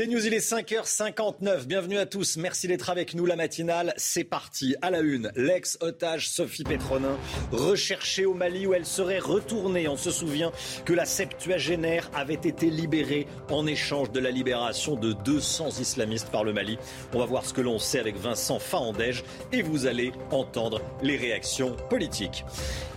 C'est News, il est 5h59. Bienvenue à tous. Merci d'être avec nous. La matinale, c'est parti. À la une, l'ex-otage Sophie Pétronin, recherchée au Mali où elle serait retournée. On se souvient que la septuagénaire avait été libérée en échange de la libération de 200 islamistes par le Mali. On va voir ce que l'on sait avec Vincent Fahandège et vous allez entendre les réactions politiques.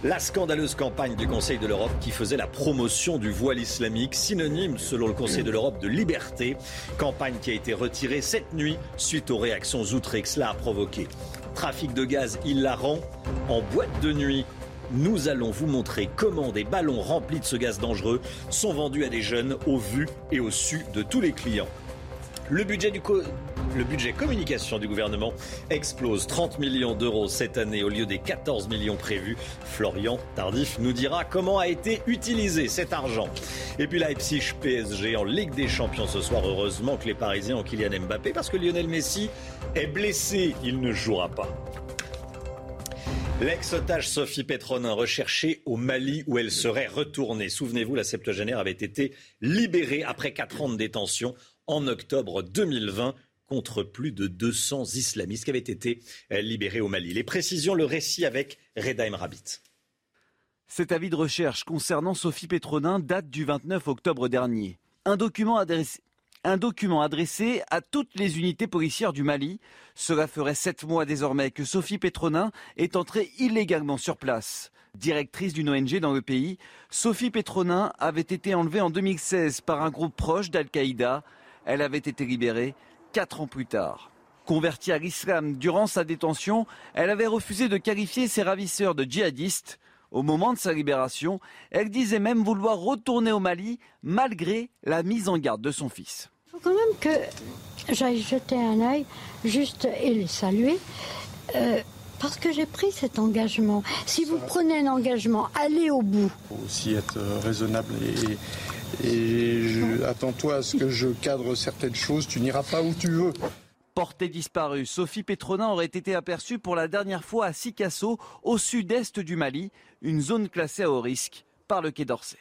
La scandaleuse campagne du Conseil de l'Europe qui faisait la promotion du voile islamique, synonyme selon le Conseil de l'Europe de liberté. Campagne qui a été retirée cette nuit suite aux réactions outrées que cela a provoqué. Trafic de gaz hilarant en boîte de nuit. Nous allons vous montrer comment des ballons remplis de ce gaz dangereux sont vendus à des jeunes au vu et au su de tous les clients. Le budget, du le budget communication du gouvernement explose 30 millions d'euros cette année au lieu des 14 millions prévus. Florian Tardif nous dira comment a été utilisé cet argent. Et puis Leipzig PSG en Ligue des Champions ce soir. Heureusement que les Parisiens ont Kylian Mbappé parce que Lionel Messi est blessé. Il ne jouera pas. L'ex-otage Sophie Petronin recherchée au Mali où elle serait retournée. Souvenez-vous, la septuagénaire avait été libérée après 4 ans de détention en octobre 2020 contre plus de 200 islamistes qui avaient été euh, libérés au Mali. Les précisions, le récit avec Reda Rabit. Cet avis de recherche concernant Sophie Pétronin date du 29 octobre dernier. Un document adressé, un document adressé à toutes les unités policières du Mali. Cela ferait sept mois désormais que Sophie Pétronin est entrée illégalement sur place. Directrice d'une ONG dans le pays, Sophie Pétronin avait été enlevée en 2016 par un groupe proche d'Al-Qaïda. Elle avait été libérée quatre ans plus tard. Convertie à l'islam durant sa détention, elle avait refusé de qualifier ses ravisseurs de djihadistes. Au moment de sa libération, elle disait même vouloir retourner au Mali malgré la mise en garde de son fils. Il faut quand même que j'aille jeter un œil juste et les saluer. Euh, parce que j'ai pris cet engagement. Si vous prenez un engagement, allez au bout. Il faut aussi être raisonnable et, et attends-toi à ce que je cadre certaines choses, tu n'iras pas où tu veux. Portée disparue, Sophie Petronin aurait été aperçue pour la dernière fois à Sikasso, au sud-est du Mali, une zone classée haut risque par le Quai d'Orsay.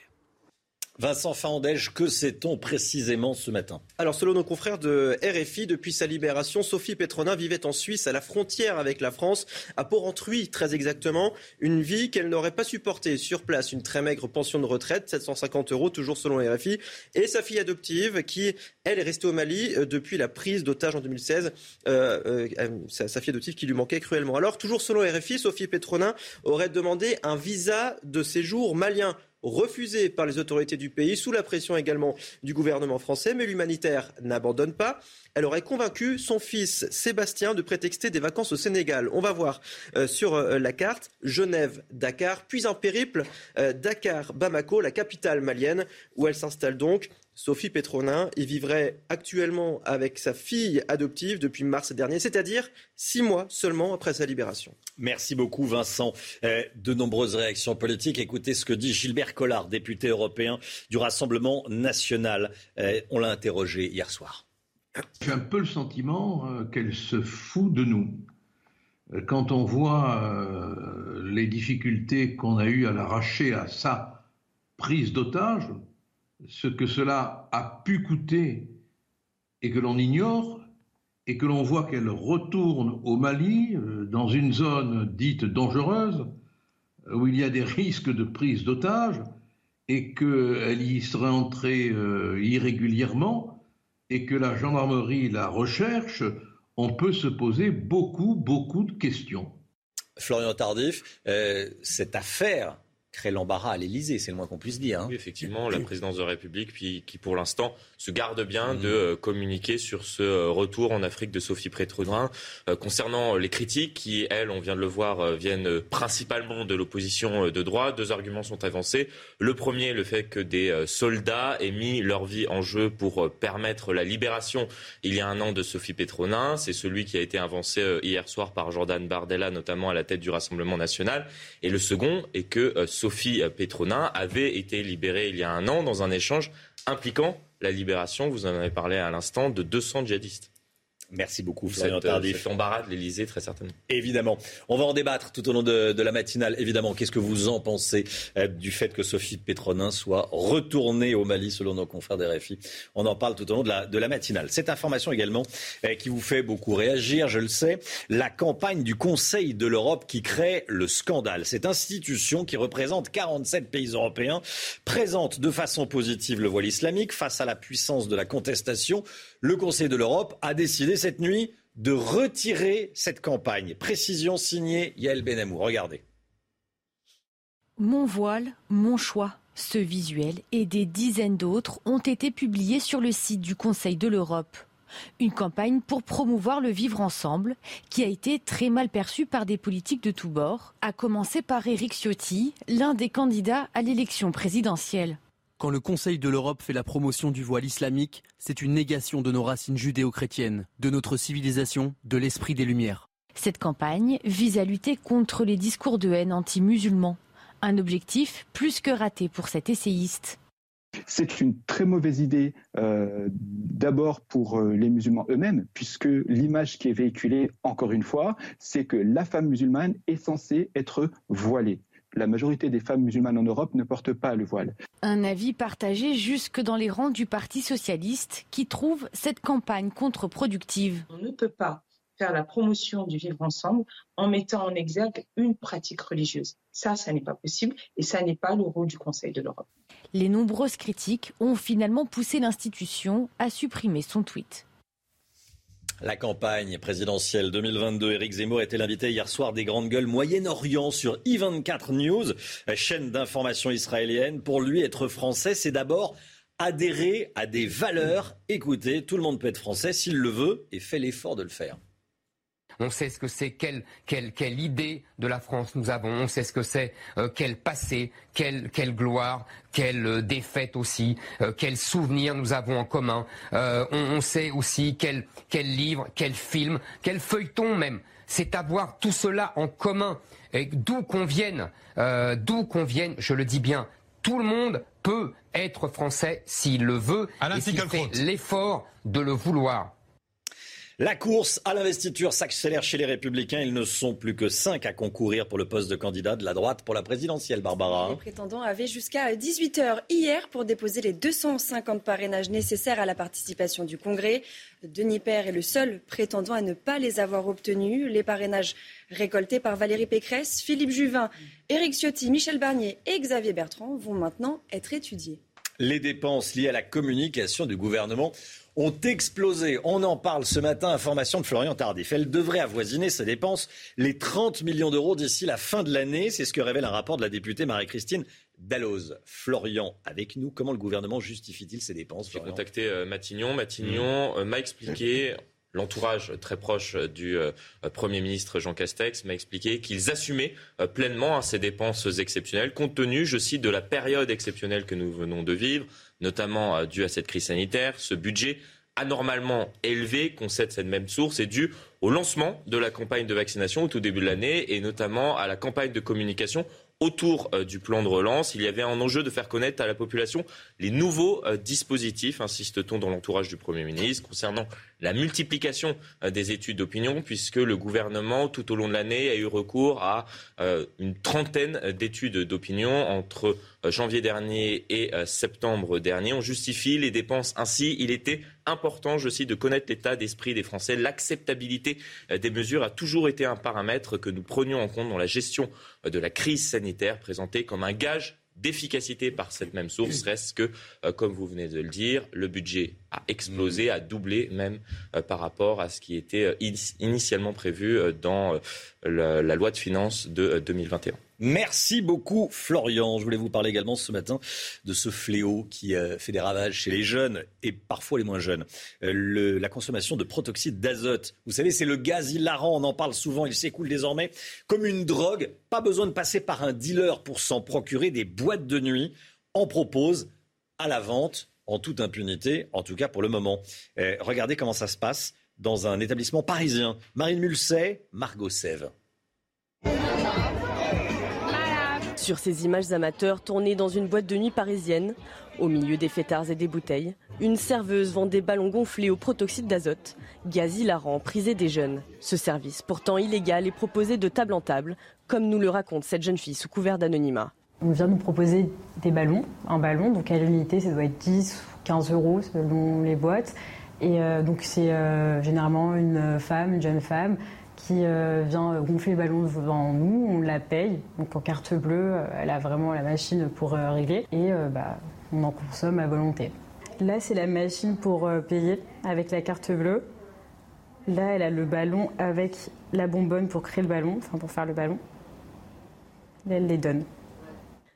Vincent Fandège, que sait-on précisément ce matin? Alors, selon nos confrères de RFI, depuis sa libération, Sophie Petronin vivait en Suisse, à la frontière avec la France, à Port-Entruy, très exactement. Une vie qu'elle n'aurait pas supportée. Sur place, une très maigre pension de retraite, 750 euros, toujours selon RFI. Et sa fille adoptive, qui, elle, est restée au Mali euh, depuis la prise d'otage en 2016. Euh, euh, sa, sa, fille adoptive qui lui manquait cruellement. Alors, toujours selon RFI, Sophie Petronin aurait demandé un visa de séjour malien refusé par les autorités du pays, sous la pression également du gouvernement français, mais l'humanitaire n'abandonne pas. Elle aurait convaincu son fils Sébastien de prétexter des vacances au Sénégal. On va voir euh, sur euh, la carte Genève-Dakar, puis un périple euh, Dakar-Bamako, la capitale malienne, où elle s'installe donc. Sophie Petronin y vivrait actuellement avec sa fille adoptive depuis mars dernier, c'est-à-dire six mois seulement après sa libération. Merci beaucoup Vincent. Euh, de nombreuses réactions politiques. Écoutez ce que dit Gilbert Collard, député européen du Rassemblement national. Euh, on l'a interrogé hier soir. J'ai un peu le sentiment euh, qu'elle se fout de nous. Quand on voit les difficultés qu'on a eues à l'arracher à sa prise d'otage, ce que cela a pu coûter et que l'on ignore, et que l'on voit qu'elle retourne au Mali, euh, dans une zone dite dangereuse, où il y a des risques de prise d'otages, et qu'elle y serait entrée euh, irrégulièrement, et que la gendarmerie la recherche, on peut se poser beaucoup, beaucoup de questions. Florian Tardif, euh, cette affaire crée l'embarras à l'Elysée, c'est le moins qu'on puisse dire. Hein. Oui, effectivement, la présidence de la République, puis, qui pour l'instant se garde bien de euh, communiquer sur ce euh, retour en Afrique de Sophie Prétrodrin. Euh, concernant les critiques, qui, elles, on vient de le voir, viennent principalement de l'opposition de droite, deux arguments sont avancés. Le premier, le fait que des soldats aient mis leur vie en jeu pour permettre la libération il y a un an de Sophie Pétronin. C'est celui qui a été avancé hier soir par Jordan Bardella, notamment à la tête du Rassemblement national. Et le second est que Sophie Pétronin avait été libérée il y a un an dans un échange impliquant la libération, vous en avez parlé à l'instant, de 200 djihadistes. Merci beaucoup, Florian Tardif. Cette embarras de l'Elysée, très certainement. Évidemment. On va en débattre tout au long de, la matinale. Évidemment, qu'est-ce que vous en pensez euh, du fait que Sophie Pétronin soit retournée au Mali, selon nos confrères RFI On en parle tout au long de la, de la matinale. Cette information également euh, qui vous fait beaucoup réagir, je le sais, la campagne du Conseil de l'Europe qui crée le scandale. Cette institution qui représente 47 pays européens présente de façon positive le voile islamique face à la puissance de la contestation le Conseil de l'Europe a décidé cette nuit de retirer cette campagne. Précision signée Yael Benamou. Regardez. Mon voile, mon choix. Ce visuel et des dizaines d'autres ont été publiés sur le site du Conseil de l'Europe. Une campagne pour promouvoir le vivre ensemble qui a été très mal perçue par des politiques de tous bords, à commencer par Éric Ciotti, l'un des candidats à l'élection présidentielle. Quand le Conseil de l'Europe fait la promotion du voile islamique, c'est une négation de nos racines judéo-chrétiennes, de notre civilisation, de l'esprit des Lumières. Cette campagne vise à lutter contre les discours de haine anti-musulmans. Un objectif plus que raté pour cet essayiste. C'est une très mauvaise idée euh, d'abord pour euh, les musulmans eux-mêmes, puisque l'image qui est véhiculée, encore une fois, c'est que la femme musulmane est censée être voilée la majorité des femmes musulmanes en Europe ne portent pas le voile. Un avis partagé jusque dans les rangs du Parti socialiste qui trouve cette campagne contre-productive. On ne peut pas faire la promotion du vivre ensemble en mettant en exergue une pratique religieuse. Ça, ça n'est pas possible et ça n'est pas le rôle du Conseil de l'Europe. Les nombreuses critiques ont finalement poussé l'institution à supprimer son tweet. La campagne présidentielle 2022, Éric Zemmour était l'invité hier soir des grandes gueules Moyen-Orient sur I24 News, chaîne d'information israélienne. Pour lui, être français, c'est d'abord adhérer à des valeurs. Écoutez, tout le monde peut être français s'il le veut et fait l'effort de le faire. On sait ce que c'est, quelle, quelle, idée de la France nous avons. On sait ce que c'est, euh, quel passé, quelle, quelle gloire, quelle euh, défaite aussi, euh, quels souvenirs nous avons en commun. On, sait aussi quel, quel livre, quel film, quel feuilleton même. C'est avoir tout cela en commun. Et d'où qu'on vienne, d'où qu'on vienne, je le dis bien, tout le monde peut être français s'il le veut et s'il fait l'effort de le vouloir. La course à l'investiture s'accélère chez les Républicains. Ils ne sont plus que cinq à concourir pour le poste de candidat de la droite pour la présidentielle, Barbara. Les prétendants avaient jusqu'à 18h hier pour déposer les 250 parrainages nécessaires à la participation du Congrès. Denis Père est le seul prétendant à ne pas les avoir obtenus. Les parrainages récoltés par Valérie Pécresse, Philippe Juvin, Éric Ciotti, Michel Barnier et Xavier Bertrand vont maintenant être étudiés. Les dépenses liées à la communication du gouvernement ont explosé. On en parle ce matin, information de Florian Tardif. Elle devrait avoisiner ses dépenses les 30 millions d'euros d'ici la fin de l'année. C'est ce que révèle un rapport de la députée Marie-Christine Dalloz. Florian, avec nous, comment le gouvernement justifie-t-il ses dépenses J'ai contacté euh, Matignon. Matignon mmh. euh, m'a expliqué l'entourage très proche du euh, Premier ministre Jean Castex m'a expliqué qu'ils assumaient pleinement hein, ces dépenses exceptionnelles, compte tenu, je cite, de la période exceptionnelle que nous venons de vivre, notamment euh, dû à cette crise sanitaire. Ce budget anormalement élevé, concède cette même source, est dû au lancement de la campagne de vaccination au tout début de l'année et notamment à la campagne de communication autour euh, du plan de relance. Il y avait un enjeu de faire connaître à la population les nouveaux euh, dispositifs, insiste-t-on dans l'entourage du Premier ministre, concernant la multiplication euh, des études d'opinion, puisque le gouvernement, tout au long de l'année, a eu recours à une trentaine d'études d'opinion entre janvier dernier et septembre dernier. On justifie les dépenses ainsi. Il était important, je cite, de connaître l'état d'esprit des Français. L'acceptabilité des mesures a toujours été un paramètre que nous prenions en compte dans la gestion de la crise sanitaire, présentée comme un gage d'efficacité par cette même source. Reste que, euh, comme vous venez de le dire, le budget a explosé, a doublé même euh, par rapport à ce qui était euh, initialement prévu dans la, loi de finances de 2021. Merci beaucoup Florian. Je voulais vous parler également ce matin de ce fléau qui euh, fait des ravages chez les jeunes et parfois les moins jeunes. Euh, la consommation de protoxyde d'azote. Vous savez, c'est le gaz hilarant, on en parle souvent, il s'écoule désormais comme une drogue. Pas besoin de passer par un dealer pour s'en procurer. Des boîtes de nuit en proposent à la vente en toute impunité, en tout cas pour le moment. Euh, regardez comment ça se passe dans un établissement parisien. Marine Mulsey, Margot Sève. Sur ces images amateurs tournées dans une boîte de nuit parisienne, au milieu des fêtards et des bouteilles, une serveuse vend des ballons gonflés au protoxyde d'azote, gaz hilarant prisé des jeunes. Ce service, pourtant illégal, est proposé de table en table, comme nous le raconte cette jeune fille sous couvert d'anonymat. On vient nous proposer des ballons, un ballon, donc à l'unité, ça doit être 10 ou 15 euros selon les boîtes. Et euh, donc c'est euh, généralement une femme, une jeune femme, euh, vient gonfler le ballon devant nous, on la paye. Donc en carte bleue, euh, elle a vraiment la machine pour euh, régler et bah, on en consomme à volonté. Là, c'est la machine pour payer avec la carte bleue. Là, elle a le ballon avec la bonbonne pour créer le ballon, enfin pour faire le ballon. Là, elle les donne.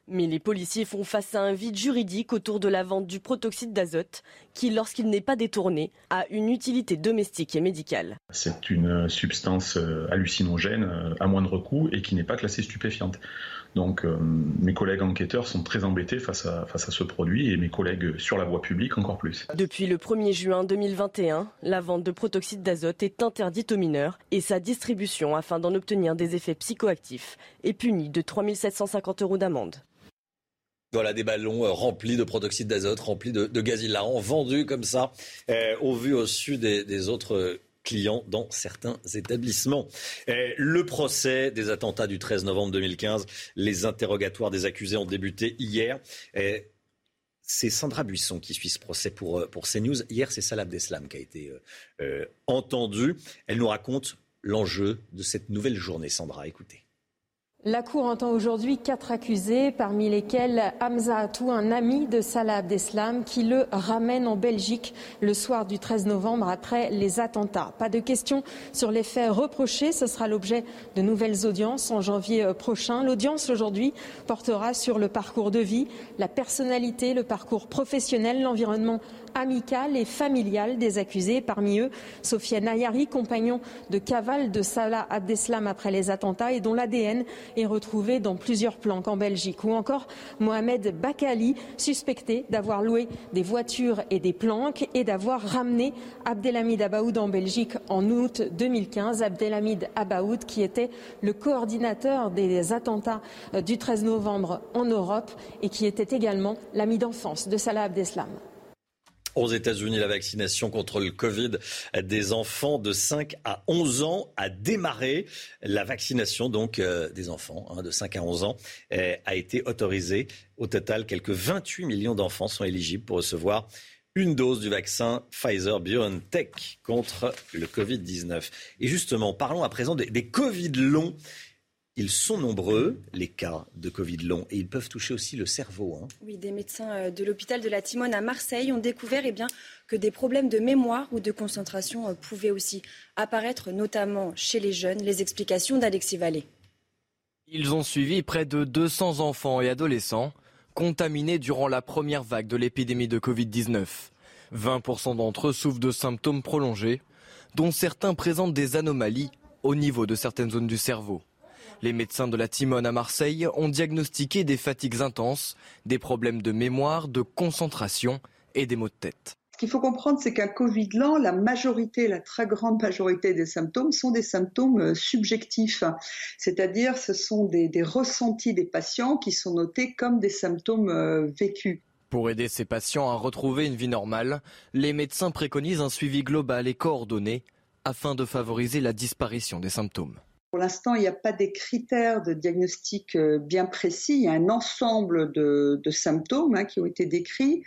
Mais les policiers font face à un vide juridique autour de la vente du protoxyde d'azote, qui, lorsqu'il n'est pas détourné, a une utilité domestique et médicale. C'est une substance euh, hallucinogène euh, à moindre coût et qui n'est pas classée stupéfiante. Donc euh, mes collègues enquêteurs sont très embêtés face à, face à ce produit et mes collègues sur la voie publique encore plus. Depuis le 1er juin 2021, la vente de protoxyde d'azote est interdite aux mineurs et sa distribution afin d'en obtenir des effets psychoactifs est punie de 3 750 euros d'amende. Voilà des ballons euh, remplis de protoxyde d'azote, remplis de, gaz hilarant, vendus comme ça, euh, au vu au su des, autres clients dans certains établissements. Euh, le procès des attentats du 13 novembre 2015, les interrogatoires des accusés ont débuté hier. c'est Sandra Buisson qui suit ce procès pour, pour CNews. Hier, c'est Salah Abdeslam qui a été entendue. Elle nous raconte l'enjeu de cette nouvelle journée. Sandra, écoutez. La Cour entend aujourd'hui quatre accusés, parmi lesquels Hamza Atou, un ami de Salah Abdeslam, qui le ramène en Belgique le soir du 13 novembre après les attentats. Pas de questions sur les faits reprochés. Ce sera l'objet de nouvelles audiences en janvier prochain. L'audience aujourd'hui portera sur le parcours de vie, la personnalité, le parcours professionnel, l'environnement amical et familial des accusés. Parmi eux, Sofiane Nayari, compagnon de cavale de Salah Abdeslam après les attentats et dont l'ADN est retrouvé dans plusieurs planques en Belgique. Ou encore Mohamed Bakali, suspecté d'avoir loué des voitures et des planques et d'avoir ramené Abdelhamid Abaoud en Belgique en août 2015. Abdelhamid Abaoud qui était le coordinateur des attentats du 13 novembre en Europe et qui était également l'ami d'enfance de Salah Abdeslam. Aux États-Unis, la vaccination contre le Covid des enfants de 5 à 11 ans a démarré. La vaccination donc euh, des enfants hein, de 5 à 11 ans euh, a été autorisée. Au total, quelques 28 millions d'enfants sont éligibles pour recevoir une dose du vaccin Pfizer BioNTech contre le Covid-19. Et justement, parlons à présent des Covid longs. Ils sont nombreux, les cas de Covid long, et ils peuvent toucher aussi le cerveau. Hein. Oui, des médecins euh, de l'hôpital de la Timone à Marseille ont découvert eh bien, que des problèmes de mémoire ou de concentration euh, pouvaient aussi apparaître, notamment chez les jeunes. Les explications d'Alexis Vallée. Ils ont suivi près de 200 enfants et adolescents contaminés durant la première vague de l'épidémie de Covid-19. 20% d'entre eux souffrent de symptômes prolongés, dont certains présentent des anomalies au niveau de certaines zones du cerveau. Les médecins de la Timone à Marseille ont diagnostiqué des fatigues intenses, des problèmes de mémoire, de concentration et des maux de tête. Ce qu'il faut comprendre, c'est qu'un Covid lent, la majorité, la très grande majorité des symptômes sont des symptômes euh, subjectifs, c'est-à-dire ce sont des, des, ressentis des patients qui sont notés comme des symptômes euh, vécus. Pour aider ces patients à retrouver une vie normale, les médecins préconisent un suivi global et coordonné afin de favoriser la disparition des symptômes. Pour l'instant, il n'y a pas des critères de diagnostic euh, bien précis. Il y a un ensemble de, symptômes hein, qui ont été décrits.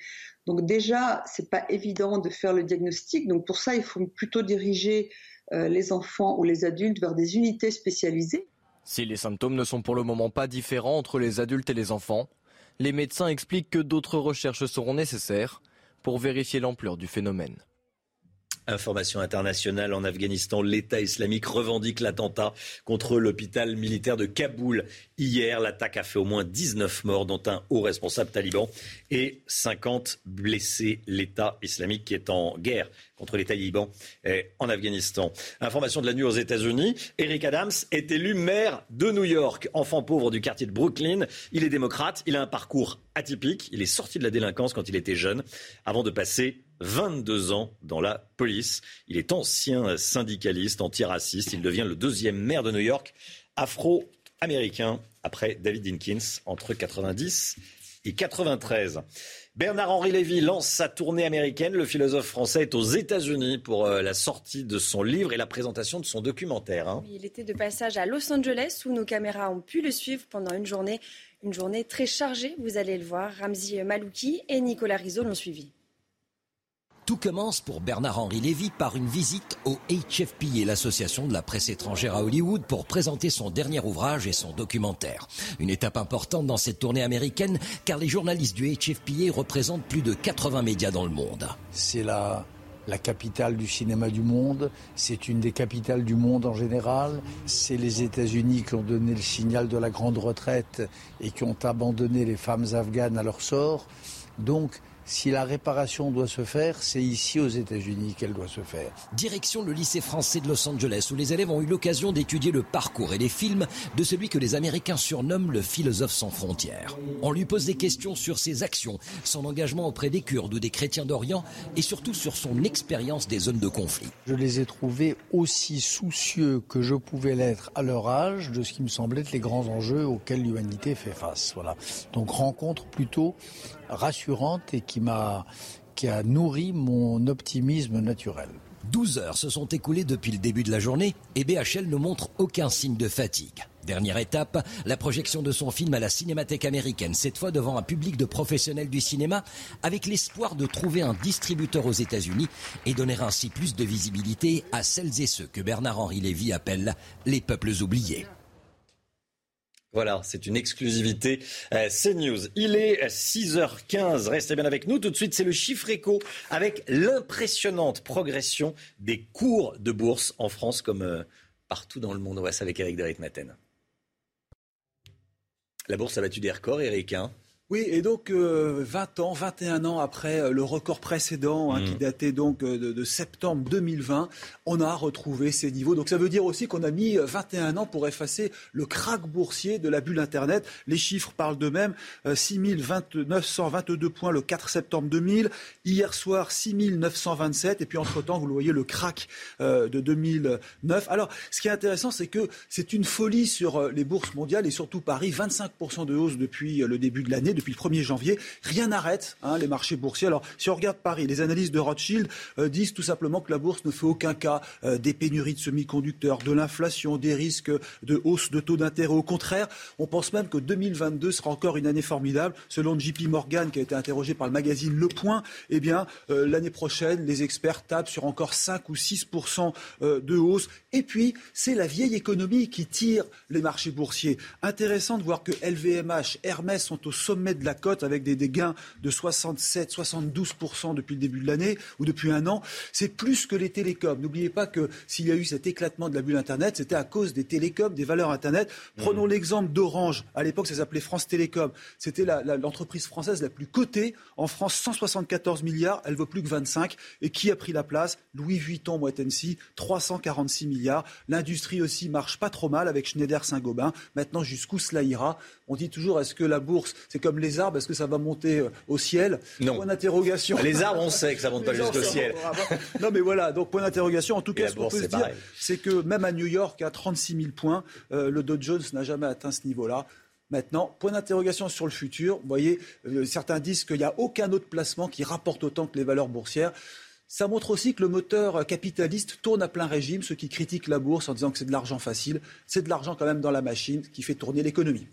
Donc déjà, c'est pas évident de faire le diagnostic. Donc pour ça, il faut plutôt diriger euh, les enfants ou les adultes vers des unités spécialisées. Si les symptômes ne sont pour le moment pas différents entre les adultes et les enfants, les médecins expliquent que d'autres recherches seront nécessaires pour vérifier l'ampleur du phénomène. Information internationale en Afghanistan, l'État islamique revendique l'attentat contre l'hôpital militaire de Kaboul. Hier, l'attaque a fait au moins 19 morts, dont un haut responsable taliban, et 50 blessés. L'État islamique qui est en guerre contre les talibans en Afghanistan. Information de la nuit aux États-Unis, Eric Adams est élu maire de New York, enfant pauvre du quartier de Brooklyn. Il est démocrate, il a un parcours atypique, il est sorti de la délinquance quand il était jeune, avant de passer 22 ans dans la police. Il est ancien syndicaliste, antiraciste. Il devient le deuxième maire de New York afro-américain après David Dinkins entre 90 et 93. Bernard-Henri Lévy lance sa tournée américaine. Le philosophe français est aux États-Unis pour euh, la sortie de son livre et la présentation de son documentaire. Hein. il était de passage à Los Angeles où nos caméras ont pu le suivre pendant une journée. Une journée très chargée, vous allez le voir. Ramzi Malouki et Nicolas Rizzo l'ont suivi. Tout commence pour Bernard-Henri Lévy par une visite au HFPA, l'association de la presse étrangère à Hollywood, pour présenter son dernier ouvrage et son documentaire. Une étape importante dans cette tournée américaine, car les journalistes du HFPA représentent plus de 80 médias dans le monde. C'est la, la capitale du cinéma du monde, c'est une des capitales du monde en général, c'est les États-Unis qui ont donné le signal de la grande retraite et qui ont abandonné les femmes afghanes à leur sort. Donc, si la réparation doit se faire, c'est ici aux États-Unis qu'elle doit se faire. Direction le lycée français de Los Angeles, où les élèves ont eu l'occasion d'étudier le parcours et les films de celui que les Américains surnomment le philosophe sans frontières. On lui pose des questions sur ses actions, son engagement auprès des Kurdes ou des chrétiens d'Orient, et surtout sur son expérience des zones de conflit. Je les ai trouvés aussi soucieux que je pouvais l'être à leur âge de ce qui me semblait être les grands enjeux auxquels l'humanité fait face. Voilà. Donc rencontre plutôt rassurante et qui m'a qui a nourri mon optimisme naturel. 12 heures se sont écoulées depuis le début de la journée et BHL ne montre aucun signe de fatigue. Dernière étape, la projection de son film à la Cinémathèque américaine, cette fois devant un public de professionnels du cinéma, avec l'espoir de trouver un distributeur aux États-Unis et donner ainsi plus de visibilité à celles et ceux que Bernard-Henri Lévy appelle les peuples oubliés. Voilà, c'est une exclusivité euh, CNews. Il est 6h15, restez bien avec nous. Tout de suite, c'est le chiffre éco avec l'impressionnante progression des cours de bourse en France comme euh, partout dans le monde. On va avec Eric de Maten. La bourse a battu des records, Eric. Hein oui, et donc 20 euh, ans, 21 ans après euh, le record précédent, hein, qui mm. datait donc euh, de, septembre 2020, on a retrouvé ces niveaux. Donc ça veut dire aussi qu'on a mis 21 ans pour effacer le krach boursier de la bulle Internet. Les chiffres parlent d'eux-mêmes. 6 922 points le 4 septembre 2000. Hier soir, 6 927. Et puis entre-temps, vous le voyez, le krach de 2009. Alors, ce qui est intéressant, c'est que c'est une folie sur les bourses mondiales et surtout Paris. 25% de hausse depuis le début de l'année depuis le 1er janvier. Rien n'arrête hein, les marchés boursiers. Alors, si on regarde Paris, les analyses de Rothschild euh, disent tout simplement que la bourse ne fait aucun cas euh, des pénuries de semi-conducteurs, de l'inflation, des risques de hausse de taux d'intérêt. Au contraire, on pense même que 2022 sera encore une année formidable. Selon JP Morgan, qui a été interrogé par le magazine Le Point, eh bien, euh, l'année prochaine, les experts tapent sur encore 5 ou 6% de hausse. Et puis, c'est la vieille économie qui tire les marchés boursiers. Intéressant de voir que LVMH, Hermès sont au sommet de la cote avec des, gains de 67, 72% depuis le début de l'année ou depuis un an. C'est plus que les télécoms. N'oubliez pas que s'il y a eu cet éclatement de la bulle Internet, c'était à cause des télécoms, des valeurs Internet. Prenons mmh. l'exemple d'Orange. À l'époque, ça s'appelait France Télécom. C'était l'entreprise française la plus cotée. En France, 174 milliards. Elle vaut plus que 25. Et qui a pris la place? Louis Vuitton, Moitensi, 346 milliards. L'industrie aussi marche pas trop mal avec Schneider Saint-Gobain. Maintenant, jusqu'où cela ira? On dit toujours, est-ce que la bourse, c'est comme les arbres, est-ce que ça va monter euh, au ciel? Non. Point d'interrogation. Les arbres, on sait que ça monte pas jusqu'au ciel. non, mais voilà, donc point d'interrogation. En tout cas, ce qu'on peut se dire, c'est que même à New York, à 36 000 points, euh, le Dow Jones n'a jamais atteint ce niveau-là. Maintenant, point d'interrogation sur le futur. Vous voyez, euh, certains disent qu'il n'y a aucun autre placement qui rapporte autant que les valeurs boursières. Ça montre aussi que le moteur capitaliste tourne à plein régime. Ceux qui critiquent la bourse en disant que c'est de l'argent facile, c'est de l'argent quand même dans la machine qui fait tourner l'économie.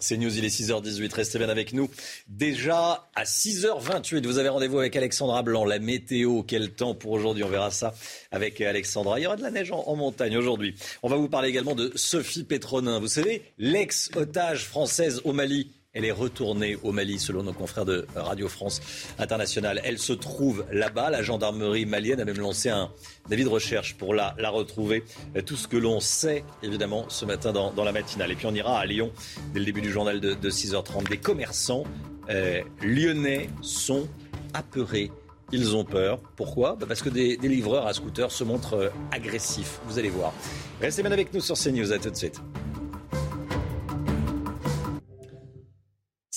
C'est News, il est 6h18, restez bien avec nous. Déjà à 6h28, vous avez rendez-vous avec Alexandra Blanc, la météo, quel temps pour aujourd'hui, on verra ça avec Alexandra. Il y aura de la neige en, montagne aujourd'hui. On va vous parler également de Sophie Pétronin, vous savez, l'ex-otage française au Mali Elle est retournée au Mali, selon nos confrères de Radio France Internationale. Elle se trouve là-bas. La gendarmerie malienne a même lancé un avis de recherche pour la, la retrouver. Tout ce que l'on sait, évidemment, ce matin dans, la matinale. Et puis on ira à Lyon, dès le début du journal de, 6h30. Des commerçants euh, lyonnais sont apeurés. Ils ont peur. Pourquoi? Bah, Parce que des, des, livreurs à scooter se montrent euh, agressifs. Vous allez voir. Restez bien avec nous sur CNews. À tout de suite.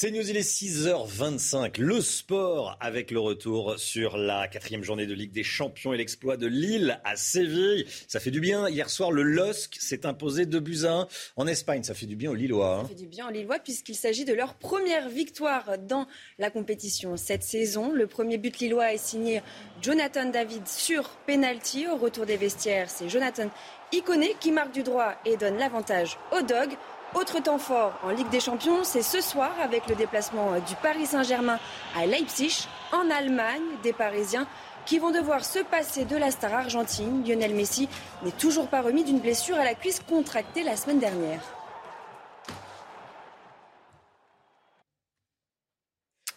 C'est News, il est 6h25. Le sport avec le retour sur la quatrième journée de Ligue des Champions et l'exploit de Lille à Séville. Ça fait du bien. Hier soir, le LOSC s'est imposé de buts à 1 en Espagne. Ça fait du bien aux Lillois. Hein. Ça fait du bien aux Lillois puisqu'il s'agit de leur première victoire dans la compétition cette saison. Le premier but lillois est signé Jonathan David sur penalty. Au retour des vestiaires, c'est Jonathan Iconé qui marque du droit et donne l'avantage aux Dogs. Autre temps fort en Ligue des Champions, c'est ce soir avec le déplacement du Paris Saint-Germain à Leipzig, en Allemagne, des Parisiens qui vont devoir se passer de la star argentine. Lionel Messi n'est toujours pas remis d'une blessure à la cuisse contractée la semaine dernière.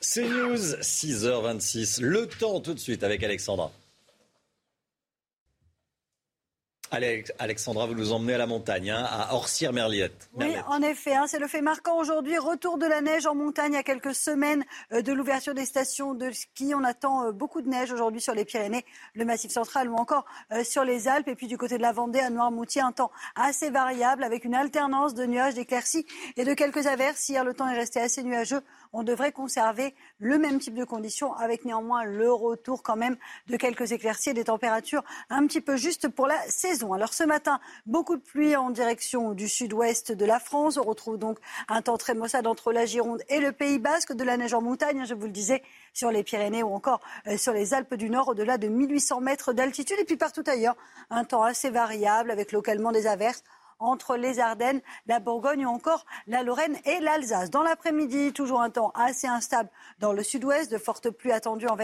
C'est News, 6h26. Le temps tout de suite avec Alexandra. Alexandra, vous nous emmenez à la montagne, hein, à Orsières-Merliette. Oui, en effet, hein, c'est le fait marquant aujourd'hui. Retour de la neige en montagne à quelques semaines euh, de l'ouverture des stations de ski. On attend euh, beaucoup de neige aujourd'hui sur les Pyrénées, le Massif central ou encore euh, sur les Alpes. Et puis du côté de la Vendée, à Noirmoutier, un temps assez variable avec une alternance de nuages, d'éclaircies et de quelques averses. Hier, le temps est resté assez nuageux on devrait conserver le même type de conditions avec néanmoins le retour quand même de quelques éclaircies des températures un petit peu justes pour la saison. Alors ce matin, beaucoup de pluie en direction du sud-ouest de la France. On retrouve donc un temps très maussade entre la Gironde et le Pays Basque, de la neige en montagne, je vous le disais, sur les Pyrénées ou encore euh, sur les Alpes du Nord au-delà de 1800 mètres d'altitude. Et puis partout ailleurs, un temps assez variable avec localement des averses entre les Ardennes, la Bourgogne ou encore la Lorraine et l'Alsace. Dans l'après-midi, toujours un temps assez instable dans le sud-ouest, de fortes pluies attendues en,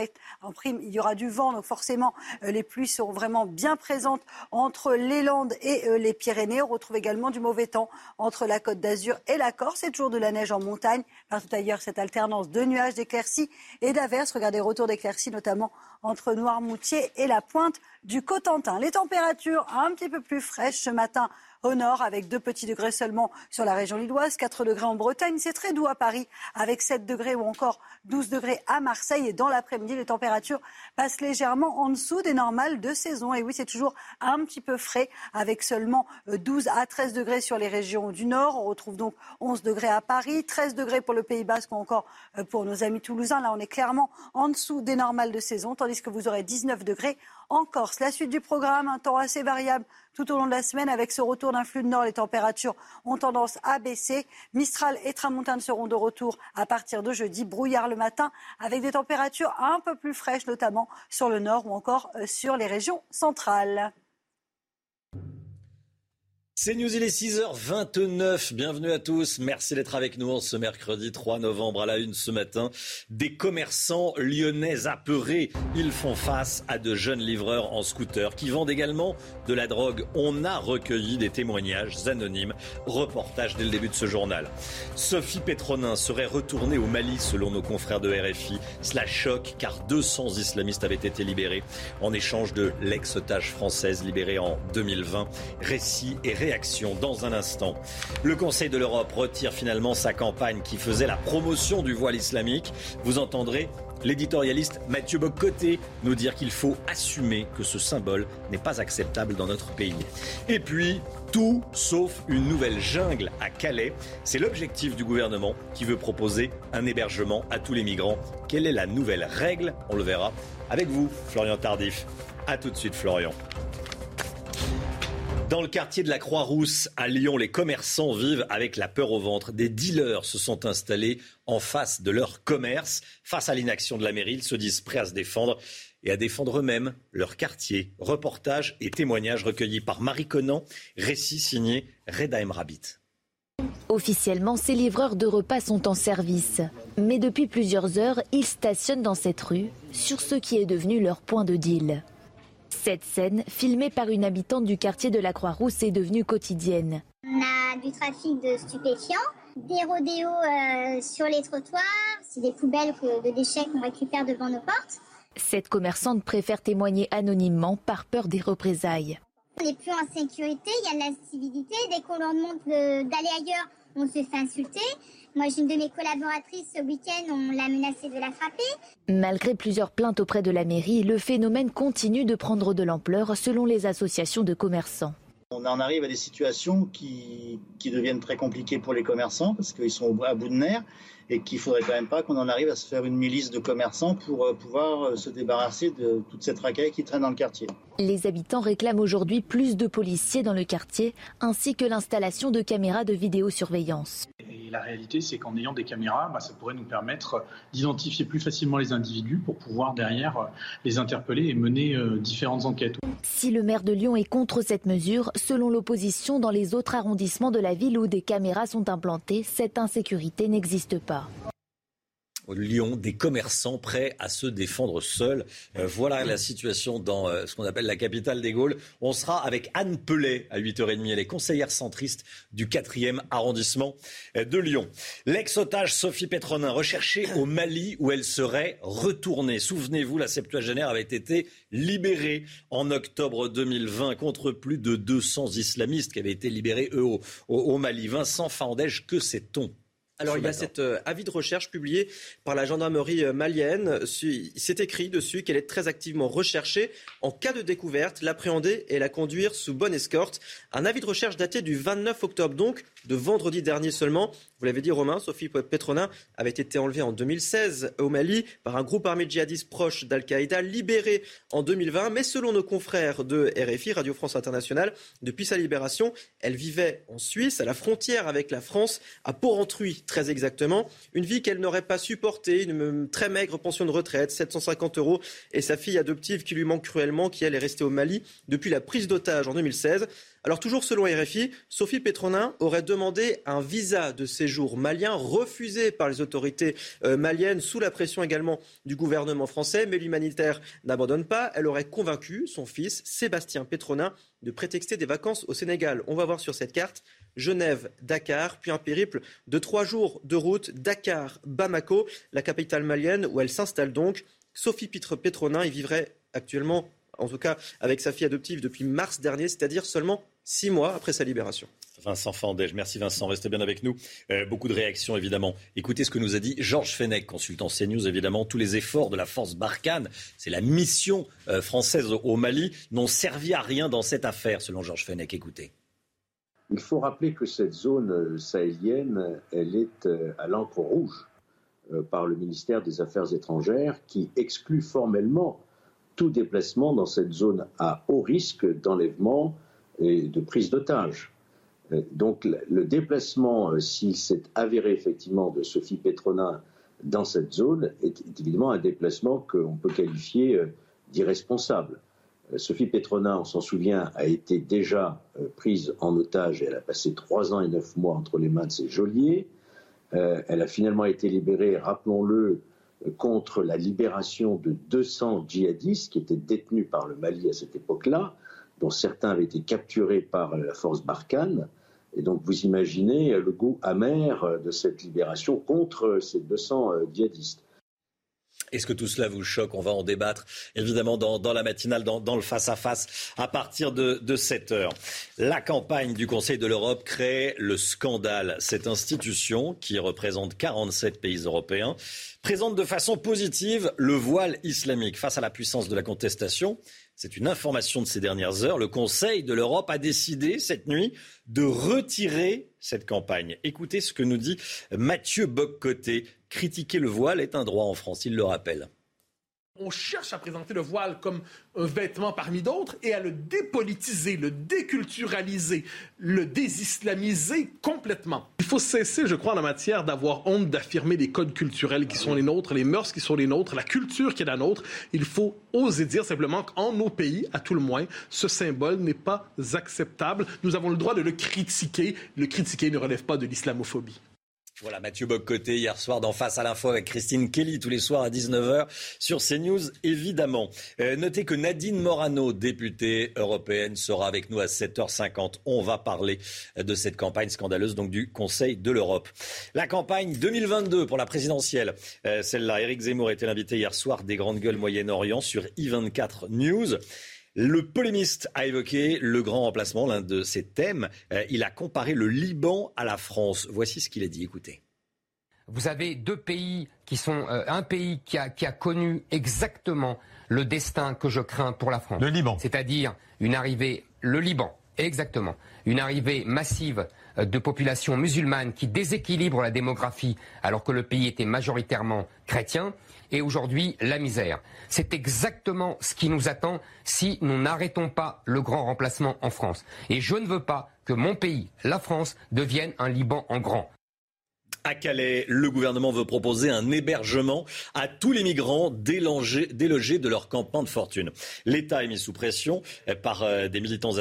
en prime. Il y aura du vent, donc forcément euh, les pluies seront vraiment bien présentes entre les Landes et euh, les Pyrénées. On retrouve également du mauvais temps entre la Côte d'Azur et la Corse. C'est toujours de la neige en montagne. Partout ailleurs, cette alternance de nuages, d'éclaircies et d'averses. Regardez, retour d'éclaircies notamment entre Noirmoutier et la pointe du Cotentin. Les températures un petit peu plus fraîches ce matin au nord avec 2 petits degrés seulement sur la région lilloise, 4 degrés en Bretagne. C'est très doux à Paris avec 7 degrés ou encore 12 degrés à Marseille. Et dans l'après-midi, les températures passent légèrement en dessous des normales de saison. Et oui, c'est toujours un petit peu frais avec seulement 12 à 13 degrés sur les régions du nord. On retrouve donc 11 degrés à Paris, 13 degrés pour le Pays Basque ou encore euh, pour nos amis toulousains. Là, on est clairement en dessous des normales de saison, tandis que vous aurez 19 degrés en Corse. La suite du programme, un temps assez variable tout au long de la semaine. Avec ce retour d'un flux de nord, les températures ont tendance à baisser. Mistral et Tramontane seront de retour à partir de jeudi. Brouillard le matin avec des températures un peu plus fraîches, notamment sur le nord ou encore euh, sur les régions centrales. C'est News, il est 6h29. Bienvenue à tous. Merci d'être avec nous en ce mercredi 3 novembre à la une ce matin. Des commerçants lyonnais apeurés. Ils font face à de jeunes livreurs en scooter qui vendent également de la drogue. On a recueilli des témoignages anonymes. Reportage dès le début de ce journal. Sophie Pétronin serait retournée au Mali selon nos confrères de RFI. Cela choque car 200 islamistes avaient été libérés en échange de l'ex-otage française libérée en 2020. Récit et réaction dans un instant. Le Conseil de l'Europe retire finalement sa campagne qui faisait la promotion du voile islamique. Vous entendrez l'éditorialiste Mathieu Bocoté nous dire qu'il faut assumer que ce symbole n'est pas acceptable dans notre pays. Et puis, tout sauf une nouvelle jungle à Calais. C'est l'objectif du gouvernement qui veut proposer un hébergement à tous les migrants. Quelle est la nouvelle règle? On le verra avec vous, Florian Tardif. A tout de suite, Florian. Dans le quartier de la Croix-Rousse à Lyon, les commerçants vivent avec la peur au ventre. Des dealers se sont installés en face de leur commerce. Face à l'inaction de la mairie, ils se disent prêts à se défendre et à défendre eux-mêmes leur quartier. Reportage et témoignages recueillis par Marie Conan, récit signé Reda Rabbit. Officiellement, ces livreurs de repas sont en service. Mais depuis plusieurs heures, ils stationnent dans cette rue, sur ce qui est devenu leur point de deal. Cette scène, filmée par une habitante du quartier de la Croix-Rousse, est devenue quotidienne. On a du trafic de stupéfiants, des rodéos sur les trottoirs, c'est des poubelles de déchets qu'on récupère devant nos portes. Cette commerçante préfère témoigner anonymement par peur des représailles. On n'est plus en sécurité, il y a de l'incivilité. Dès qu'on leur demande d'aller ailleurs, on se fait insulter. Moi, j'ai une de mes collaboratrices ce week-end, on l'a menacée de la frapper. Malgré plusieurs plaintes auprès de la mairie, le phénomène continue de prendre de l'ampleur selon les associations de commerçants. On en arrive à des situations qui, qui deviennent très compliquées pour les commerçants parce qu'ils sont à bout de nerfs et qu'il faudrait quand même pas qu'on en arrive à se faire une milice de commerçants pour euh, pouvoir euh, se débarrasser de toute cette racaille qui traîne dans le quartier. Les habitants réclament aujourd'hui plus de policiers dans le quartier ainsi que l'installation de caméras de vidéosurveillance. Et la réalité, c'est qu'en ayant des caméras, bah, ça pourrait nous permettre d'identifier plus facilement les individus pour pouvoir derrière euh, les interpeller et mener différentes enquêtes. Si le maire de Lyon est contre cette mesure, selon l'opposition, dans les autres arrondissements de la ville où des caméras sont implantées, cette insécurité n'existe pas. Lyon, des commerçants prêts à se défendre seuls. Euh, voilà la situation dans euh, ce qu'on appelle la capitale des Gaules. On sera avec Anne Pellet à 8h30. Elle est conseillère centriste du 4e arrondissement euh, de Lyon. L'ex-otage Sophie Petronin, recherchée au Mali où elle serait retournée. Souvenez-vous, la septuagénaire avait été libérée en octobre 2020 contre plus de 200 islamistes qui avaient été libérés, eux, au, au Mali. Vincent Fandège, que sait-on? Alors il y a cet euh, avis de recherche publié par la gendarmerie euh, malienne. C'est écrit dessus qu'elle est très activement recherchée en cas de découverte, l'appréhender et la conduire sous bonne escorte. Un avis de recherche daté du 29 octobre donc, de vendredi dernier seulement. Vous l'avez dit Romain, Sophie Petronin avait été enlevée en 2016 au Mali par un groupe armé djihadiste proche d'Al-Qaïda, libérée en 2020. Mais selon nos confrères de RFI, Radio France Internationale, depuis sa libération, elle vivait en Suisse, à la frontière avec la France, à Porrentruy très exactement. Une vie qu'elle n'aurait pas supportée, une très maigre pension de retraite, 750 euros, et sa fille adoptive qui lui manque cruellement, qui elle est restée au Mali depuis la prise d'otage en 2016. Alors toujours selon RFI, Sophie Petronin aurait demandé un visa de séjour malien refusé par les autorités euh, maliennes sous la pression également du gouvernement français, mais l'humanitaire n'abandonne pas. Elle aurait convaincu son fils Sébastien Petronin de prétexter des vacances au Sénégal. On va voir sur cette carte Genève, Dakar, puis un périple de trois jours de route, Dakar, Bamako, la capitale malienne où elle s'installe donc. Sophie Pitre Petronin y vivrait actuellement, en tout cas avec sa fille adoptive depuis mars dernier, c'est-à-dire seulement six mois après sa libération. Vincent Fandège, merci Vincent, restez bien avec nous. Euh, beaucoup de réactions évidemment. Écoutez ce que nous a dit Georges Fenech, consultant CNews évidemment. Tous les efforts de la force Barkhane, c'est la mission euh, française au Mali, n'ont servi à rien dans cette affaire, selon Georges Fenech. Écoutez. Il faut rappeler que cette zone euh, sahélienne, elle est à l'encre rouge euh, par le ministère des Affaires étrangères qui exclut formellement tout déplacement dans cette zone à haut risque d'enlèvement et de prise d'otage. Donc le déplacement, s'il s'est avéré effectivement de Sophie Petronin dans cette zone, est évidemment un déplacement qu'on peut qualifier d'irresponsable. Euh, Sophie Petronin, on s'en souvient, a été déjà euh, prise en otage et elle a passé trois ans et neuf mois entre les mains de ses geôliers. Euh, elle a finalement été libérée, rappelons-le, contre la libération de 200 djihadistes qui étaient détenus par le Mali à cette époque-là, dont certains avaient été capturés par la force Barkhane. Et donc vous imaginez le goût amer de cette libération contre ces 200 djihadistes. Est-ce que tout cela vous choque? On va en débattre évidemment dans, la matinale, dans, le face-à-face à partir de, de 7 heures. La campagne du Conseil de l'Europe crée le scandale. Cette institution, qui représente 47 pays européens, présente de façon positive le voile islamique face à la puissance de la contestation. C'est une information de ces dernières heures. Le Conseil de l'Europe a décidé cette nuit de retirer cette campagne. Écoutez ce que nous dit Mathieu Boccoté. Critiquer le voile est un droit en France, il le rappelle on cherche à présenter le voile comme un vêtement parmi d'autres et à le dépolitiser, le déculturaliser, le désislamiser complètement. Il faut cesser, je crois, en la matière d'avoir honte d'affirmer les codes culturels qui sont les nôtres, les mœurs qui sont les nôtres, la culture qui est la nôtre. Il faut oser dire simplement qu'en nos pays, à tout le moins, ce symbole n'est pas acceptable. Nous avons le droit de le critiquer. Le critiquer ne relève pas de l'islamophobie. Voilà, Mathieu Boccoté hier soir d'en face à l'info avec Christine Kelly tous les soirs à 19h sur CNews évidemment. Euh, notez que Nadine Morano, députée européenne, sera avec nous à 7h50. On va parler de cette campagne scandaleuse donc du Conseil de l'Europe. La campagne 2022 pour la présidentielle, euh, celle-là, Éric Zemmour était l'invité hier soir des grandes gueules Moyen-Orient sur I24 News. Le polémiste a évoqué le grand remplacement, l'un de ses thèmes. Euh, il a comparé le Liban à la France. Voici ce qu'il a dit. Écoutez. Vous avez deux pays qui sont euh, un pays qui a, qui a connu exactement le destin que je crains pour la France. Le Liban. C'est-à-dire une arrivée, le Liban, exactement, une arrivée massive euh, de populations musulmanes qui déséquilibre la démographie alors que le pays était majoritairement chrétien et aujourd'hui la misère. C'est exactement ce qui nous attend si nous n'arrêtons pas le grand remplacement en France. Et je ne veux pas que mon pays, la France, devienne un Liban en grand. À Calais, le gouvernement veut proposer un hébergement à tous les migrants délogés, de leur campement de fortune. L'État est mis sous pression par euh, des militants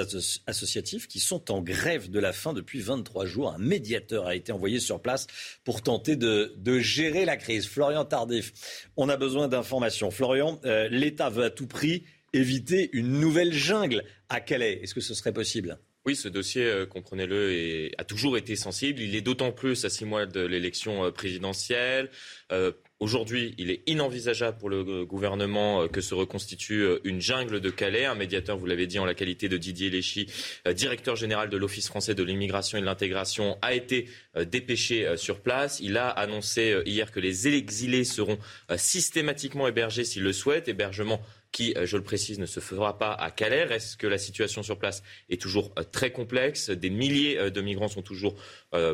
associatifs qui sont en grève de la faim depuis 23 jours. Un médiateur a été envoyé sur place pour tenter de, gérer la crise. Florian Tardif, on a besoin d'informations. Florian, euh, l'État veut à tout prix éviter une nouvelle jungle à Calais. Est-ce que ce serait possible? Oui, ce dossier, euh, comprenez-le, a toujours été sensible. Il est d'autant plus à six mois de l'élection euh, présidentielle. Euh, aujourd'hui, il est inenvisageable pour le gouvernement que se reconstitue une jungle de Calais. Un médiateur, vous l'avez dit, en la qualité de Didier Léchy, directeur général de l'Office français de l'immigration et de l'intégration, a été dépêché sur place. Il a annoncé hier que les exilés seront systématiquement hébergés s'ils le souhaitent. Hébergement qui, euh, je le précise, ne se fera pas à Calais. Est-ce que la situation sur place est toujours euh, très complexe Des milliers euh, de migrants sont toujours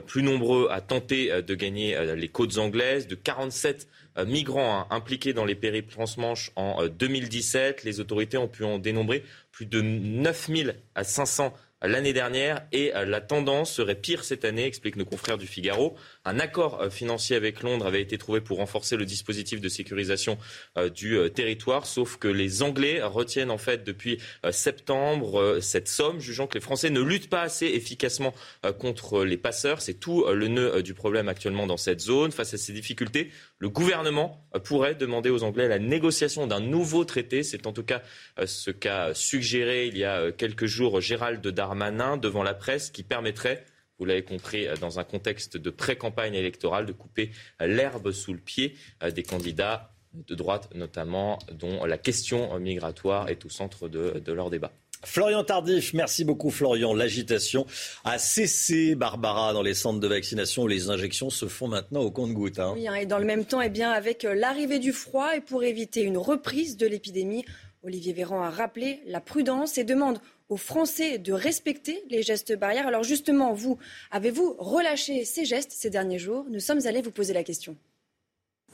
plus nombreux à tenter de gagner les côtes anglaises. De 47 migrants hein, impliqués dans les périples transmanche en 2017, les autorités ont pu en dénombrer plus de 9000 à 500 l'année dernière et la tendance serait pire cette année, expliquent nos confrères du Figaro. Un accord euh, financier avec Londres avait été trouvé pour renforcer le dispositif de sécurisation euh, du euh, territoire, sauf que les Anglais retiennent en fait depuis septembre cette somme, jugeant que les Français ne luttent pas assez efficacement contre les passeurs. C'est tout le nœud du problème actuellement dans cette zone. Face à ces difficultés, le gouvernement pourrait demander aux Anglais la négociation d'un nouveau traité. C'est en tout cas ce qu'a suggéré il y a quelques jours Gérald Darmanin devant la presse, qui permettrait vous l'avez compris, euh, dans un contexte de pré-campagne électorale, de couper euh, l'herbe sous le pied euh, des candidats de droite notamment, dont la question migratoire est au centre de, leur débat. Florian Tardif, merci beaucoup Florian. L'agitation a cessé, Barbara, dans les centres de vaccination où les injections se font maintenant au compte-gouttes. Hein. Oui, hein, et dans le même temps, eh bien, avec l'arrivée du froid et pour éviter une reprise de l'épidémie, Olivier Véran a rappelé la prudence et demande aux Français de respecter les gestes barrières. Alors justement, vous, avez-vous relâché ces gestes ces derniers jours? Nous sommes allés vous poser la question.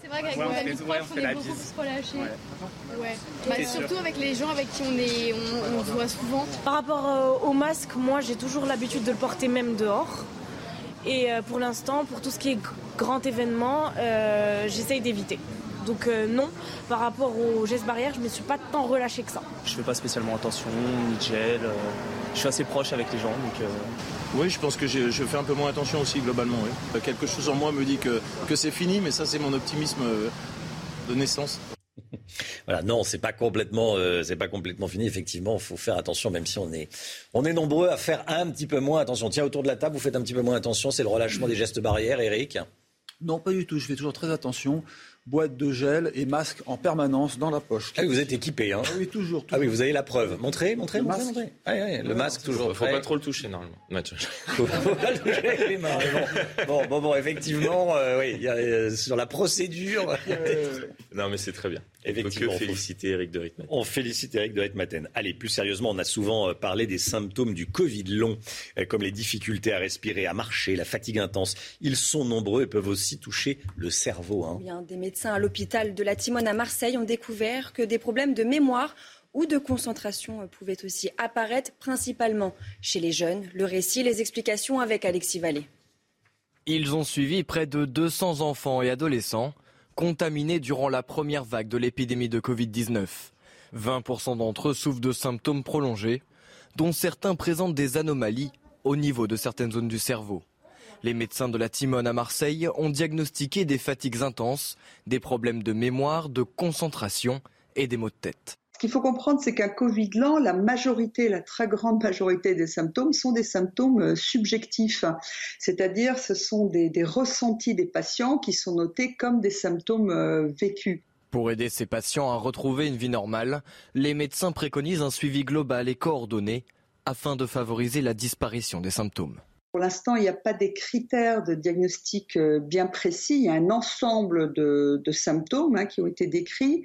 C'est vrai qu'avec ouais, amis proches, on, est beaucoup plus relâchés. Ouais. Bah, surtout avec les gens avec qui on, est, on, se voit souvent. Par rapport euh, au masque, moi j'ai toujours l'habitude de le porter même dehors. Et euh, pour l'instant, pour tout ce qui est grand événement, euh, j'essaye d'éviter. Donc euh, non, par rapport aux gestes barrières, je ne me suis pas tant relâché que ça. Je fais pas spécialement attention, ni gel. Euh, je suis assez proche avec les gens. Donc, euh, Oui, je pense que je fais un peu moins attention aussi globalement. Quelque chose en moi me dit que, que c'est fini, mais ça c'est mon optimisme de naissance. Voilà, non, c'est pas complètement, c'est pas complètement fini. Effectivement, il faut faire attention, même si on est, on est nombreux à faire un petit peu moins attention. Tiens, autour de la table, vous faites un petit peu moins attention. C'est le relâchement des gestes barrières, Eric? Non, pas du tout. Je fais toujours très attention boîte de gel et masque en permanence dans la poche. Ah, vous êtes équipé, hein ah Oui, toujours, Ah oui, vous avez la preuve. Montrez, montrez, le montrez, montrez. Ah, le masque toujours. Il faut pas trop le toucher normalement. faut pas le toucher avec les mains. Bon, bon, bon, effectivement, euh, oui, y a, euh, sur la procédure. non, mais c'est très bien. Effectivement, on féliciter Eric de Ritmaten. On félicite Eric de Ritmaten. Allez, plus sérieusement, on a souvent euh, parlé des symptômes du Covid long, comme les difficultés à respirer, à marcher, la fatigue intense. Ils sont nombreux et peuvent aussi toucher le cerveau. Hein. Bien, des médecins à l'hôpital de la Timone à Marseille ont découvert que des problèmes de mémoire ou de concentration pouvaient aussi apparaître, principalement chez les jeunes. Le récit, les explications avec Alexis Vallée. Ils ont suivi près de 200 enfants et adolescents contaminés durant la première vague de l'épidémie de Covid-19. 20% d'entre eux souffrent de symptômes prolongés, dont certains présentent des anomalies au niveau de certaines zones du cerveau. Les médecins de la Timone à Marseille ont diagnostiqué des fatigues intenses, des problèmes de mémoire, de concentration et des maux de tête. Ce qu'il faut comprendre, c'est qu'un Covid lent, la majorité, la très grande majorité des symptômes sont des symptômes euh, subjectifs. C'est-à-dire, ce sont des, des, ressentis des patients qui sont notés comme des symptômes euh, vécus. Pour aider ces patients à retrouver une vie normale, les médecins préconisent un suivi global et coordonné afin de favoriser la disparition des symptômes. Pour l'instant, il n'y a pas des critères de diagnostic euh, bien précis. Il y a un ensemble de, symptômes hein, qui ont été décrits.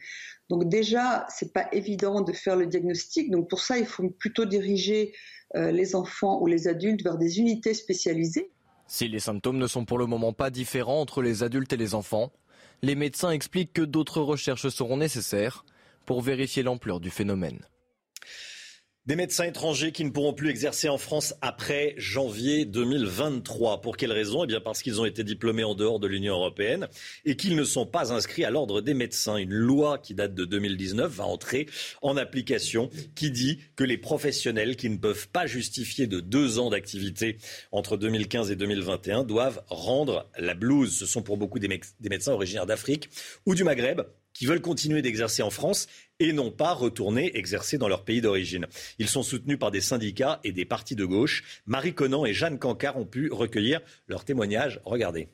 Donc déjà, c'est pas évident de faire le diagnostic. Donc pour ça, il faut plutôt diriger euh, les enfants ou les adultes vers des unités spécialisées. Si les symptômes ne sont pour le moment pas différents entre les adultes et les enfants, les médecins expliquent que d'autres recherches seront nécessaires pour vérifier l'ampleur du phénomène. Des médecins étrangers qui ne pourront plus exercer en France après janvier 2023. Pour quelle raison? Eh bien parce qu'ils ont été diplômés en dehors de l'Union européenne et qu'ils ne sont pas inscrits à l'ordre des médecins. Une loi qui date de 2019 va entrer en application qui dit que les professionnels qui ne peuvent pas justifier de deux ans d'activité entre 2015 et 2021 doivent rendre la blouse. Ce sont pour beaucoup des médecins originaires d'Afrique ou du Maghreb qui veulent continuer d'exercer en France et non pas retourner exercer dans leur pays d'origine. Ils sont soutenus par des syndicats et des partis de gauche. Marie Conan et Jeanne Cancard ont pu recueillir leurs témoignages. Regardez.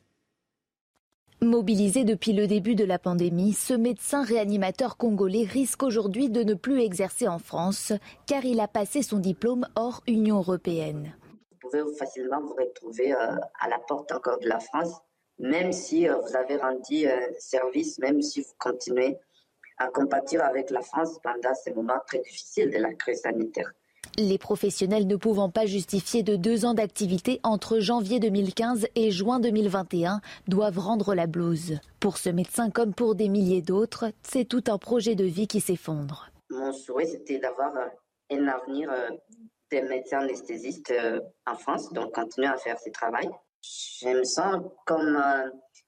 Mobilisé depuis le début de la pandémie, ce médecin réanimateur congolais risque aujourd'hui de ne plus exercer en France car il a passé son diplôme hors Union européenne. Vous pouvez facilement vous retrouver euh, à la porte encore de la France, même si euh, vous avez rendu euh, service, même si vous continuez à compatir avec la France pendant ces moments très difficiles de la crise sanitaire. Les professionnels ne pouvant pas justifier de deux ans d'activité entre janvier 2015 et juin 2021 doivent rendre la blouse. Pour ce médecin comme pour des milliers d'autres, c'est tout un projet de vie qui s'effondre. Mon souhait, c'était d'avoir un avenir des médecins anesthésistes en France, donc continuer à faire ce travail. Je me sens comme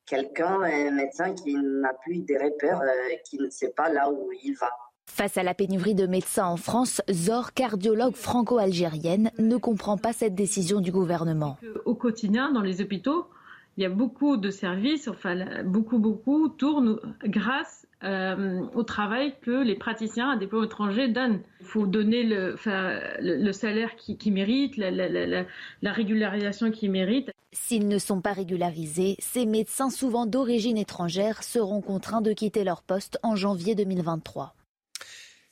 quelqu'un, un médecin qui n'a plus de repères, qui ne sait pas là où il va. Face à la pénurie de médecins en France, Zor, cardiologue franco-algérienne, ne comprend pas cette décision du gouvernement. Au quotidien, dans les hôpitaux, il y a beaucoup de services, enfin beaucoup, beaucoup tournent grâce euh, au travail que les praticiens à diplôme étranger donnent. Il faut donner le, salaire qui, qui mérite, la, la, la, la régularisation qui mérite. S'ils ne sont pas régularisés, ces médecins souvent d'origine étrangère seront contraints de quitter leur poste en janvier 2023.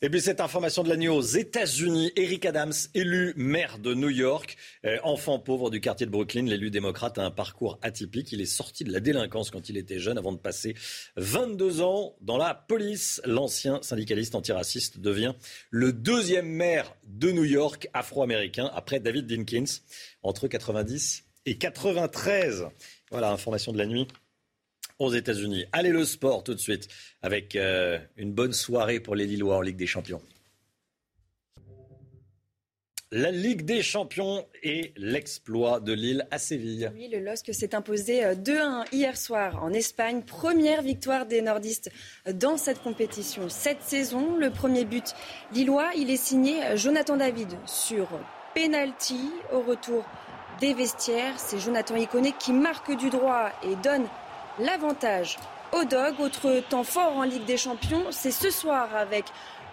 Et puis cette information de la nuit aux États-Unis, Eric Adams, élu maire de New York, euh, enfant pauvre du quartier de Brooklyn, l'élu démocrate a un parcours atypique. Il est sorti de la délinquance quand il était jeune avant de passer 22 ans dans la police. L'ancien syndicaliste antiraciste devient le deuxième maire de New York afro-américain après David Dinkins entre 90 et 93. Voilà, information de la nuit aux États-Unis. Allez le sport tout de suite avec euh, une bonne soirée pour les Lillois en Ligue des Champions. La Ligue des Champions et l'exploit de Lille à Séville. Oui, le LOSC s'est imposé 2-1 hier soir en Espagne. Première victoire des nordistes dans cette compétition. Cette saison, le premier but lillois, il est signé Jonathan David sur penalty au retour des vestiaires. C'est Jonathan Iconé qui marque du droit et donne l'avantage au Dog. Autre temps fort en Ligue des Champions, c'est ce soir avec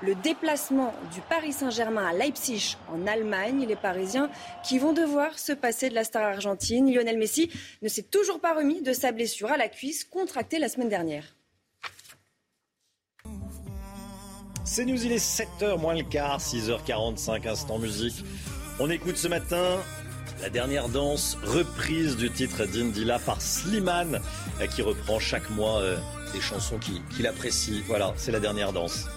le déplacement du Paris Saint-Germain à Leipzig en Allemagne. Les Parisiens qui vont devoir se passer de la star argentine. Lionel Messi ne s'est toujours pas remis de sa blessure à la cuisse contractée la semaine dernière. C'est News, il est 7h moins le quart, 6h45, instant musique. On écoute ce matin la dernière danse, reprise du titre d'Indila par Slimane, qui reprend chaque mois euh, des chansons qu'il qui apprécie. Voilà, c'est la dernière danse.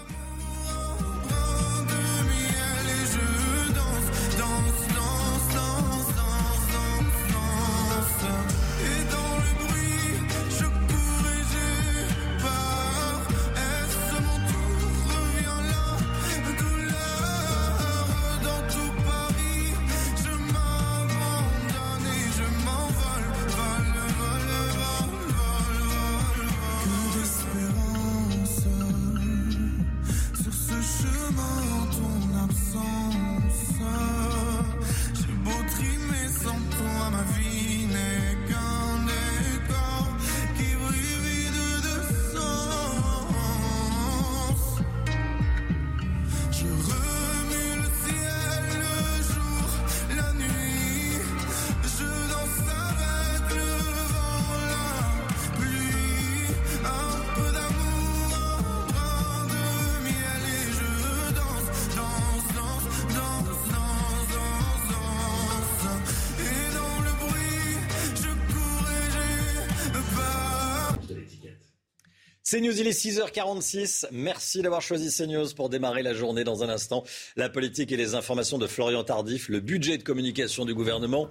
CNews, il est 6h46. Merci d'avoir choisi CNews pour démarrer la journée dans un instant. La politique et les informations de Florian Tardif. Le budget de communication du gouvernement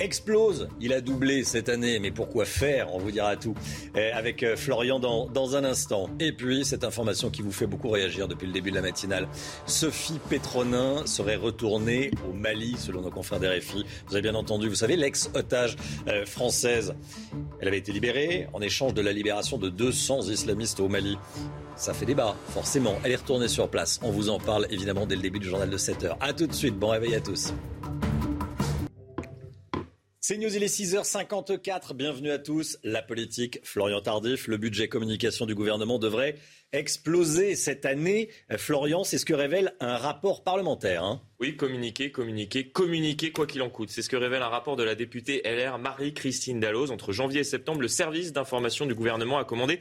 explose. Il a doublé cette année, mais pourquoi faire? On vous dira tout eh, avec euh, Florian dans, dans un instant. Et puis, cette information qui vous fait beaucoup réagir depuis le début de la matinale. Sophie Pétronin serait retournée au Mali, selon nos confrères d'RFI. Vous avez bien entendu, vous savez, l'ex-otage euh, française. Elle avait été libérée en échange de la libération de 200 islamistes au Mali. Ça fait débat, forcément. Elle est retournée sur place. On vous en parle évidemment dès le début du journal de 7h. A tout de suite, bon réveil à tous. C'est News, il est 6h54. Bienvenue à tous. La politique, Florian Tardif, le budget communication du gouvernement devrait exploser cette année. Florian, c'est ce que révèle un rapport parlementaire. Hein. Oui, communiquer, communiquer, communiquer quoi qu'il en coûte. C'est ce que révèle un rapport de la députée LR Marie-Christine Dalloz. Entre janvier et septembre, le service d'information du gouvernement a commandé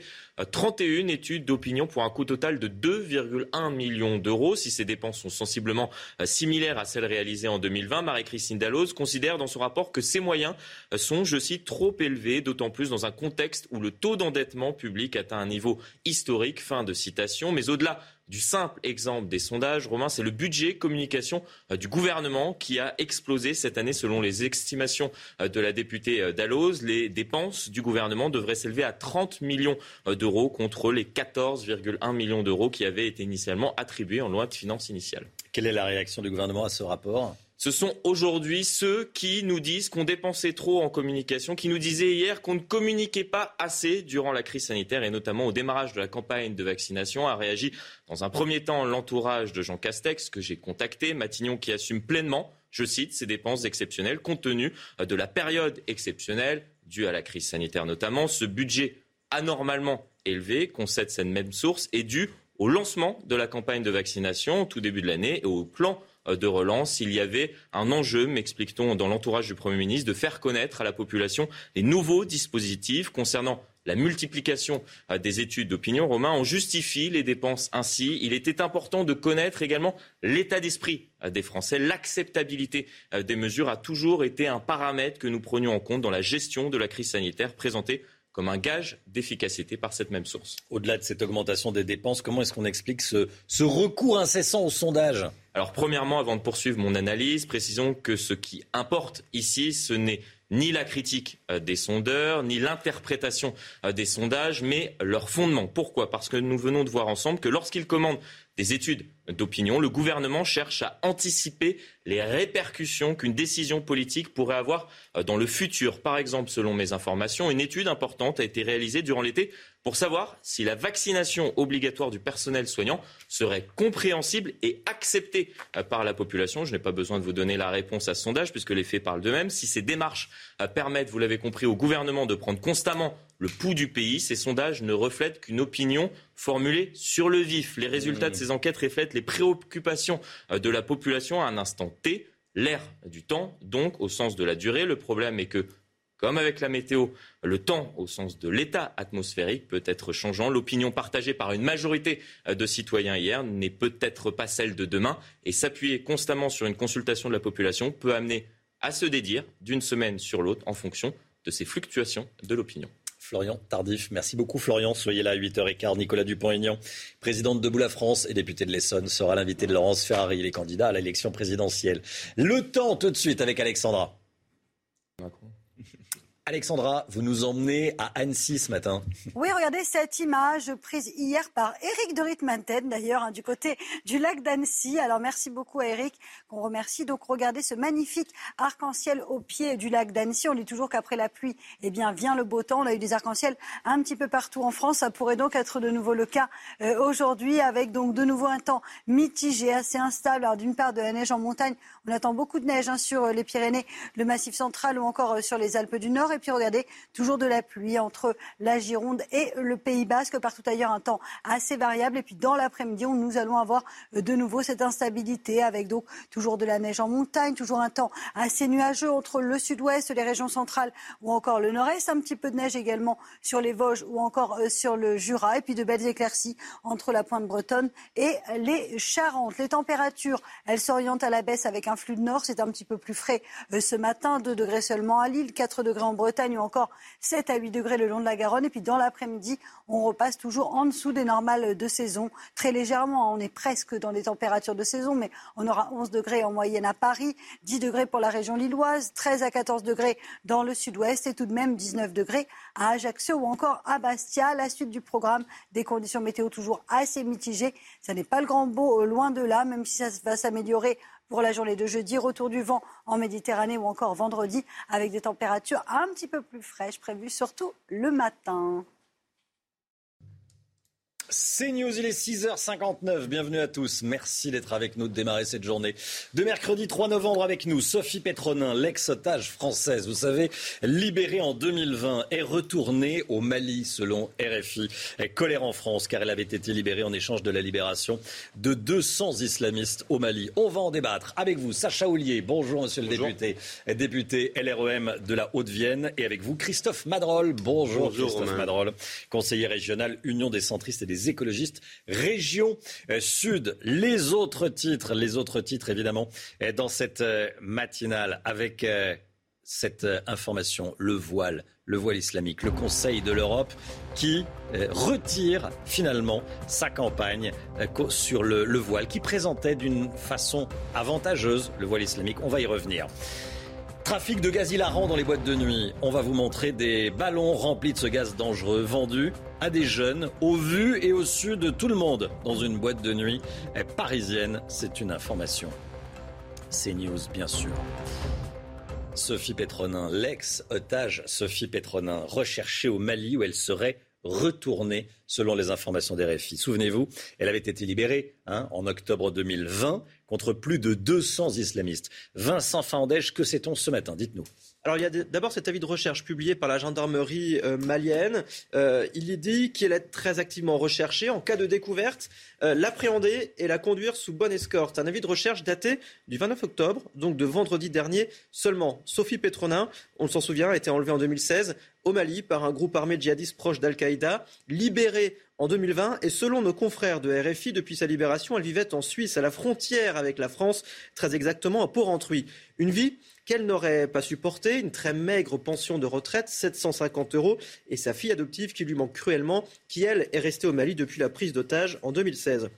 31 euh, études d'opinion pour un coût total de 2,1 millions d'euros. Si ces dépenses sont sensiblement euh, similaires à celles réalisées en 2020, Marie-Christine Dalloz considère dans son rapport que ces moyens euh, sont, je cite, trop élevés, d'autant plus dans un contexte où le taux d'endettement public atteint un niveau historique. Fin de citation. Mais au-delà du simple exemple des sondages, Romain, c'est le budget communication euh, du gouvernement qui a explosé cette année selon les estimations euh, de la députée euh, Dalloz. Les dépenses du gouvernement devraient s'élever à 30 millions d'euros contre les 14,1 millions d'euros qui avaient été initialement attribués en loi de finances initiale. Quelle est la réaction du gouvernement à ce rapport? Ce sont aujourd'hui ceux qui nous disent qu'on dépensait trop en communication, qui nous disaient hier qu'on ne communiquait pas assez durant la crise sanitaire et notamment au démarrage de la campagne de vaccination, a réagi dans un premier temps l'entourage de Jean Castex que j'ai contacté, Matignon qui assume pleinement, je cite, ces dépenses exceptionnelles compte tenu de la période exceptionnelle due à la crise sanitaire notamment. Ce budget anormalement élevé, concède cette même source, est dû au lancement de la campagne de vaccination au tout début de l'année et au plan euh, de relance. Il y avait un enjeu, m'explique-t-on, dans l'entourage du Premier ministre, de faire connaître à la population les nouveaux dispositifs concernant la multiplication euh, des études d'opinion. Romain, on justifie les dépenses ainsi. Il était important de connaître également l'état d'esprit euh, des Français. L'acceptabilité des mesures a toujours été un paramètre que nous prenions en compte dans la gestion de la crise sanitaire présentée comme un gage d'efficacité par cette même source. Au-delà de cette augmentation des dépenses, comment est-ce qu'on explique ce, ce, recours incessant au sondage? Alors premièrement, avant de poursuivre mon analyse, précisons que ce qui importe ici, ce n'est ni la critique euh, des sondeurs, ni l'interprétation euh, des sondages, mais leur fondement. Pourquoi? Parce que nous venons de voir ensemble que lorsqu'ils commandent des études d'opinion, le gouvernement cherche à anticiper les répercussions qu'une décision politique pourrait avoir euh, dans le futur. Par exemple, selon mes informations, une étude importante a été réalisée durant l'été pour savoir si la vaccination obligatoire du personnel soignant serait compréhensible et acceptée euh, par la population. Je n'ai pas besoin de vous donner la réponse à ce sondage puisque les faits parlent d'eux-mêmes. Si ces démarches euh, permettent, vous l'avez compris, au gouvernement de prendre constamment le pouls du pays, ces sondages ne reflètent qu'une opinion formulée sur le vif. Les résultats de mmh. ces enquêtes reflètent les préoccupations euh, de la population à un instant T, l'air du temps, donc au sens de la durée. Le problème est que, comme avec la météo, le temps au sens de l'état atmosphérique peut être changeant. L'opinion partagée par une majorité de citoyens hier n'est peut-être pas celle de demain. Et s'appuyer constamment sur une consultation de la population peut amener à se dédire d'une semaine sur l'autre en fonction de ces fluctuations de l'opinion. Florian Tardif. Merci beaucoup Florian. Soyez là à 8h15. Nicolas Dupont-Aignan, président de Debout la France et député de l'Essonne, sera l'invité de Laurence Ferrari, les candidats à l'élection présidentielle. Le temps tout de suite avec Alexandra. Alexandra, vous nous emmenez à Annecy ce matin. Oui, regardez cette image prise hier par Eric de Ritmanten, d'ailleurs, hein, du côté du lac d'Annecy. Alors merci beaucoup à Eric, qu'on remercie. Donc regardez ce magnifique arc-en-ciel au pied du lac d'Annecy. On dit toujours qu'après la pluie, eh bien, vient le beau temps. On a eu des arcs-en-ciel un petit peu partout en France. Ça pourrait donc être de nouveau le cas euh, aujourd'hui, avec donc de nouveau un temps mitigé, assez instable. Alors d'une part, de la neige en montagne. On attend beaucoup de neige hein, sur les Pyrénées, le Massif central ou encore euh, sur les Alpes du Nord. Et puis regardez, toujours de la pluie entre la Gironde et le Pays Basque. Partout ailleurs, un temps assez variable. Et puis dans l'après-midi, nous allons avoir euh, de nouveau cette instabilité avec donc toujours de la neige en montagne, toujours un temps assez nuageux entre le sud-ouest, les régions centrales ou encore le nord-est. Un petit peu de neige également sur les Vosges ou encore euh, sur le Jura. Et puis de belles éclaircies entre la pointe bretonne et les Charentes. Les températures, elles s'orientent à la baisse avec un flux de nord. C'est un petit peu plus frais euh, ce matin. 2 degrés seulement à Lille, 4 degrés en Bretagne ou encore 7 à 8 degrés le long de la Garonne. Et puis dans l'après-midi, on repasse toujours en dessous des normales de saison, très légèrement. On est presque dans des températures de saison, mais on aura 11 degrés en moyenne à Paris, 10 degrés pour la région lilloise, 13 à 14 degrés dans le sud-ouest et tout de même 19 degrés à Ajaccio ou encore à Bastia. La suite du programme, des conditions météo toujours assez mitigées. Ça n'est pas le grand beau, loin de là, même si ça va s'améliorer pour la journée de jeudi. Retour du vent en Méditerranée ou encore vendredi avec des températures un petit peu plus fraîches prévues, surtout le matin. C'est News, il est 6h59. Bienvenue à tous. Merci d'être avec nous, de démarrer cette journée de mercredi 3 novembre avec nous. Sophie Petronin, l'ex-otage française, vous savez, libérée en 2020, est retournée au Mali selon RFI. Elle colère en France car elle avait été libérée en échange de la libération de 200 islamistes au Mali. On va en débattre avec vous, Sacha Oulier. Bonjour, monsieur le député, député LREM de la Haute-Vienne. Et avec vous, Christophe Madrol. Bonjour, Christophe Madrol, conseiller régional Union des centristes et des écologistes région euh, sud. Les autres titres, les autres titres évidemment, euh, dans cette euh, matinale avec cette information, le voile, le voile islamique, le Conseil de l'Europe qui retire finalement sa campagne sur le, le voile, qui présentait d'une façon avantageuse le voile islamique. On va y revenir. Trafic de gaz hilarant dans les boîtes de nuit. On va vous montrer des ballons remplis de ce gaz dangereux vendus à des jeunes au vu et au su de tout le monde dans une boîte de nuit parisienne. C'est une information. C'est news, bien sûr. Sophie Pétronin, l'ex-otage Sophie Pétronin, recherchée au Mali où elle serait retournée selon les informations des RFI. Souvenez-vous, elle avait été libérée hein, en octobre 2020 contre plus de 200 islamistes. Vincent Fandèche, que sait-on ce matin? Dites-nous. Alors il y a d'abord cet avis de recherche publié par la gendarmerie euh, malienne. Euh, il y dit qu'elle est très activement recherchée en cas de découverte, euh, l'appréhender et la conduire sous bonne escorte. Un avis de recherche daté du 29 octobre, donc de vendredi dernier seulement. Sophie Petronin, on s'en souvient, a été enlevée en 2016 au Mali par un groupe armé djihadiste proche d'Al-Qaïda, libérée en 2020 et selon nos confrères de RFI, depuis sa libération, elle vivait en Suisse, à la frontière avec la France, très exactement à Port-Entruy. Une vie qu'elle n'aurait pas supporté, une très maigre pension de retraite, 750 euros, et sa fille adoptive qui lui manque cruellement, qui elle est restée au Mali depuis la prise d'otage en 2016.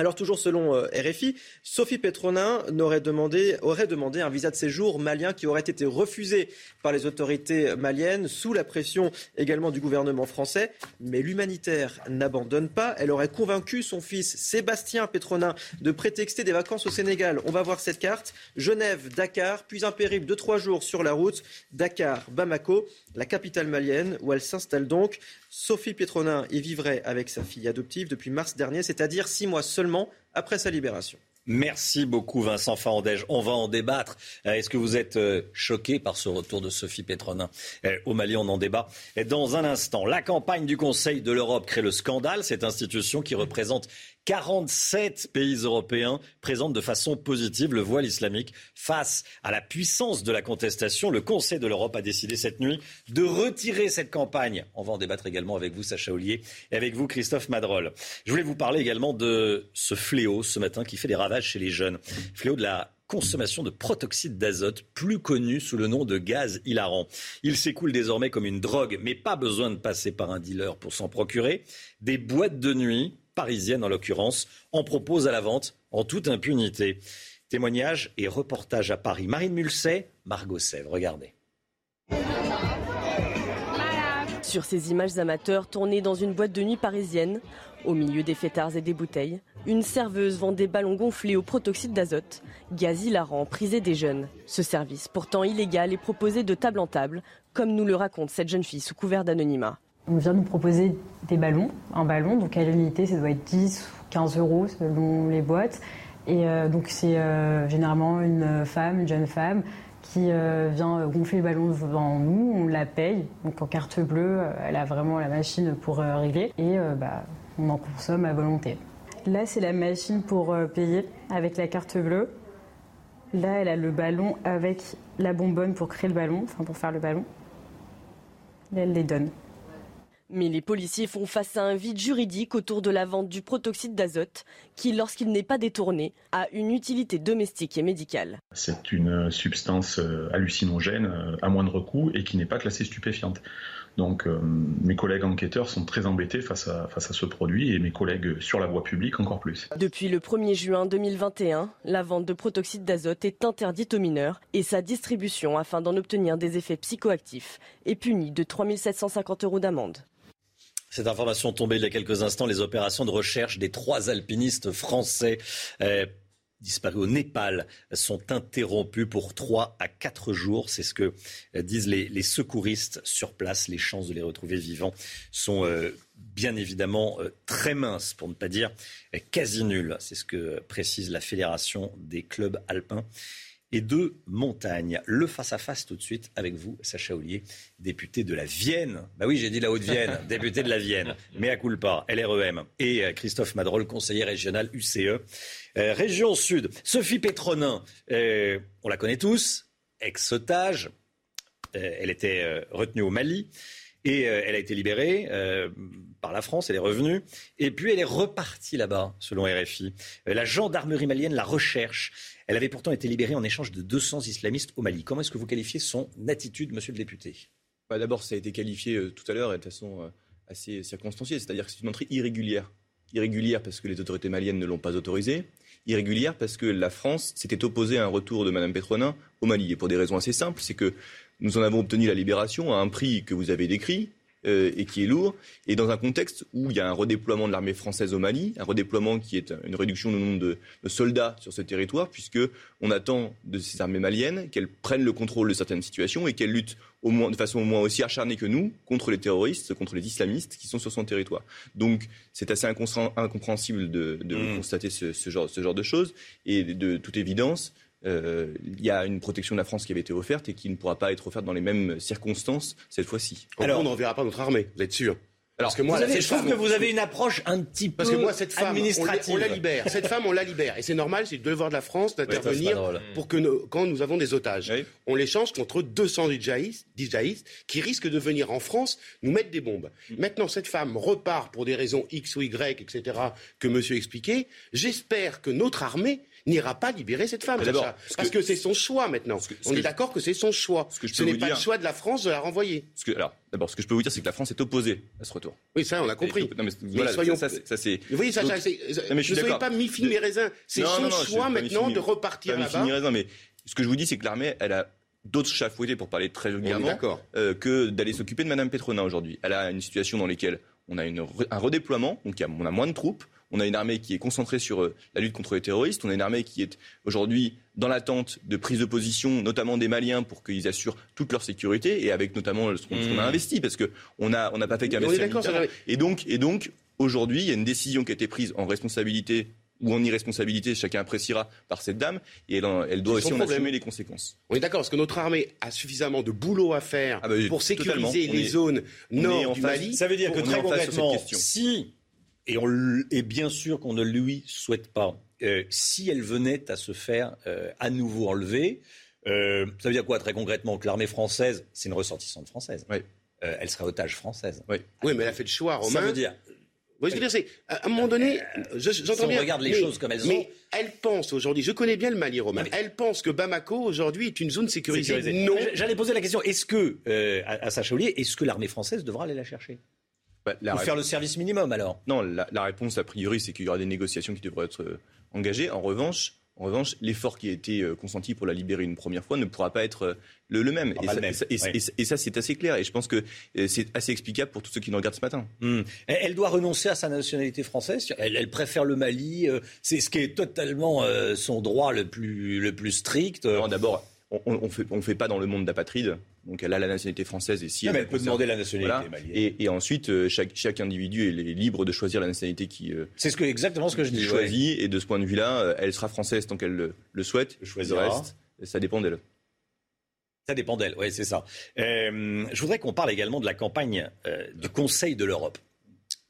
Alors toujours selon euh, RFI, Sophie Petronin aurait demandé, un visa de séjour malien qui aurait été refusé par les autorités maliennes sous la pression également du gouvernement français. Mais l'humanitaire n'abandonne pas. Elle aurait convaincu son fils Sébastien Petronin de prétexter des vacances au Sénégal. On va voir cette carte. Genève, Dakar, puis un périple de trois jours sur la route. Dakar, Bamako, la capitale malienne où elle s'installe donc. Sophie Pietronin y vivrait avec sa fille adoptive depuis mars dernier, c'est-à-dire six mois seulement Merci beaucoup Vincent Fandège. On va en débattre. Euh, est-ce que vous êtes euh, choqué par ce retour de Sophie Pétronin euh, au Mali On en débat. dans un instant, la campagne du Conseil de l'Europe crée le scandale. Cette institution qui représente 47 pays européens présentent de façon positive le voile islamique. Face à la puissance de la contestation, le Conseil de l'Europe a décidé cette nuit de retirer cette campagne. On va en débattre également avec vous, Sacha Ollier, et avec vous, Christophe Madrol. Je voulais vous parler également de ce fléau ce matin qui fait des ravages chez les jeunes. Fléau de la consommation de protoxyde d'azote, plus connu sous le nom de gaz hilarant. Il s'écoule désormais comme une drogue, mais pas besoin de passer par un dealer pour s'en procurer. Des boîtes de nuit parisienne en l'occurrence, en propose à la vente en toute impunité. Témoignage et reportage à Paris. Marine Mulset, Margot Sèvres, regardez. Sur ces images amateurs tournées dans une boîte de nuit parisienne, au milieu des fêtards et des bouteilles, une serveuse vend des ballons gonflés au protoxyde d'azote, gaz hilarant prisé des jeunes. Ce service, pourtant illégal, est proposé de table en table, comme nous le raconte cette jeune fille sous couvert d'anonymat. On vient nous proposer des ballons, un ballon, donc à l'unité, ça doit être 10 ou 15 euros selon les boîtes. Et euh, donc c'est euh, généralement une femme, une jeune femme, qui euh, vient gonfler le ballon devant nous, on la paye. Donc en carte bleue, elle a vraiment la machine pour régler et bah, on en consomme à volonté. Là, c'est la machine pour payer avec la carte bleue. Là, elle a le ballon avec la bonbonne pour créer le ballon, enfin pour faire le ballon. Et elle les donne. Mais les policiers font face à un vide juridique autour de la vente du protoxyde d'azote, qui, lorsqu'il n'est pas détourné, a une utilité domestique et médicale. C'est une substance euh, hallucinogène euh, à moindre coût et qui n'est pas classée stupéfiante. Donc euh, mes collègues enquêteurs sont très embêtés face à, face à ce produit et mes collègues sur la voie publique encore plus. Depuis le 1er juin 2021, la vente de protoxyde d'azote est interdite aux mineurs et sa distribution afin d'en obtenir des effets psychoactifs est punie de 3 750 euros d'amende. Cette information tombée il y a quelques instants, les opérations de recherche des trois alpinistes français euh, disparus au Népal sont interrompues pour trois à quatre jours. C'est ce que euh, disent les, secouristes sur place. Les chances de les retrouver vivants sont euh, bien évidemment très minces, pour ne pas dire quasi nulles. C'est ce que précise la Fédération des clubs alpins et de montagne. Le face-à-face tout de suite avec vous, Sacha Ollier, député de la Vienne. Bah oui, j'ai dit la Haute-Vienne, député de la Vienne. Mais à culpa, LREM. Et euh, Christophe Madrol, conseiller régional UCE. Euh, région Sud, Sophie Pétronin, euh, on la connaît tous, ex-otage. elle était retenue au Mali. Et elle a été libérée par la France, elle est revenue. Et puis elle est repartie là-bas, selon RFI. la gendarmerie malienne la recherche. Elle avait pourtant été libérée en échange de 200 islamistes au Mali. Comment est-ce que vous qualifiez son attitude, monsieur le député? Bah, D'abord, ça a été qualifié euh, tout à l'heure et de façon euh, assez circonstanciée, c'est-à-dire que c'est une entrée irrégulière. Irrégulière parce que les autorités maliennes ne l'ont pas autorisée, irrégulière parce que la France s'était opposée à un retour de Mme Petronin au Mali. Et pour des raisons assez simples, c'est que nous en avons obtenu la libération à un prix que vous avez décrit, euh, et qui est lourd, et dans un contexte où il y a un redéploiement de l'armée française au Mali, un redéploiement qui est une réduction du nombre de, soldats sur ce territoire, puisque on attend de ces armées maliennes qu'elles prennent le contrôle de certaines situations et qu'elles luttent au moins, de façon au moins aussi acharnée que nous contre les terroristes, contre les islamistes qui sont sur son territoire. Donc c'est assez incompréhensible de, mmh. constater ce, genre, ce genre de choses, et de toute évidence, euh, il y a une protection de la France qui avait été offerte et qui ne pourra pas être offerte dans les mêmes circonstances cette fois-ci. Alors, on ne verra pas notre armée, vous êtes sûr parce que moi, je trouve que vous avez une approche un petit peu Parce que moi, cette femme, on, la libère. cette femme, on la libère. Et c'est normal, c'est le devoir de la France d'intervenir pour que quand nous avons des otages, on les change contre 200 djihadistes qui risquent de venir en France nous mettre des bombes. Mm. Maintenant, cette femme repart pour des raisons X ou Y, etc., que monsieur expliquait. J'espère que notre armée n'ira pas libérer cette femme. parce que, c'est son choix maintenant. On est d'accord que c'est son choix. Ce, n'est pas le choix de la France de la renvoyer. alors, d'abord, ce que je peux vous dire, c'est que la France est opposée à ce retour. Oui, ça, on l'a compris. mais, soyons... ça, c'est. Vous voyez, Sacha, ne soyez pas mi-fini mes raisins. C'est son choix maintenant de repartir là-bas. mais ce que je vous dis, c'est que l'armée, elle a d'autres chats fouettés, pour parler très vulgairement, euh, que d'aller s'occuper de Madame Petronin aujourd'hui. Elle a une situation dans laquelle on a une, un redéploiement, donc on a moins de troupes, on a une armée qui est concentrée sur euh, la lutte contre les terroristes. On a une armée qui est aujourd'hui dans l'attente de prise de position, notamment des Maliens, pour qu'ils assurent toute leur sécurité, et avec notamment ce qu'on a investi, parce qu'on n'a on pas fait qu'investir. Et donc, et donc aujourd'hui, il y a une décision qui a été prise en responsabilité ou en irresponsabilité, chacun appréciera par cette dame, et elle, doit aussi en assumer les conséquences. On est d'accord, parce que notre armée a suffisamment de boulot à faire ah bah, pour sécuriser les zones nord du Mali. Ça veut dire que très concrètement, si et, on, et bien sûr qu'on ne lui souhaite pas. Euh, si elle venait à se faire euh, à nouveau enlever, euh, ça veut dire quoi très concrètement Que l'armée française, c'est une ressortissante française. Oui. elle serait otage française. Oui. oui, mais elle a fait le choix, Romain. Ça veut dire. Oui, je veux dire, c'est à un moment donné, j'entends si on bien. regarde les choses comme elles sont. Mais elle pense aujourd'hui, je connais bien le Mali, Romain. Elle pense que Bamako aujourd'hui est une zone sécurisée. Non. J'allais poser la question. Est-ce que à, à Sacha est-ce que l'armée française devra aller la chercher? Bah, Ou faire le service minimum alors Non, la, réponse a priori c'est qu'il y aura des négociations qui devraient être euh, engagées. En revanche, en revanche, l'effort qui a été euh, consenti pour la libérer une première fois ne pourra pas être euh, le, même. Et, ça, c'est assez clair. Et je pense que c'est assez explicable pour tous ceux qui nous regardent ce matin. Hmm. Elle doit renoncer à sa nationalité française. Elle, préfère le Mali. C'est ce qui est totalement son droit le plus, le plus strict. D'abord, on ne fait, on fait pas dans le monde d'apatride. Donc elle a la nationalité française et si elle, peut demander la nationalité malienne. Et, ensuite, euh, chaque, chaque, individu est libre de choisir la nationalité qui. Euh, c'est ce que, exactement ce que je dis. Choisit et de ce point de vue-là, euh, elle sera française tant qu'elle le, souhaite. Le reste, ça dépend d'elle. Ça dépend d'elle, oui, c'est ça. je voudrais qu'on parle également de la campagne du Conseil de l'Europe.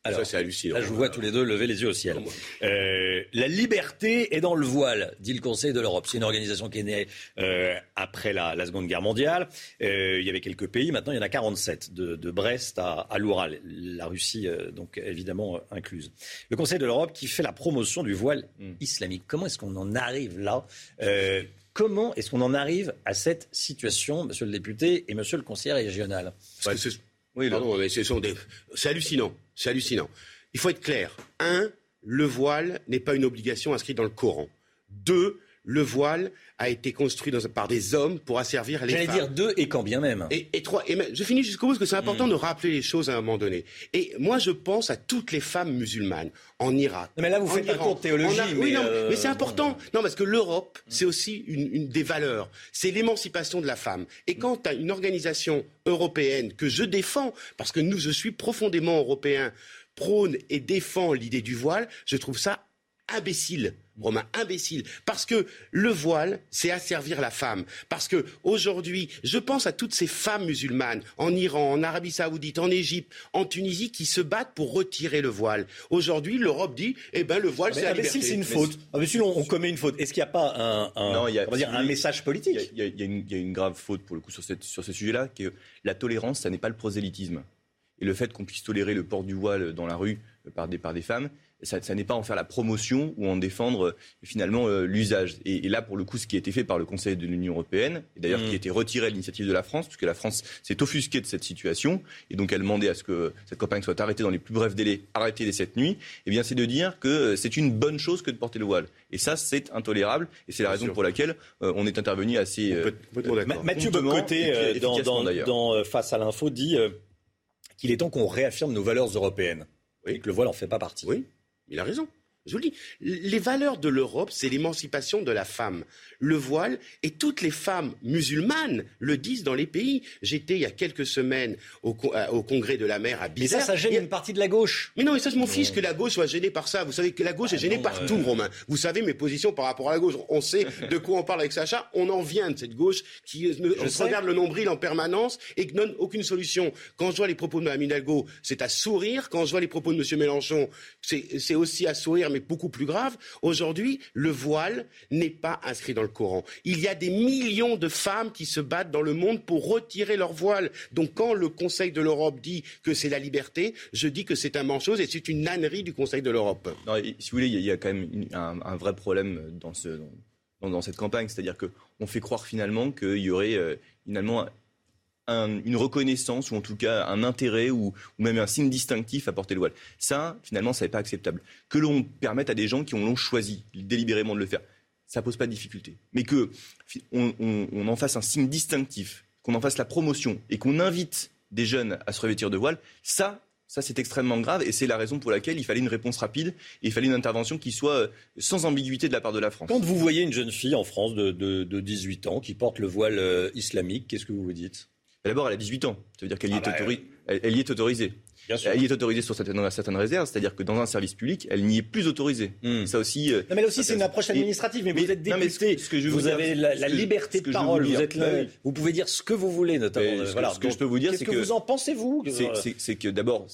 Alors, ça, c'est hallucinant. Là, je vous vois tous les deux lever les yeux au ciel. Euh, la liberté est dans le voile, dit le Conseil de l'Europe. C'est une organisation qui est née euh, après la, Seconde Guerre mondiale. Euh, il y avait quelques pays, maintenant il y en a 47, de, Brest à, à l'Oural, la Russie donc évidemment incluse. Le Conseil de l'Europe qui fait la promotion du voile hmm. islamique. Comment est-ce qu'on en arrive là Comment est-ce qu'on en arrive à cette situation, monsieur le député et monsieur le conseiller régional? Oui, pardon, mais c'est hallucinant. C'est hallucinant. Il faut être clair. Un, le voile n'est pas une obligation inscrite dans le Coran. Deux, le voile a été construit par des hommes pour asservir les femmes. J'allais dire deux et quand bien même. Et, trois. Et je finis jusqu'au bout parce que c'est important hmm. de rappeler les choses à un moment donné. Et moi, je pense à toutes les femmes musulmanes en Irak. Mais là, vous faites un cours de théologie. mais oui, non, euh, mais c'est important. Non, parce que l'Europe, c'est aussi une, une, des valeurs. C'est l'émancipation de la femme. Et quand as une organisation européenne que je défends, parce que nous, je suis profondément européen, prône et défend l'idée du voile, je trouve ça imbécile. Romain, imbécile. Parce que le voile, c'est asservir la femme. Parce que aujourd'hui, je pense à toutes ces femmes musulmanes en Iran, en Arabie Saoudite, en Égypte, en Tunisie, qui se battent pour retirer le voile. Aujourd'hui, l'Europe dit, eh ben, le voile, c'est la liberté. c'est une faute. Imbécile, on, commet une faute. Est-ce qu'il n'y a pas un, un message politique? Il y, a, une grave faute, pour le coup, sur, cette, sur ce sujet-là, que la tolérance, ça n'est pas le prosélytisme. Et le fait qu'on puisse tolérer le port du voile dans la rue par des, par des femmes, ça, n'est pas en faire la promotion ou en défendre euh, finalement euh, l'usage. Et, là, pour le coup, ce qui a été fait par le Conseil de l'Union européenne, et d'ailleurs qui a mm. été retiré à l'initiative de la France, puisque la France s'est offusquée de cette situation, et donc elle demandait à ce que cette campagne soit arrêtée dans les plus brefs délais, arrêtée dès cette nuit, eh bien c'est de dire que euh, c'est une bonne chose que de porter le voile. Et ça, c'est intolérable, et c'est la raison pour laquelle on est intervenu assez... Mathieu Bocoté, dans, Face à l'info, dit qu'il est temps qu'on réaffirme nos valeurs européennes. Et que le voile n'en fait pas partie. Oui. Il a raison. Je vous le dis, les valeurs de l'Europe, c'est l'émancipation de la femme. Le voile, et toutes les femmes musulmanes le disent dans les pays. J'étais il y a quelques semaines au, euh, congrès de la mer à Bizerte. Mais ça, ça gêne une partie de la gauche. Mais non, mais ça, je m'en fiche que la gauche soit gênée par ça. Vous savez que la gauche est ah gênée par tout, Romain. Vous savez mes positions par rapport à la gauche. On sait de quoi on parle avec Sacha. On en vient de cette gauche qui regarde le nombril en permanence et qui donne aucune solution. Quand je vois les propos de Mme Hidalgo, c'est à sourire. Quand je vois les propos de M. Mélenchon, c'est aussi à sourire mais beaucoup plus grave. Aujourd'hui, le voile n'est pas inscrit dans le Coran. Il y a des millions de femmes qui se battent dans le monde pour retirer leur voile. Donc quand le Conseil de l'Europe dit que c'est la liberté, je dis que c'est un manchose et c'est une ânerie du Conseil de l'Europe. Si vous voulez, il y a quand même un, vrai problème dans, ce, dans, cette campagne. C'est-à-dire qu'on fait croire finalement qu'il y aurait euh, finalement une reconnaissance ou en tout cas un intérêt ou, même un signe distinctif à porter le voile. Ça, finalement, ça n'est pas acceptable. Que l'on permette à des gens qui ont choisi délibérément de le faire, ça pose pas de difficulté. Mais que on, en fasse un signe distinctif, qu'on en fasse la promotion et qu'on invite des jeunes à se revêtir de voile, ça, ça, c'est extrêmement grave et c'est la raison pour laquelle il fallait une réponse rapide et il fallait une intervention qui soit euh, sans ambiguïté de la part de la France. Quand vous voyez une jeune fille en France de, de 18 ans qui porte le voile euh, islamique, qu'est-ce que vous vous dites? D'abord, elle a 18 ans. Ça veut dire qu'elle y, ah bah elle, y est autorisée. Elle y est autorisée sur certaines, certaines réserves, c'est-à-dire que dans un service public, elle n'y est plus autorisée. Hmm. Ça aussi. Euh, non, mais là aussi, c'est une approche administrative. Mais, vous êtes député, ce que je vous, avez la, liberté de parole. Vous êtes là, vous pouvez dire ce que vous voulez, notamment. ce, voilà. que, je peux vous dire, c'est que, que, vous en pensez vous C'est que d'abord,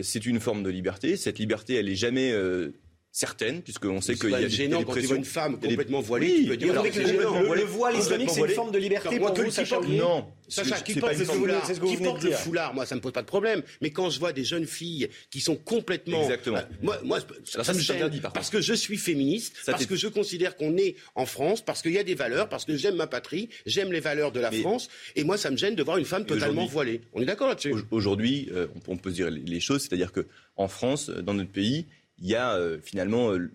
c'est une forme de liberté. Cette liberté, elle n'est jamais euh, certaines, puisqu'on sait qu'il y a gênant quand tu vois une femme complètement voilée, tu peux dire le, voile islamique, c'est une forme de liberté pour vous, Sacha Non. Sacha, qui porte, le foulard, qui porte le foulard, moi, ça me pose pas de problème. Mais quand je vois des jeunes filles qui sont complètement... Exactement. moi, moi ça, me gêne parce que je suis féministe, parce que je considère qu'on est en France, parce qu'il y a des valeurs, parce que j'aime ma patrie, j'aime les valeurs de la France, et moi, ça me gêne de voir une femme totalement voilée. On est d'accord là-dessus? Aujourd'hui, on peut se dire les choses, c'est-à-dire que en France, dans notre pays, il y a euh, finalement euh,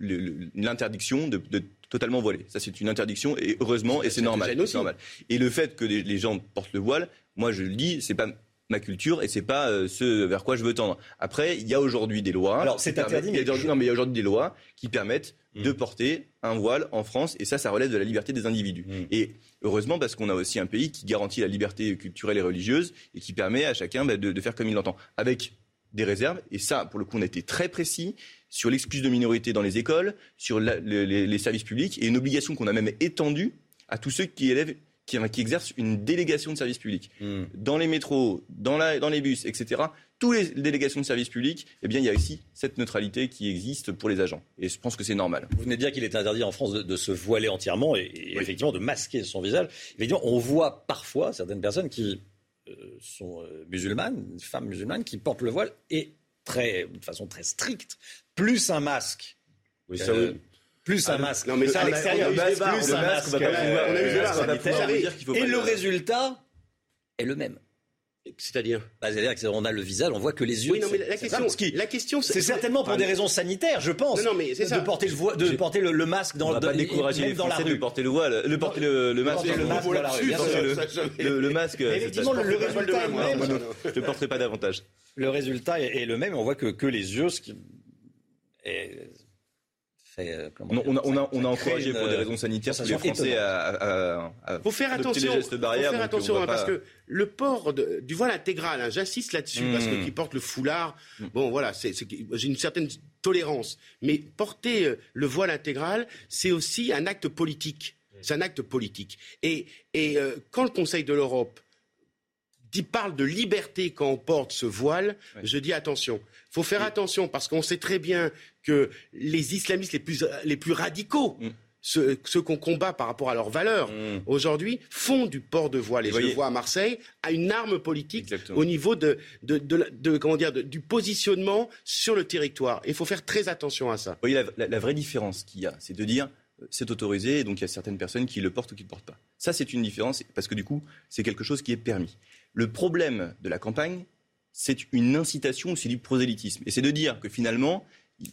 l'interdiction de, totalement voiler. Ça, c'est une interdiction, et heureusement, et c'est normal, normal. Et le fait que les, gens portent le voile, moi, je le dis, c'est pas ma culture et c'est pas euh, ce vers quoi je veux tendre. Après, il y a aujourd'hui des lois. Alors c'est interdit, mais non, mais il y a aujourd'hui des lois qui permettent mmh. de porter un voile en France et ça, ça relève de la liberté des individus. Mmh. Et heureusement parce qu'on a aussi un pays qui garantit la liberté culturelle et religieuse et qui permet à chacun bah, de, de, faire comme il l'entend, avec des réserves. Et ça, pour le coup, on a été très précis sur l'excuse de minorité dans les écoles, sur les, services publics, et une obligation qu'on a même étendue à tous ceux qui élèvent qui, qui exercent une délégation de service public. Hmm. Dans les métros, dans, la, dans les bus, etc., toutes les délégations de service public, eh bien, il y a aussi cette neutralité qui existe pour les agents. Et je pense que c'est normal. Vous venez de dire qu'il est interdit en France de, de se voiler entièrement et, et effectivement de masquer son visage. Effectivement, on voit parfois certaines personnes qui sont euh, musulmanes, femmes musulmanes, qui portent le voile et très, de façon très stricte, plus un masque. Oui, ça, euh, oui. plus un Ah, masque. non, mais ça, à a- l'extérieur, a plus un masque, masque. on va pas pouvoir- on a eu ce débat, on sanitaire. faut Et pas le le- résultat est le même. C'est-à-dire bah, C'est-à-dire qu'on a le visage, on voit que les yeux. Oui, non, mais c'est- la question, ça, ce qui- la question, c'est certainement pour des raisons sanitaires, je pense. Non, non, mais c'est de porter le, de porter le, le masque dans on va dans- pas décourager même les dans la rue. de porter le voile, de porter le, le masque, porter le masque dans la rue, le, le- le masque. Effectivement, le résultat est le même, même. moi, non, Je ne porterai pas davantage. Le résultat est, le même, on voit que, que les yeux, ce qui euh, comment On, dire, on a, on a, ça- on a ça encouragé pour des raisons sanitaires les Français étonnante. à, à, à faut faire attention, les gestes barrières. faut faire attention hein, parce que le port de- du voile intégral, hein, j'insiste là-dessus parce que qui porte le foulard, bon voilà, c'est, c'est- j'ai une certaine tolérance, mais porter euh, le voile intégral, c'est aussi un acte politique. C'est un acte politique. Et, et euh, quand le Conseil de l'Europe dit, parle de liberté quand on porte ce voile, je dis attention. Il faut faire attention parce qu'on sait très bien que les islamistes les plus, les plus radicaux, Mm. ceux, qu'on combat par rapport à leurs valeurs, aujourd'hui, font du port de voile. Et je le vois à Marseille, à une arme politique Exactement. au niveau de, de, de la- de- comment dire, du positionnement sur le territoire. Il faut faire très attention à ça. Vous voyez, la, la- la vraie différence qu'il y a, c'est de dire euh, c'est autorisé, et donc il y a certaines personnes qui le portent ou qui ne le portent pas. Ça, c'est une différence, parce que du coup, c'est quelque chose qui est permis. Le problème de la campagne, c'est une incitation, c'est du prosélytisme. Et c'est de dire que finalement,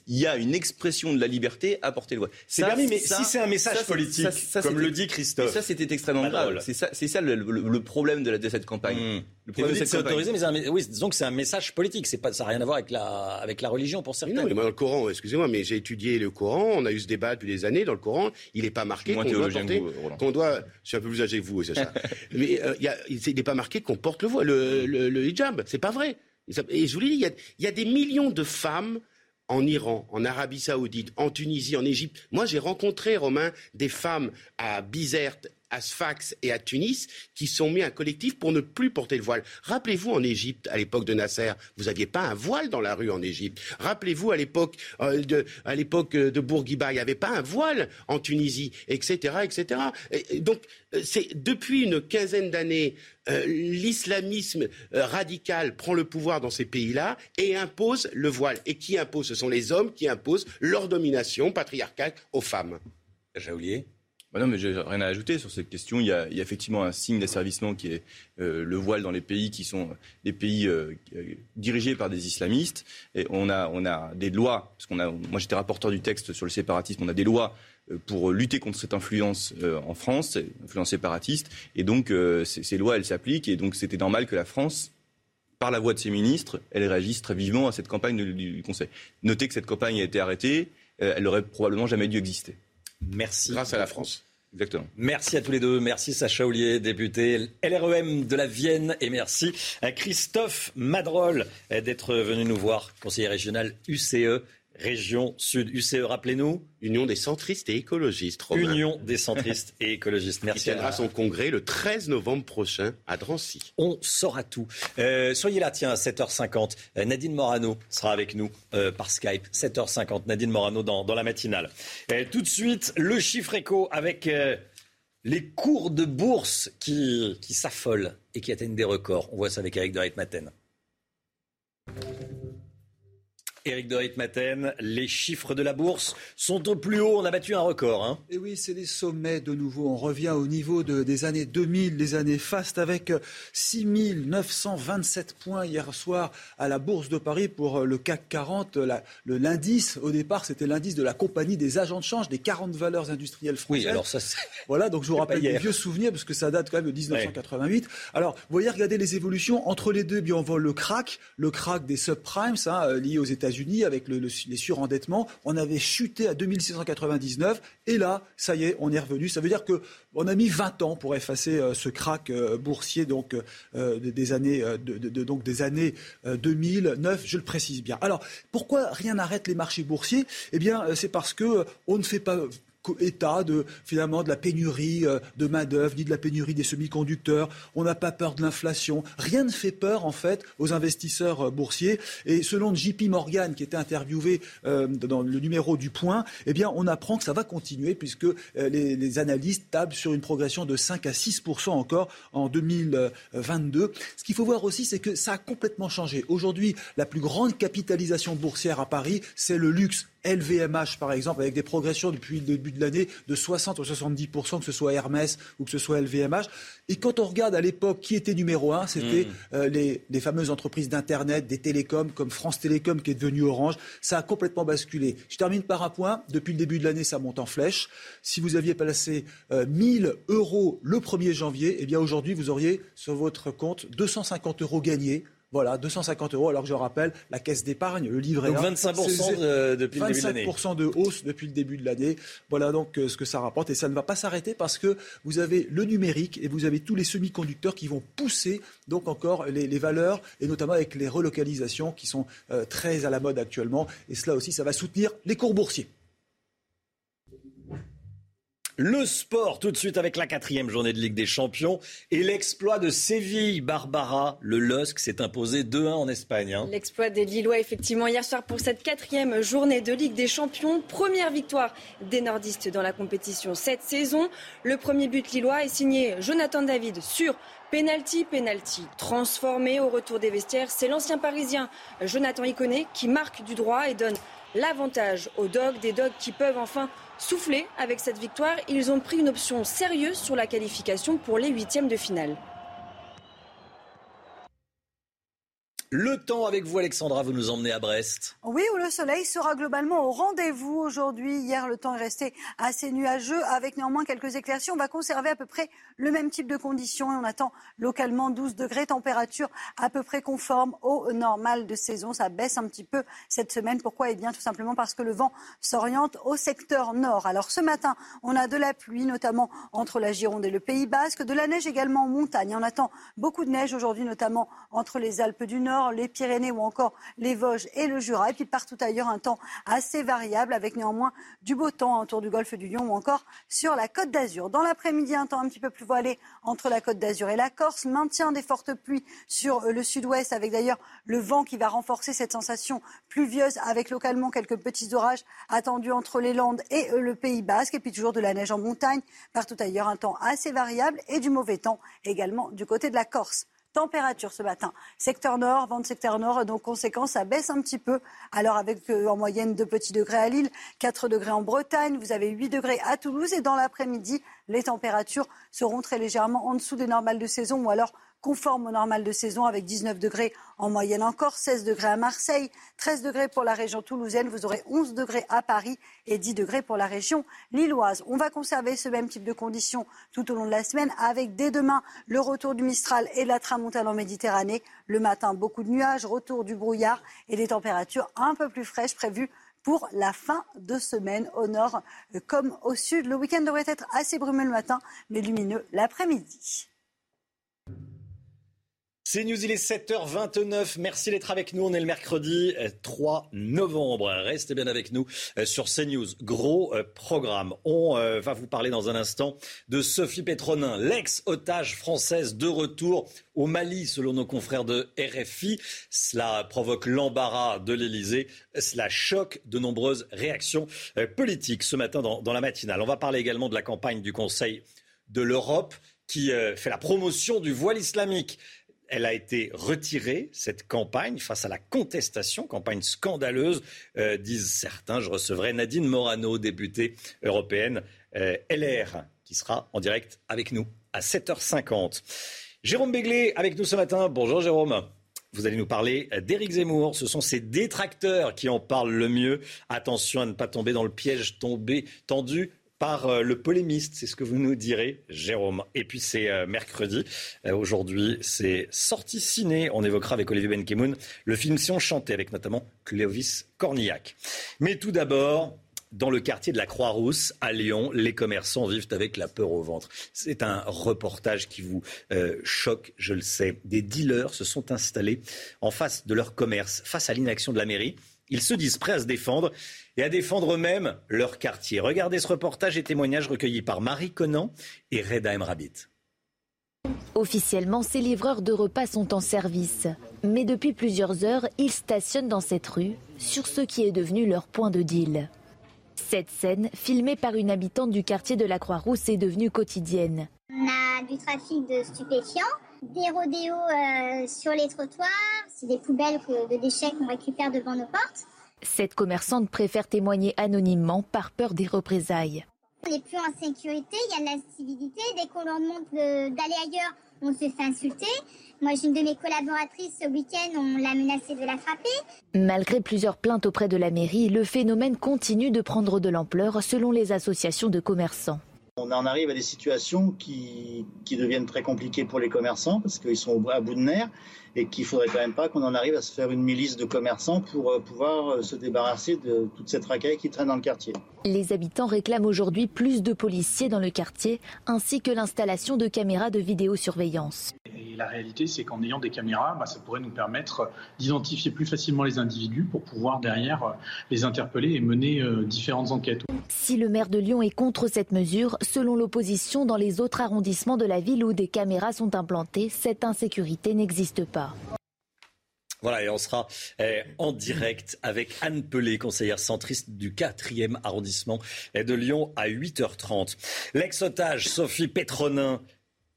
il y a une expression de la liberté à porter le voile. C'est permis, mais ça- si c'est un message ça, politique, ça, comme le dit Christophe. ça, c'était extrêmement grave. C'est ça, c'est ça le, le- le problème de, la- de cette campagne. Le problème de cette c'est autorisé, mais c'est un, mé- oui, disons que c'est un message politique. C'est pas, ça n'a rien à voir avec la, avec la religion pour certains. Non, mais moi, dans le Coran, excusez-moi, mais j'ai étudié le Coran, on a eu ce débat depuis des années dans le Coran, il n'est pas marqué qu'on doit porter, qu'on doit, je suis un peu plus âgé que vous, c'est ça. mais euh, il y a- il n'est pas marqué qu'on porte le voile, le, le, hijab, c'est pas vrai. Et je vous l'ai dit, il y a, il y a des millions de femmes en Iran, en Arabie Saoudite, en Tunisie, en Égypte. Moi, j'ai rencontré, Romain, des femmes à Bizerte, à Sfax et à Tunis qui sont mis un collectif pour ne plus porter le voile. Rappelez-vous en Égypte, à l'époque de Nasser, vous n'aviez pas un voile dans la rue en Égypte. Rappelez-vous à l'époque euh, de, euh, de Bourguiba, il n'y avait pas un voile en Tunisie, etc., etc. Et- et donc, euh, depuis une quinzaine d'années, l'islamisme radical prend le pouvoir dans ces pays-là et impose le voile. Et qui impose? Ce sont les hommes qui imposent leur domination patriarcale aux femmes. J'ai oublié. Bah non, mais j'ai rien à ajouter sur cette question. Il y a, il y a effectivement un signe d'asservissement qui est euh, le voile dans les pays qui sont des pays euh, euh, dirigés par des islamistes. Et on a, on a des lois, parce qu'on a, moi j'étais rapporteur du texte sur le séparatisme, on a des lois pour lutter contre cette influence euh, en France, influence séparatiste. Et donc euh, ces, ces lois, elles s'appliquent. Et donc c'était normal que la France par la voix de ses ministres, elle réagisse très vivement à cette campagne du, du Conseil. Notez que cette campagne a été arrêtée, euh, elle aurait probablement jamais dû exister. Merci. Grâce à la France. Exactement. Merci à tous les deux. Merci Sacha Ollier, député LREM de la Vienne. Et merci à Christophe Madrol d'être venu nous voir, conseiller régional UCE, région Sud. UCE, rappelez-nous Union des centristes et écologistes. Romain. Union des centristes et écologistes. Merci tiendra à son congrès le 13 novembre prochain à Drancy. On saura tout. Euh, soyez là, tiens, à 7h50. Euh, Nadine Morano sera avec nous euh, par Skype. 7h50, Nadine Morano dans, dans la matinale. Tout de suite, le chiffre écho avec les cours de bourse qui, qui s'affolent et qui atteignent des records. On voit ça avec Eric de Reitmaten. Éric de Ritmaten, les chiffres de la bourse sont au plus haut. On a battu un record. Hein. Et oui, c'est les sommets de nouveau. On revient au niveau de- des années 2000, les années fastes, avec 6927 points hier soir à la Bourse de Paris pour le CAC 40. La- le l'indice, au départ, c'était l'indice de la compagnie des agents de change des 40 valeurs industrielles françaises. Oui, alors ça, c'est- Voilà, donc je vous rappelle des vieux souvenirs, parce que ça date quand même de 1988. Alors, vous voyez, regardez les évolutions. Entre les deux, eh bien, on voit le crack, le crack des subprimes, hein, euh, lié aux États-Unis, avec le- le- les surendettements. On avait chuté à 2699, et là, ça y est, on est revenu. Ça veut dire que on a mis 20 ans pour effacer euh, ce crack boursier, donc des- années, euh, donc des années euh, 2009. Je le précise bien. Alors, pourquoi rien n'arrête les marchés boursiers? Eh bien, euh, c'est parce que on ne fait pas état de finalement de la pénurie de main d'œuvre ni de la pénurie des semi-conducteurs. On n'a pas peur de l'inflation. Rien ne fait peur en fait aux investisseurs boursiers. Et selon JP Morgan, qui était interviewé dans le numéro du Point, eh bien on apprend que ça va continuer puisque les analystes tablent sur une progression de 5 à 6 encore en 2022. Ce qu'il faut voir aussi, c'est que ça a complètement changé. Aujourd'hui, la plus grande capitalisation boursière à Paris, c'est le luxe. LVMH, par exemple, avec des progressions depuis le début de l'année de 60 ou 70% que ce soit Hermès ou que ce soit LVMH. Et quand on regarde à l'époque qui était numéro un, c'était mmh. euh, les, les, fameuses entreprises d'Internet, des télécoms, comme France Télécom qui est devenu Orange. Ça a complètement basculé. Je termine par un point. Depuis le début de l'année, ça monte en flèche. Si vous aviez placé euh, 1000 euros le 1er janvier, eh bien aujourd'hui, vous auriez sur votre compte 250 euros gagnés voilà, 250 euros, alors que je rappelle, la caisse d'épargne, le livret Donc 25% depuis le début de l'année. 25% de hausse depuis le début de l'année. Voilà donc euh, ce que ça rapporte. Et ça ne va pas s'arrêter parce que vous avez le numérique et vous avez tous les semi-conducteurs qui vont pousser donc encore les, valeurs, et notamment avec les relocalisations qui sont euh, très à la mode actuellement. Et cela aussi, ça va soutenir les cours boursiers. Le sport, tout de suite avec la quatrième journée de Ligue des Champions et l'exploit de Séville. Barbara, le LOSC s'est imposé 2-1 en Espagne. Hein. L'exploit des Lillois, effectivement, hier soir pour cette quatrième journée de Ligue des Champions. Première victoire des nordistes dans la compétition cette saison. Le premier but lillois est signé Jonathan David sur Penalty, penalty transformé au retour des vestiaires. C'est l'ancien parisien Jonathan Iconé qui marque du droit et donne l'avantage aux dogs, des dogs qui peuvent enfin souffler avec cette victoire. Ils ont pris une option sérieuse sur la qualification pour les huitièmes de finale. Le temps avec vous, Alexandra, vous nous emmenez à Brest. Oui, où le soleil sera globalement au rendez-vous aujourd'hui. Hier, le temps est resté assez nuageux, avec néanmoins quelques éclaircies. On va conserver à peu près le même type de conditions et on attend localement 12 degrés, température à peu près conforme au normal de saison. Ça baisse un petit peu cette semaine. Pourquoi? Eh bien, tout simplement parce que le vent s'oriente au secteur nord. Alors, ce matin, on a de la pluie, notamment entre la Gironde et le Pays Basque, de la neige également en montagne. On attend beaucoup de neige aujourd'hui, notamment entre les Alpes du Nord les Pyrénées ou encore les Vosges et le Jura. Et puis partout ailleurs, un temps assez variable avec néanmoins du beau temps autour du golfe du Lion ou encore sur la côte d'Azur. Dans l'après-midi, un temps un petit peu plus voilé entre la côte d'Azur et la Corse. Maintien des fortes pluies sur le sud-ouest avec d'ailleurs le vent qui va renforcer cette sensation pluvieuse avec localement quelques petits orages attendus entre les Landes et le Pays Basque. Et puis toujours de la neige en montagne. Partout ailleurs, un temps assez variable et du mauvais temps également du côté de la Corse. Température ce matin. Secteur nord, vent de secteur nord, donc conséquence, ça baisse un petit peu. Alors avec euh, en moyenne 2 petits degrés à Lille, 4 degrés en Bretagne, vous avez 8 degrés à Toulouse et dans l'après-midi, les températures seront très légèrement en dessous des normales de saison ou alors conforme au normal de saison avec 19 degrés en moyenne encore, 16 degrés à Marseille, 13 degrés pour la région toulousaine, vous aurez 11 degrés à Paris et 10 degrés pour la région lilloise. On va conserver ce même type de conditions tout au long de la semaine avec dès demain le retour du Mistral et de la tramontane en Méditerranée. Le matin, beaucoup de nuages, retour du brouillard et des températures un peu plus fraîches prévues pour la fin de semaine au nord comme au sud. Le week-end devrait être assez brumeux le matin, mais lumineux l'après-midi. C'est News, il est 7h29. Merci d'être avec nous. On est le mercredi 3 euh, novembre. Restez bien avec nous euh, sur CNews. Gros euh, programme. On va vous parler dans un instant de Sophie Pétronin, l'ex-otage française de retour au Mali, selon nos confrères de RFI. Cela provoque l'embarras de l'Elysée. Cela choque de nombreuses réactions politiques ce matin dans la matinale. On va parler également de la campagne du Conseil de l'Europe qui fait la promotion du voile islamique. Elle a été retirée, cette campagne, face à la contestation, campagne scandaleuse, euh, disent certains. Je recevrai Nadine Morano, députée européenne euh, LR, qui sera en direct avec nous à 7h50. Jérôme Béglé avec nous ce matin. Bonjour Jérôme. Vous allez nous parler d'Éric Zemmour. Ce sont ses détracteurs qui en parlent le mieux. Attention à ne pas tomber dans le piège tombé, tendu par euh, le polémiste. C'est ce que vous nous direz, Jérôme. Et puis c'est euh, mercredi. Euh, aujourd'hui, c'est sorti ciné. On évoquera avec Olivier Benkemoun le film Si on chantait, avec notamment Clovis Cornillac. Mais tout d'abord, dans le quartier de la Croix-Rousse, à Lyon, les commerçants vivent avec la peur au ventre. C'est un reportage qui vous choque, je le sais. Des dealers se sont installés en face de leur commerce, face à l'inaction de la mairie Ils se disent prêts à se défendre et à défendre eux-mêmes leur quartier. Regardez ce reportage et témoignage recueillis par Marie Conan et Reda Emrabit. Officiellement, ces livreurs de repas sont en service. Mais depuis plusieurs heures, ils stationnent dans cette rue, sur ce qui est devenu leur point de deal. Cette scène, filmée par une habitante du quartier de la Croix-Rousse, est devenue quotidienne. On a du trafic de stupéfiants, des rodéos euh, sur les trottoirs, c'est des poubelles de déchets qu'on récupère devant nos portes. Cette commerçante préfère témoigner anonymement par peur des représailles. On n'est plus en sécurité, il y a de l'incivilité. Dès qu'on leur demande d'aller ailleurs, on se fait insulter. Moi, j'ai une de mes collaboratrices ce week-end, on l'a menacée de la frapper. Malgré plusieurs plaintes auprès de la mairie, le phénomène continue de prendre de l'ampleur selon les associations de commerçants. On en arrive à des situations qui, qui deviennent très compliquées pour les commerçants parce qu'ils sont à bout de nerfs et qu'il faudrait quand même pas qu'on en arrive à se faire une milice de commerçants pour euh, pouvoir euh, se débarrasser de toute cette racaille qui traîne dans le quartier. Les habitants réclament aujourd'hui plus de policiers dans le quartier ainsi que l'installation de caméras de vidéosurveillance. Et la réalité, c'est qu'en ayant des caméras, bah, ça pourrait nous permettre d'identifier plus facilement les individus pour pouvoir derrière euh, les interpeller et mener différentes enquêtes. Si le maire de Lyon est contre cette mesure, selon l'opposition, dans les autres arrondissements de la ville où des caméras sont implantées, cette insécurité n'existe pas. Voilà, et on sera eh, en direct avec Anne Pelé, conseillère centriste du 4e arrondissement de Lyon à 8h30. L'ex-otage Sophie Pétronin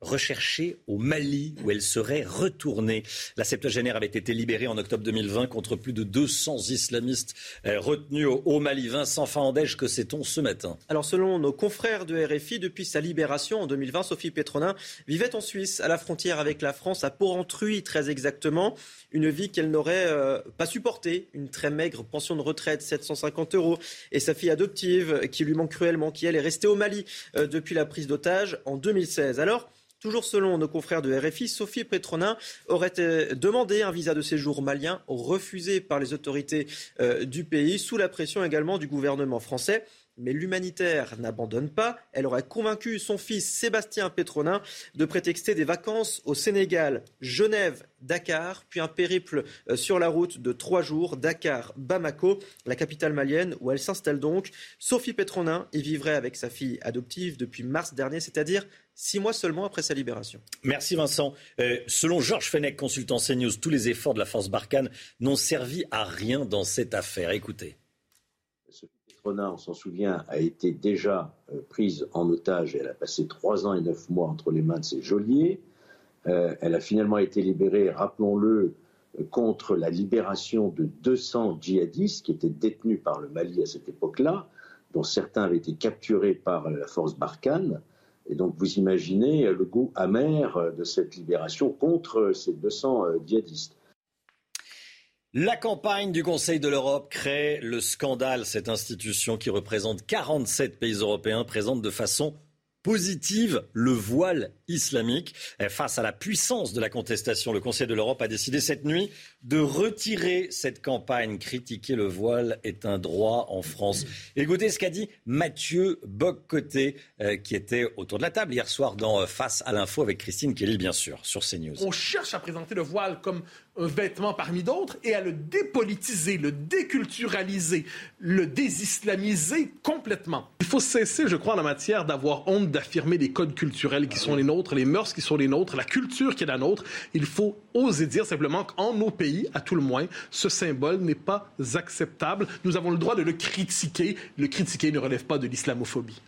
recherchée au Mali où elle serait retournée. La septuagénaire avait été libérée en octobre 2020 contre plus de 200 islamistes eh, retenus au Mali. Vincent Fahandège, que sait-on ce matin? Alors selon nos confrères de RFI, depuis sa libération en 2020, Sophie Pétronin vivait en Suisse, à la frontière avec la France, à Porrentruy très exactement. Une vie qu'elle n'aurait euh, pas supportée, une très maigre pension de retraite, 750 euros, et sa fille adoptive qui lui manque cruellement, qui elle est restée au Mali euh, depuis la prise d'otage en 2016. Alors Toujours selon nos confrères de RFI, Sophie Petronin aurait euh, demandé un visa de séjour malien refusé par les autorités euh, du pays, sous la pression également du gouvernement français. Mais l'humanitaire n'abandonne pas. Elle aurait convaincu son fils Sébastien Petronin de prétexter des vacances au Sénégal, Genève, Dakar, puis un périple euh, sur la route de trois jours, Dakar, Bamako, la capitale malienne, où elle s'installe donc. Sophie Petronin y vivrait avec sa fille adoptive depuis mars dernier, c'est-à-dire six mois seulement après sa libération. Merci Vincent. Euh, selon Georges Fenech, consultant CNews, tous les efforts de la force Barkhane n'ont servi à rien dans cette affaire. Écoutez. On s'en souvient, a été déjà euh, prise en otage. Elle a passé trois ans et neuf mois entre les mains de ses geôliers. Euh, elle a finalement été libérée, rappelons-le, contre la libération de 200 djihadistes qui étaient détenus par le Mali à cette époque-là, dont certains avaient été capturés par la force Barkhane. Et donc vous imaginez le goût amer de cette libération contre ces 200 euh, djihadistes. La campagne du Conseil de l'Europe crée le scandale. Cette institution qui représente 47 pays européens présente de façon positive le voile islamique. Face à la puissance de la contestation, le Conseil de l'Europe a décidé cette nuit de retirer cette campagne. Critiquer le voile est un droit en France. Écoutez ce qu'a dit Mathieu Boccoté, euh, qui était autour de la table hier soir dans euh, Face à l'info avec Christine Kelly, bien sûr, sur CNews. On cherche à présenter le voile comme un vêtement parmi d'autres et à le dépolitiser, le déculturaliser, le désislamiser complètement. Il faut cesser, je crois, en la matière d'avoir honte d'affirmer les codes culturels qui sont les nôtres, les mœurs qui sont les nôtres, la culture qui est la nôtre. Il faut oser dire simplement qu'en nos pays, à tout le moins, ce symbole n'est pas acceptable. Nous avons le droit de le critiquer. Le critiquer ne relève pas de l'islamophobie.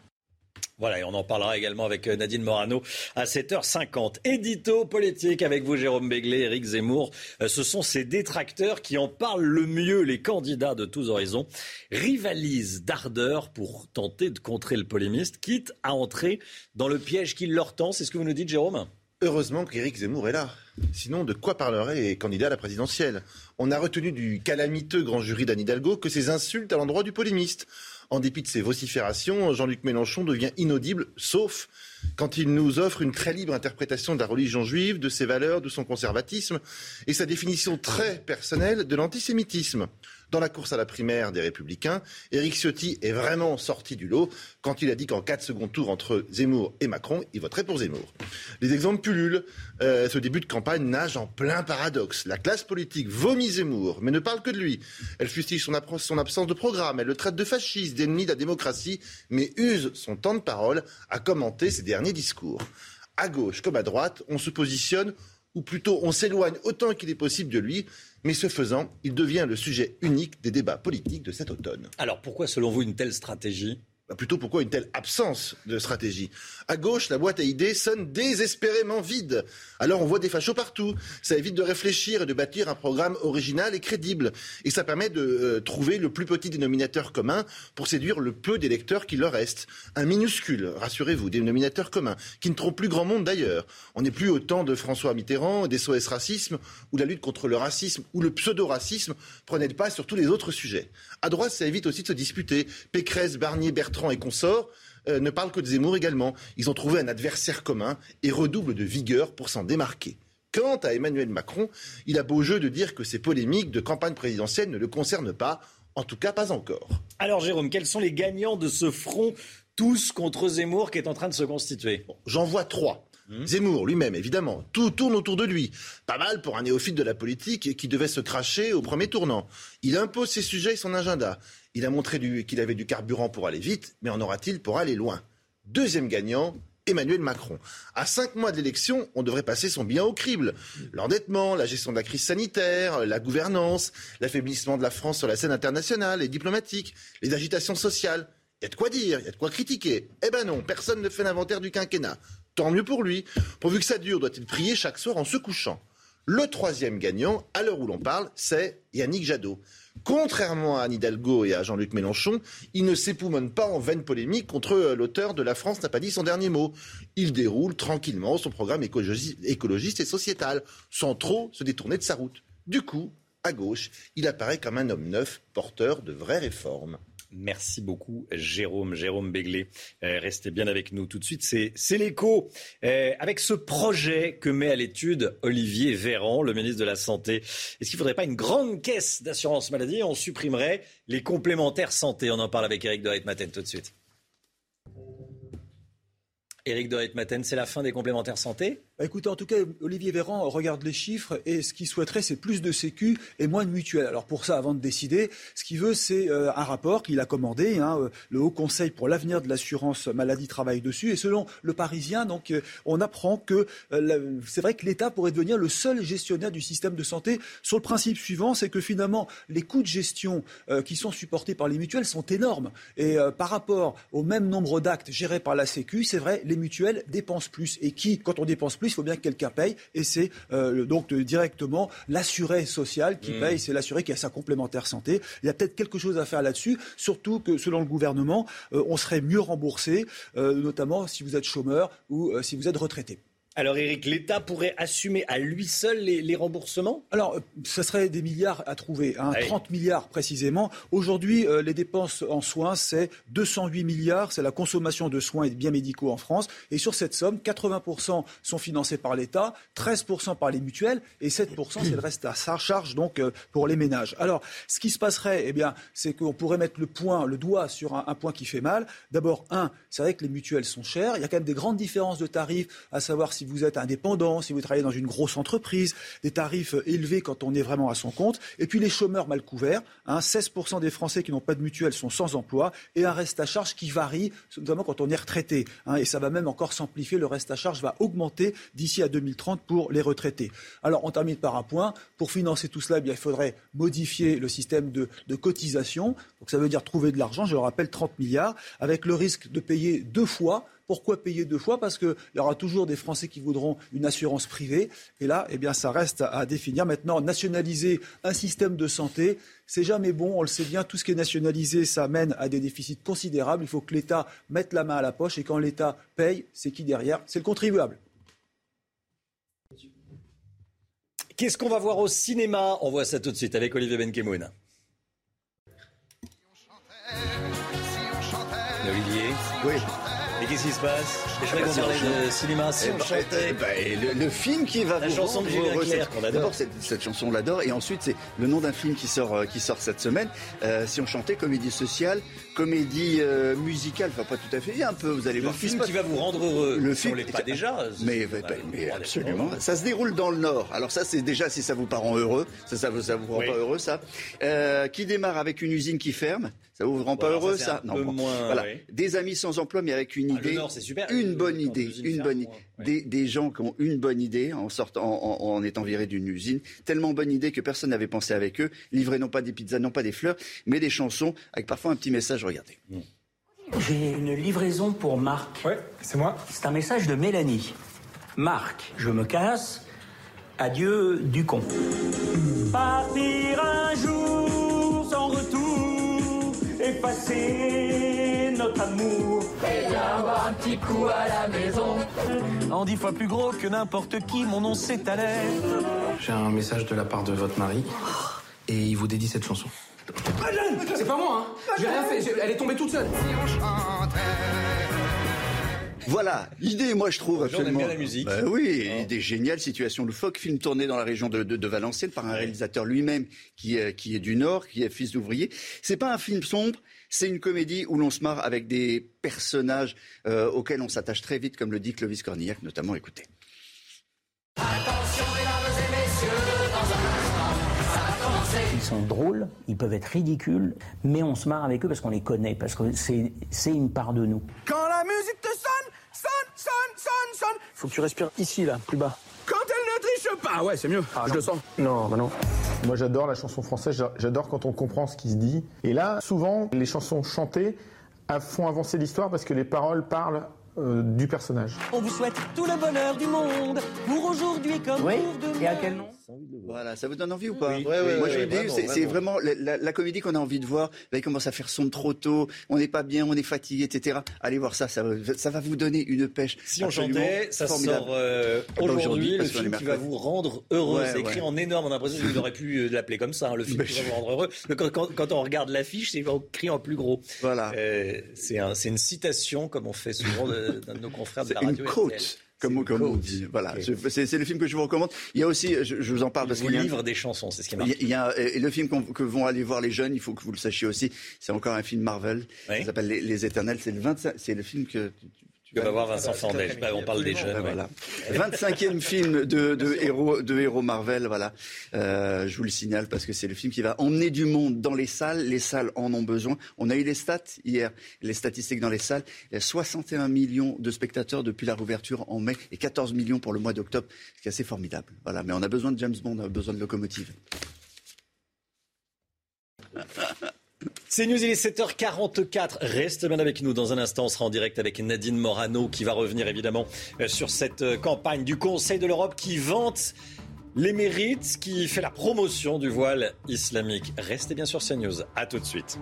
Voilà, et on en parlera également avec euh, Nadine Morano à 7h50. Édito politique avec vous, Jérôme Béglé, Éric Zemmour. Euh, ce sont ces détracteurs qui en parlent le mieux. Les candidats de tous horizons rivalisent d'ardeur pour tenter de contrer le polémiste, quitte à entrer dans le piège qu'il leur tend. C'est ce que vous nous dites, Jérôme? Heureusement qu'Éric Zemmour est là. Sinon, de quoi parlerait les candidats à la présidentielle? On a retenu du calamiteux grand jury d'Anne Hidalgo que ces insultes à l'endroit du polémiste. En dépit de ses vociférations, Jean-Luc Mélenchon devient inaudible, sauf quand il nous offre une très libre interprétation de la religion juive, de ses valeurs, de son conservatisme et sa définition très personnelle de l'antisémitisme. Dans la course à la primaire des Républicains, Éric Ciotti est vraiment sorti du lot quand il a dit qu'en cas de second tour entre Zemmour et Macron, il voterait pour Zemmour. Les exemples pullulent. Euh, ce début de campagne nage en plein paradoxe. La classe politique vomit Zemmour, mais ne parle que de lui. Elle fustige son absence de programme, elle le traite de fasciste, d'ennemi de la démocratie, mais use son temps de parole à commenter ses derniers discours. À gauche comme à droite, on se positionne, ou plutôt on s'éloigne autant qu'il est possible de lui, mais ce faisant, il devient le sujet unique des débats politiques de cet automne. Alors pourquoi, selon vous, une telle stratégie? Bah, plutôt pourquoi une telle absence de stratégie? À gauche, la boîte à idées sonne désespérément vide. Alors on voit des fachos partout. Ça évite de réfléchir et de bâtir un programme original et crédible. Et ça permet de euh, trouver le plus petit dénominateur commun pour séduire le peu d'électeurs qui leur reste. Un minuscule, rassurez-vous, dénominateur commun, qui ne trompe plus grand monde d'ailleurs. On n'est plus au temps de François Mitterrand, des SOS racisme, où la lutte contre le racisme ou le pseudo-racisme prenait le pas sur tous les autres sujets. À droite, ça évite aussi de se disputer. Pécresse, Barnier, Bertrand, et consorts euh, ne parlent que de Zemmour également. Ils ont trouvé un adversaire commun et redoublent de vigueur pour s'en démarquer. Quant à Emmanuel Macron, il a beau jeu de dire que ces polémiques de campagne présidentielle ne le concernent pas, en tout cas pas encore. Alors Jérôme, quels sont les gagnants de ce front tous contre Zemmour qui est en train de se constituer? J'en vois trois. Mmh. Zemmour lui-même, évidemment. Tout tourne autour de lui. Pas mal pour un néophyte de la politique qui devait se cracher au premier tournant. Il impose ses sujets et son agenda. Il a montré qu'il avait du carburant pour aller vite, mais en aura-t-il pour aller loin? Deuxième gagnant, Emmanuel Macron. À cinq mois de l'élection, on devrait passer son bilan au crible. L'endettement, la gestion de la crise sanitaire, la gouvernance, l'affaiblissement de la France sur la scène internationale et diplomatique, les agitations sociales. Il y a de quoi dire, il y a de quoi critiquer. Eh ben non, personne ne fait l'inventaire du quinquennat. Tant mieux pour lui. Pourvu que ça dure, doit-il prier chaque soir en se couchant. Le troisième gagnant, à l'heure où l'on parle, c'est Yannick Jadot. Contrairement à Anne Hidalgo et à Jean-Luc Mélenchon, il ne s'époumonne pas en vaine polémique contre euh, l'auteur de La France n'a pas dit son dernier mot. Il déroule tranquillement son programme écologiste et sociétal, sans trop se détourner de sa route. Du coup, à gauche, il apparaît comme un homme neuf, porteur de vraies réformes. Merci beaucoup, Jérôme, Jérôme Béglé. Euh, restez bien avec nous tout de suite. C'est l'écho euh, avec ce projet que met à l'étude Olivier Véran, le ministre de la Santé. Est-ce qu'il ne faudrait pas une grande caisse d'assurance maladie? On supprimerait les complémentaires santé. On en parle avec Eric de Maten tout de suite. Éric de Maten, c'est la fin des complémentaires santé? Écoutez, en tout cas, Olivier Véran regarde les chiffres et ce qu'il souhaiterait, c'est plus de sécu et moins de mutuelles. Alors pour ça, avant de décider, ce qu'il veut, c'est euh, un rapport qu'il a commandé. Hein, euh, le Haut Conseil pour l'avenir de l'assurance maladie travaille dessus. Et selon le Parisien, donc, euh, on apprend que c'est vrai que l'État pourrait devenir le seul gestionnaire du système de santé sur le principe suivant, c'est que finalement, les coûts de gestion qui sont supportés par les mutuelles sont énormes. Et par rapport au même nombre d'actes gérés par la Sécu, c'est vrai, les mutuelles dépensent plus. Et qui, quand on dépense plus, il faut bien que quelqu'un paye. Et c'est euh, donc directement l'assuré social qui mmh. paye, c'est l'assuré qui a sa complémentaire santé. Il y a peut-être quelque chose à faire là-dessus, surtout que selon le gouvernement, euh, on serait mieux remboursé, euh, notamment si vous êtes chômeur ou si vous êtes retraité. Alors Eric, l'État pourrait assumer à lui seul les, remboursements? Alors, ce serait des milliards à trouver, 30 milliards précisément. Aujourd'hui, euh, les dépenses en soins, c'est 208 milliards, c'est la consommation de soins et de biens médicaux en France. Et sur cette somme, 80% sont financés par l'État, 13% par les mutuelles et 7% c'est le reste à sa charge donc euh, pour les ménages. Alors, ce qui se passerait, eh bien, c'est qu'on pourrait mettre le point, le doigt sur un, un point qui fait mal. D'abord, un, c'est vrai que les mutuelles sont chères. Il y a quand même des grandes différences de tarifs, à savoir si si vous êtes indépendant, si vous travaillez dans une grosse entreprise, des tarifs élevés quand on est vraiment à son compte, et puis les chômeurs mal couverts, 16% hein, des Français qui n'ont pas de mutuelle sont sans emploi, et un reste à charge qui varie, notamment quand on est retraité, hein, et ça va même encore s'amplifier, le reste à charge va augmenter d'ici à 2030 pour les retraités. Alors on termine par un point, pour financer tout cela, eh il faudrait modifier le système de, de cotisation, donc ça veut dire trouver de l'argent, je le rappelle, 30 milliards, avec le risque de payer deux fois pourquoi payer deux fois? Parce qu'il y aura toujours des Français qui voudront une assurance privée. Et là, eh bien, ça reste à définir. Maintenant, nationaliser un système de santé, c'est jamais bon. On le sait bien. Tout ce qui est nationalisé, ça mène à des déficits considérables. Il faut que l'État mette la main à la poche. Et quand l'État paye, c'est qui derrière? C'est le contribuable. Qu'est-ce qu'on va voir au cinéma? On voit ça tout de suite avec Olivier Benkemoun. Olivier Oui. Qu'est-ce qui se passe Je croyais qu'on parlait de cinéma. Si Eh on ben, chantait. eh ben, le, le film qui va La vous chanson rendre de. D'abord, cette, chanson, on l'adore. Et ensuite, c'est le nom d'un film qui sort, euh, qui sort cette semaine. Euh, si on chantait comédie sociale, comédie euh, musicale, enfin pas tout à fait, un peu, vous allez Le voir. film qui va vous rendre heureux. Le Si on film pas déjà. Mais, absolument. Ça se déroule dans le Nord. Alors ça, c'est déjà si ça vous rend heureux. Ça, ça, vous- ça vous rend pas heureux, ça. Qui démarre avec une usine qui ferme. Ça vous rend pas heureux, ça, oui. Des amis sans emploi, mais avec une le idée. Nord, c'est super. Une bonne idée. Une bonne des, des gens qui ont une bonne idée en sortant, en, en- en étant virés d'une usine. Tellement bonne idée que personne n'avait pensé avec eux. Livrer non pas des pizzas, non pas des fleurs, mais des chansons avec parfois un petit message. Regardez. J'ai une livraison pour Marc. Ouais, c'est moi. C'est un message de Mélanie. Marc, je me casse. Adieu du con. Partir un jour sans retour, effacer notre amour. Un petit coup à la maison. En dix fois plus gros que n'importe qui, mon nom c'est Thalès. J'ai un message de la part de votre mari et il vous dédie cette chanson. C'est pas moi, hein. J'ai rien fait, elle est tombée toute seule. Voilà, l'idée, moi je trouve absolument. bien la musique. Bah oui, idée géniale, situation loufoque, film tourné dans la région de, de, de Valenciennes par un réalisateur lui-même qui, est- qui est du Nord, qui est fils d'ouvrier. C'est pas un film sombre, c'est une comédie où l'on se marre avec des personnages euh, auxquels on s'attache très vite, comme le dit Clovis Cornillac, notamment. Écoutez. Ils sont drôles, ils peuvent être ridicules, mais on se marre avec eux parce qu'on les connaît, parce que c'est c'est une part de nous. Quand la musique te sonne, sonne, sonne, sonne, sonne. Faut que tu respires ici, là, plus bas. Quand elle ne triche pas, ouais, c'est mieux. je le sens. Non, bah non. Moi j'adore la chanson française, j'a- j'adore quand on comprend ce qui se dit. Et là, souvent, les chansons chantées ah, font avancer l'histoire parce que les paroles parlent euh, du personnage. On vous souhaite tout le bonheur du monde, pour aujourd'hui comme Oui, pour demain. et à quel nom? Voilà, ça vous donne envie ou pas Oui. Ouais, ouais, Moi je dis, vraiment, c'est vraiment. vraiment la, la- la comédie qu'on a envie de voir. Là, il commence à faire sombre trop tôt, on n'est pas bien, on est fatigué, etc. Allez voir ça, ça va, ça va vous donner une pêche. Si on chantait, ça formidable. sort euh, bah, aujourd'hui, le film qui va vous rendre heureux. Ouais, c'est écrit ouais. en énorme, on a l'impression qu'il aurait pu euh, l'appeler comme ça, hein, le film Mais qui va vous rendre heureux. Mais quand, quand- quand on regarde l'affiche, c'est écrit en plus gros. Voilà. Euh, c'est un- c'est une citation, comme on fait souvent de- d'un de nos confrères de C'est la une radio. côte. Comme, comme on dit. Voilà. C'est c'est le film que je vous recommande. Il y a aussi, je, je vous en parle parce qu'il y a- livre des chansons, c'est ce qui Il y a- marche. il y a, et le film qu'on- que vont aller voir les jeunes, il faut que vous le sachiez aussi. C'est encore un film Marvel. Ça s'appelle les, Les Éternels. C'est le 25, c'est le film que tu, voir Ah, Vincent bah, Fandel. on parle des jeunes, Ouais, ouais. Voilà. 25e film de, de héros, de héros Marvel. Voilà. Euh, je vous le signale parce que c'est le film qui va emmener du monde dans les salles. Les salles en ont besoin. On a eu les stats hier, les statistiques dans les salles. Il y a 61 millions de spectateurs depuis la rouverture en mai et 14 millions pour le mois d'octobre, ce qui est assez formidable. Voilà. Mais on a besoin de James Bond, on a besoin de locomotives. C'est News, il est 7h44. Reste bien avec nous. Dans un instant, on sera en direct avec Nadine Morano qui va revenir évidemment euh, sur cette euh, campagne du Conseil de l'Europe qui vante les mérites, qui fait la promotion du voile islamique. Restez bien sur CNews. À tout de suite.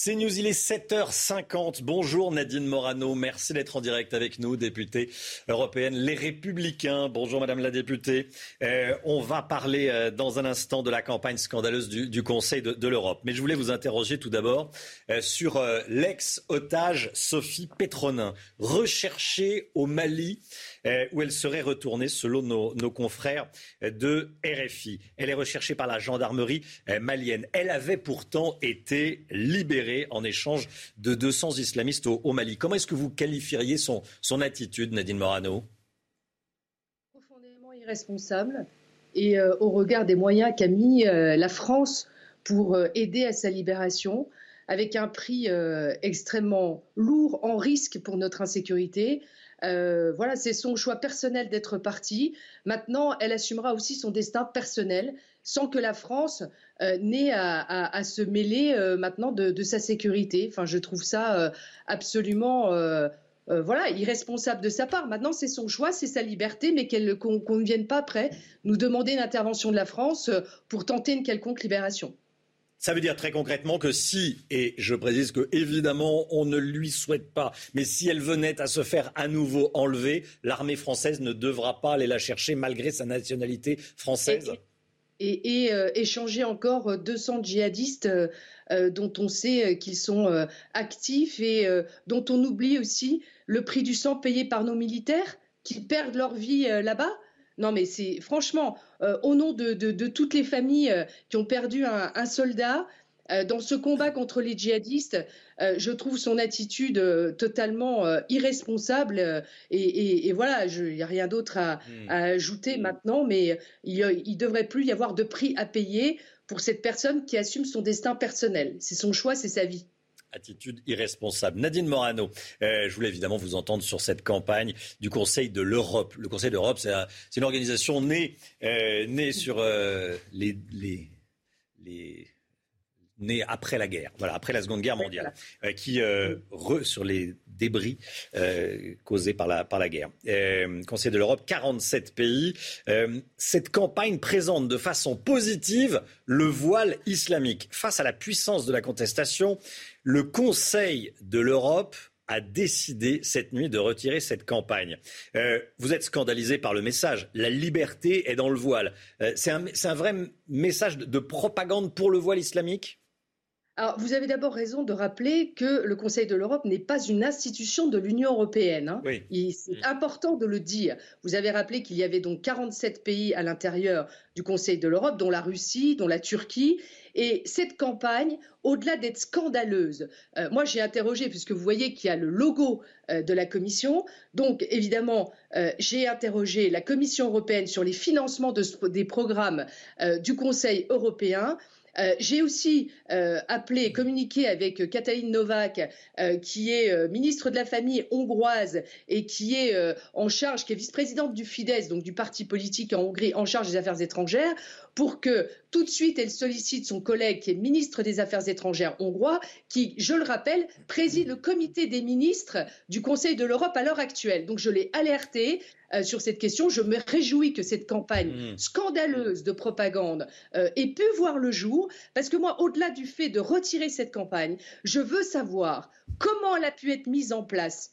C'est News, il est 7h50. Bonjour Nadine Morano, merci d'être en direct avec nous, députée européenne Les Républicains. Bonjour Madame la députée. Euh, on va parler euh, dans un instant de la campagne scandaleuse du, Conseil de, l'Europe. Mais je voulais vous interroger tout d'abord euh, sur euh, l'ex-otage Sophie Pétronin, recherchée au Mali, où elle serait retournée selon nos, confrères euh, de RFI. Elle est recherchée par la gendarmerie euh, malienne. Elle avait pourtant été libérée en échange de 200 islamistes au, Mali. Comment est-ce que vous qualifieriez son, attitude, Nadine Morano? Profondément irresponsable et euh, au regard des moyens qu'a mis euh, la France pour euh, aider à sa libération, avec un prix euh, extrêmement lourd en risque pour notre insécurité. Euh, voilà, c'est son choix personnel d'être partie. Maintenant, elle assumera aussi son destin personnel, sans que la France euh, n'ait à, se mêler euh, maintenant de, sa sécurité. Enfin, je trouve ça absolument. voilà, irresponsable de sa part. Maintenant, c'est son choix, c'est sa liberté, mais qu'on ne vienne pas après nous demander l'intervention de la France pour tenter une quelconque libération. Ça veut dire très concrètement que si, et je précise que évidemment on ne lui souhaite pas, mais si elle venait à se faire à nouveau enlever, l'armée française ne devra pas aller la chercher malgré sa nationalité française. et, échanger encore 200 djihadistes dont on sait qu'ils sont actifs et dont on oublie aussi le prix du sang payé par nos militaires qui perdent leur vie là-bas. Non, mais c'est franchement, au nom de, toutes les familles qui ont perdu un soldat, euh, dans ce combat contre les djihadistes, euh, je trouve son attitude euh, totalement irresponsable. Et, voilà, il n'y a rien d'autre à, hmm. ajouter maintenant, mais il ne devrait plus y avoir de prix à payer pour cette personne qui assume son destin personnel. C'est son choix, c'est sa vie attitude irresponsable. Nadine Morano, je voulais évidemment vous entendre sur cette campagne du Conseil de l'Europe. Le Conseil de l'Europe, c'est une organisation née, née sur les, les né après la guerre, voilà, après la Seconde Guerre mondiale, euh, qui euh, re, sur les débris euh, causés par la, par la guerre. Conseil de l'Europe, 47 pays. cette campagne présente de façon positive le voile islamique. Face à la puissance de la contestation, le Conseil de l'Europe a décidé cette nuit de retirer cette campagne. vous êtes scandalisé par le message. La liberté est dans le voile. c'est un, un, vrai message de propagande pour le voile islamique? Alors, vous avez d'abord raison de rappeler que le Conseil de l'Europe n'est pas une institution de l'Union européenne. Hein. C'est mm. important de le dire. Vous avez rappelé qu'il y avait donc 47 pays à l'intérieur du Conseil de l'Europe, dont la Russie, dont la Turquie. Et cette campagne, au-delà d'être scandaleuse, euh, moi j'ai interrogé, puisque vous voyez qu'il y a le logo euh, de la Commission, donc évidemment euh, j'ai interrogé la Commission européenne sur les financements des programmes du Conseil européen. Euh, j'ai aussi euh, appelé communiqué avec Katalin Novak, euh, qui est ministre de la Famille hongroise et qui est en charge, qui est vice-présidente du Fidesz, donc du parti politique en Hongrie en charge des affaires étrangères, pour que tout de suite elle sollicite son collègue qui est ministre des Affaires étrangères hongrois, qui, je le rappelle, préside le comité des ministres du Conseil de l'Europe à l'heure actuelle. Donc je l'ai alerté euh, sur cette question. Je me réjouis que cette campagne mmh. scandaleuse de propagande euh, ait pu voir le jour, parce que moi, au-delà du fait de retirer cette campagne, je veux savoir comment elle a pu être mise en place,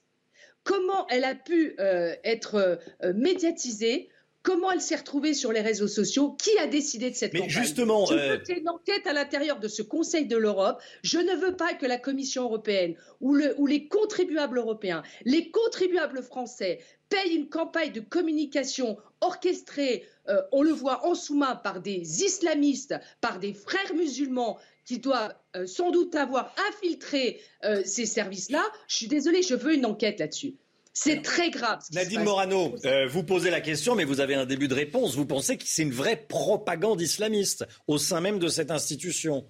comment elle a pu euh, être médiatisée Comment elle s'est retrouvée sur les réseaux sociaux? Qui a décidé de cette Mais campagne? justement, Je veux qu'il une enquête à l'intérieur de ce Conseil de l'Europe. Je ne veux pas que la Commission européenne ou, les contribuables européens, les contribuables français payent une campagne de communication orchestrée, euh, on le voit en sous-main, par des islamistes, par des frères musulmans qui doivent euh, sans doute avoir infiltré euh, ces services-là. Je suis désolée, je veux une enquête là-dessus. C'est très grave. Nadine Morano, euh, vous posez la question, mais vous avez un début de réponse. Vous pensez que c'est une vraie propagande islamiste au sein même de cette institution?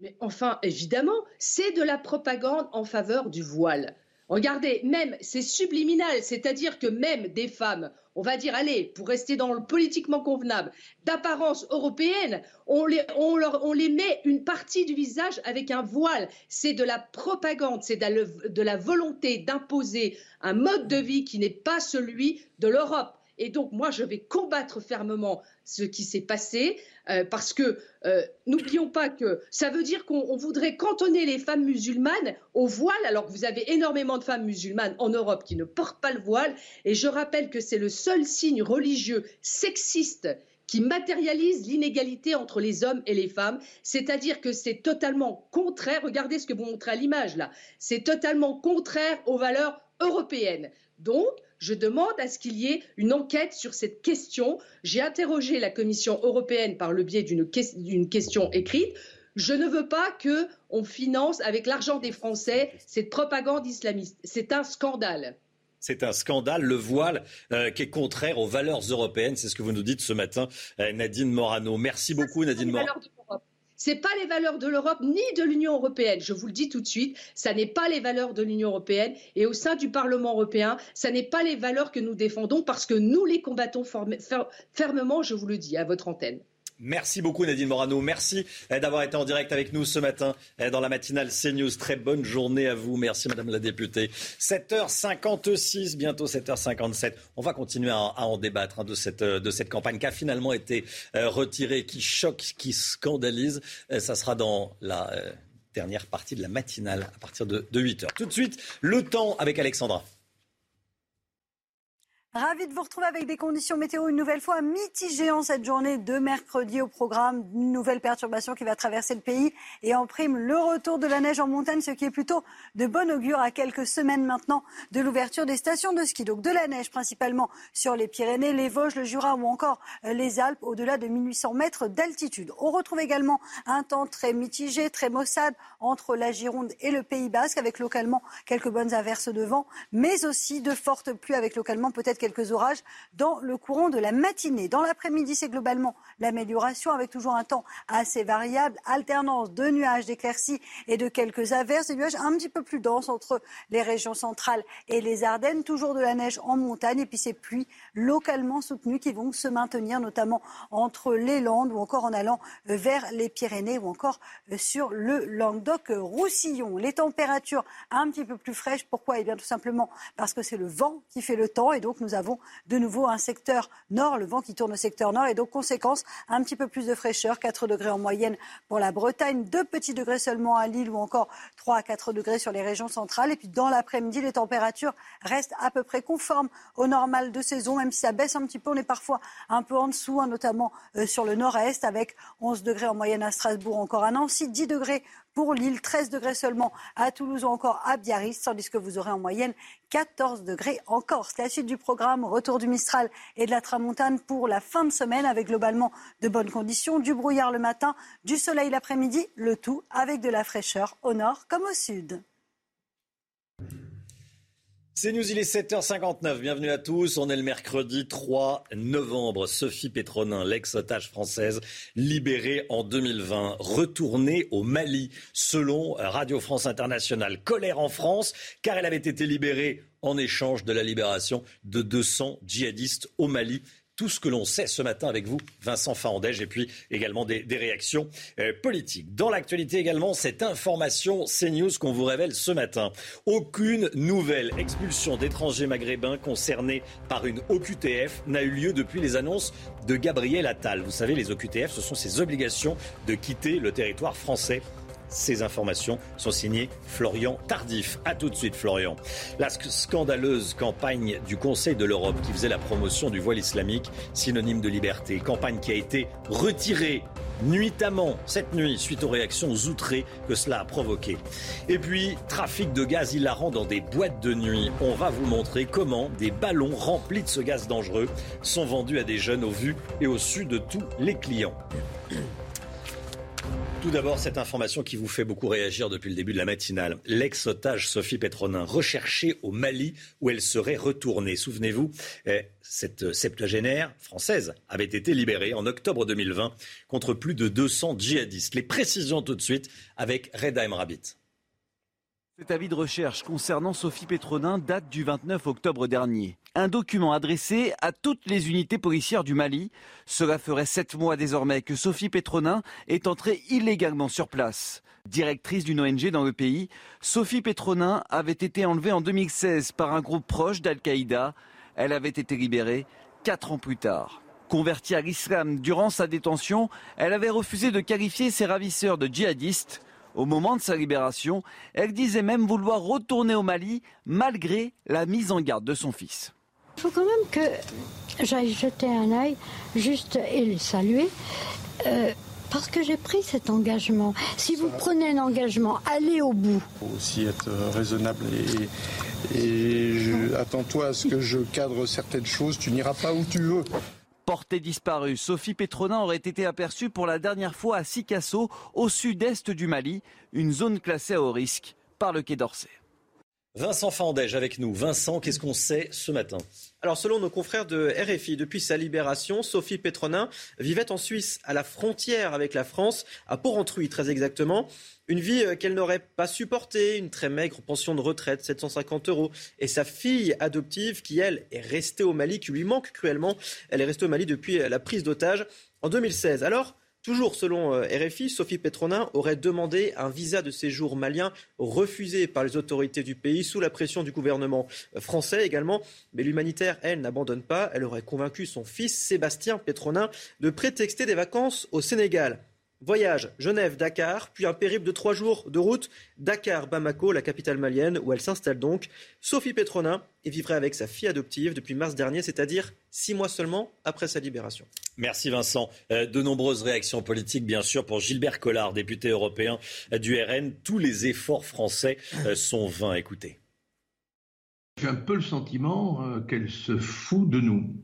Mais enfin, évidemment, c'est de la propagande en faveur du voile. Regardez, même, c'est subliminal, c'est-à-dire que même des femmes, on va dire, allez, pour rester dans le politiquement convenable, d'apparence européenne, on les, met une partie du visage avec un voile. C'est de la propagande, c'est de, de la volonté d'imposer un mode de vie qui n'est pas celui de l'Europe. Et donc, moi, je vais combattre fermement ce qui s'est passé, euh, parce que euh, n'oublions pas que ça veut dire qu'on voudrait cantonner les femmes musulmanes au voile, alors que vous avez énormément de femmes musulmanes en Europe qui ne portent pas le voile. Et je rappelle que c'est le seul signe religieux sexiste qui matérialise l'inégalité entre les hommes et les femmes, c'est-à-dire que c'est totalement contraire, regardez ce que vous montrez à l'image là, c'est totalement contraire aux valeurs européennes. Donc, je demande à ce qu'il y ait une enquête sur cette question. J'ai interrogé la Commission européenne par le biais d'une question écrite. Je ne veux pas qu'on finance avec l'argent des Français cette propagande islamiste. C'est un scandale. C'est un scandale, le voile euh, qui est contraire aux valeurs européennes. C'est ce que vous nous dites ce matin, euh, Nadine Morano. Merci beaucoup, Nadine Morano. Ce n'est pas les valeurs de l'Europe ni de l'Union européenne. Je vous le dis tout de suite, ça n'est pas les valeurs de l'Union européenne. Et au sein du Parlement européen, ça n'est pas les valeurs que nous défendons parce que nous les combattons fermement, je vous le dis, à votre antenne. Merci beaucoup Nadine Morano. Merci euh, d'avoir été en direct avec nous ce matin euh, dans la matinale CNews. Très bonne journée à vous. Merci Madame la députée. 7h56, bientôt 7h57. On va continuer à, en débattre hein, de, cette, euh, de cette campagne qui a finalement été retirée, qui choque, qui scandalise. Ça sera dans la dernière partie de la matinale à partir de 8h. Tout de suite, le temps avec Alexandra. Ravi de vous retrouver avec des conditions météo une nouvelle fois mitigées en cette journée de mercredi au programme. Une nouvelle perturbation qui va traverser le pays et en prime le retour de la neige en montagne, ce qui est plutôt de bon augure à quelques semaines maintenant de l'ouverture des stations de ski. Donc de la neige principalement sur les Pyrénées, les Vosges, le Jura ou encore les Alpes au-delà de 1800 mètres d'altitude. On retrouve également un temps très mitigé, très maussade entre la Gironde et le Pays Basque avec localement quelques bonnes averses de vent, mais aussi de fortes pluies avec localement peut-être quelques orages dans le courant de la matinée. Dans l'après-midi, c'est globalement l'amélioration avec toujours un temps assez variable, alternance de nuages, d'éclaircies et de quelques averses, des nuages un petit peu plus denses entre les régions centrales et les Ardennes, toujours de la neige en montagne et puis ces pluies localement soutenues qui vont se maintenir notamment entre les Landes ou encore en allant vers les Pyrénées ou encore sur le Languedoc-Roussillon. Les températures un petit peu plus fraîches, pourquoi? Eh bien tout simplement parce que c'est le vent qui fait le temps et donc nous avons de nouveau un secteur nord, le vent qui tourne au secteur nord et donc conséquence un petit peu plus de fraîcheur, 4 degrés en moyenne pour la Bretagne, 2 petits degrés seulement à Lille ou encore 3 à 4 degrés sur les régions centrales et puis dans l'après-midi les températures restent à peu près conformes au normal de saison, même si ça baisse un petit peu, on est parfois un peu en dessous, hein, notamment euh, sur le nord-est avec 11 degrés en moyenne à Strasbourg, encore à Nancy, 10 degrés pour Lille, 13 degrés seulement à Toulouse ou encore à Biarritz, tandis que vous aurez en moyenne 14 degrés en Corse. La suite du programme, retour du Mistral et de la Tramontane pour la fin de semaine avec globalement de bonnes conditions, du brouillard le matin, du soleil l'après-midi, le tout avec de la fraîcheur au nord comme au sud. C'est News, il est 7h59. Bienvenue à tous. On est le mercredi 3 novembre. Sophie Pétronin, l'ex-otage française, libérée en 2020, retournée au Mali, selon Radio France Internationale. Colère en France, car elle avait été libérée en échange de la libération de 200 djihadistes au Mali tout ce que l'on sait ce matin avec vous, Vincent Fahandège, et puis également des, réactions euh, politiques. Dans l'actualité également, cette information CNews qu'on vous révèle ce matin. Aucune nouvelle expulsion d'étrangers maghrébins concernés par une OQTF n'a eu lieu depuis les annonces de Gabriel Attal. Vous savez, les OQTF, ce sont ces obligations de quitter le territoire français ces informations sont signées Florian Tardif. A tout de suite, Florian. La scandaleuse campagne du Conseil de l'Europe qui faisait la promotion du voile islamique, synonyme de liberté. Campagne qui a été retirée nuitamment cette nuit suite aux réactions outrées que cela a provoqué. Et puis, trafic de gaz hilarant dans des boîtes de nuit. On va vous montrer comment des ballons remplis de ce gaz dangereux sont vendus à des jeunes au vu et au su de tous les clients. Tout d'abord, cette information qui vous fait beaucoup réagir depuis le début de la matinale. L'ex-otage Sophie Petronin, recherchée au Mali où elle serait retournée. Souvenez-vous, eh, cette septuagénaire française avait été libérée en octobre 2020 contre plus de 200 djihadistes. Les précisions tout de suite avec Reda Emrabit. Cet avis de recherche concernant Sophie Pétronin date du 29 octobre dernier. Un document adressé à toutes les unités policières du Mali. Cela ferait sept mois désormais que Sophie Pétronin est entrée illégalement sur place. Directrice d'une ONG dans le pays, Sophie Pétronin avait été enlevée en 2016 par un groupe proche d'Al-Qaïda. Elle avait été libérée quatre ans plus tard. Convertie à l'islam durant sa détention, elle avait refusé de qualifier ses ravisseurs de djihadistes. Au moment de sa libération, elle disait même vouloir retourner au Mali malgré la mise en garde de son fils. Il faut quand même que j'aille jeter un œil juste et le saluer. Euh, parce que j'ai pris cet engagement. Si vous prenez un engagement, allez au bout. Il faut aussi être raisonnable et, et attends-toi à ce que je cadre certaines choses. Tu n'iras pas où tu veux. Portée disparue, Sophie Petronin aurait été aperçue pour la dernière fois à Sikasso, au sud-est du Mali, une zone classée haut risque par le Quai d'Orsay. Vincent Fandège avec nous. Vincent, qu'est-ce qu'on sait ce matin? Alors, selon nos confrères de RFI, depuis sa libération, Sophie Petronin vivait en Suisse, à la frontière avec la France, à Porrentruy très exactement. Une vie euh, qu'elle n'aurait pas supportée, une très maigre pension de retraite, 750 euros. Et sa fille adoptive, qui elle est restée au Mali, qui lui manque cruellement, elle est restée au Mali depuis la prise d'otage en 2016. Alors, Toujours selon euh, RFI, Sophie Petronin aurait demandé un visa de séjour malien refusé par les autorités du pays sous la pression du gouvernement euh, français également. Mais l'humanitaire, elle, n'abandonne pas. Elle aurait convaincu son fils Sébastien Petronin de prétexter des vacances au Sénégal. Voyage Genève-Dakar, puis un périple de trois jours de route Dakar-Bamako, la capitale malienne, où elle s'installe donc. Sophie Petronin y vivrait avec sa fille adoptive depuis mars dernier, c'est-à-dire six mois seulement après sa libération. Merci Vincent. Euh, de nombreuses réactions politiques, bien sûr, pour Gilbert Collard, député européen du RN. Tous les efforts français euh, sont vains. Écoutez. J'ai un peu le sentiment euh, qu'elle se fout de nous.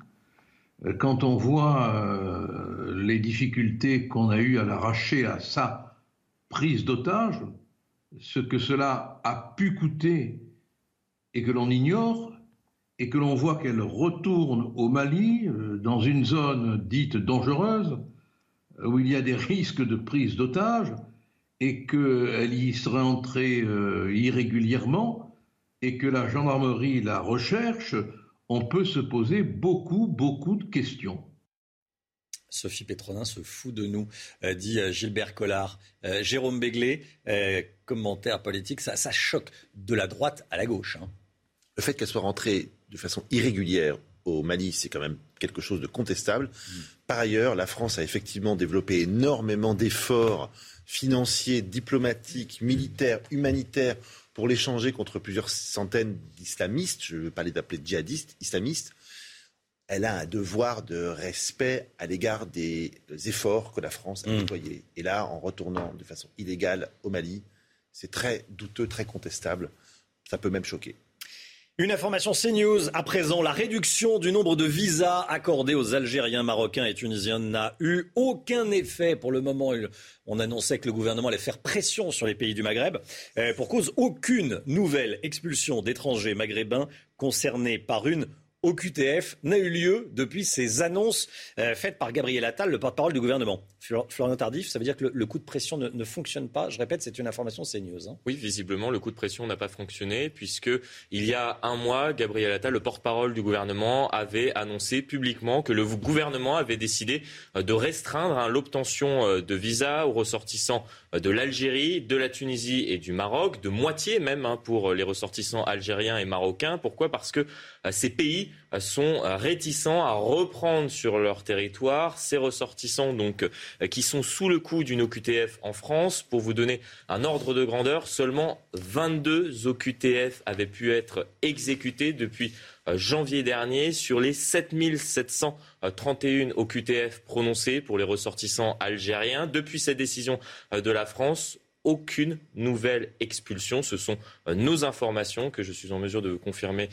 Euh, quand on voit euh, les difficultés qu'on a eues à l'arracher à sa prise d'otage, ce que cela a pu coûter et que l'on ignore, et que l'on voit qu'elle retourne au Mali, euh, dans une zone dite dangereuse, où il y a des risques de prise d'otage, et qu'elle y serait entrée irrégulièrement, et que la gendarmerie la recherche, on peut se poser beaucoup, beaucoup de questions. Sophie Pétronin se fout de nous, euh, dit euh, Gilbert Collard. Euh, Jérôme Béglé, commentaire politique, ça, ça, choque de la droite à la gauche. Hein. Le fait qu'elle soit rentrée de façon irrégulière au Mali, c'est quand même quelque chose de contestable. Mm. Par ailleurs, la France a effectivement développé énormément d'efforts financiers, diplomatiques, militaires, humanitaires pour l'échanger contre plusieurs centaines d'islamistes, je ne veux pas les appeler djihadistes, islamistes, elle a un devoir de respect à l'égard des efforts que la France a mmh. déployés. Et là, en retournant de façon illégale au Mali, c'est très douteux, très contestable. Ça peut même choquer. Une information CNews à présent. La réduction du nombre de visas accordés aux Algériens, Marocains et Tunisiens n'a eu aucun effet. Pour le moment, on annonçait que le gouvernement allait faire pression sur les pays du Maghreb. Euh, pour cause, aucune nouvelle expulsion d'étrangers maghrébins concernés par une OQTF n'a eu lieu depuis ces annonces euh, faites par Gabriel Attal, le porte-parole du gouvernement. Florian Tardif, ça veut dire que le, coup de pression ne, fonctionne pas. Je répète, c'est une information CNews. Hein. Oui, visiblement, le coup de pression n'a pas fonctionné puisque il y a un mois, Gabriel Attal, le porte-parole du gouvernement, avait annoncé publiquement que le gouvernement avait décidé euh, de restreindre hein, l'obtention euh, de visas aux ressortissants de l'Algérie, de la Tunisie et du Maroc, de moitié même hein, pour les ressortissants algériens et marocains. Pourquoi? Parce que ces pays sont réticents à reprendre sur leur territoire ces ressortissants donc euh, qui sont sous le coup d'une OQTF en France. Pour vous donner un ordre de grandeur, seulement 22 OQTF avaient pu être exécutés depuis euh, janvier dernier sur les 7731 OQTF prononcées pour les ressortissants algériens. Depuis cette décision euh, de la France, aucune nouvelle expulsion. Ce sont nos informations que je suis en mesure de confirmer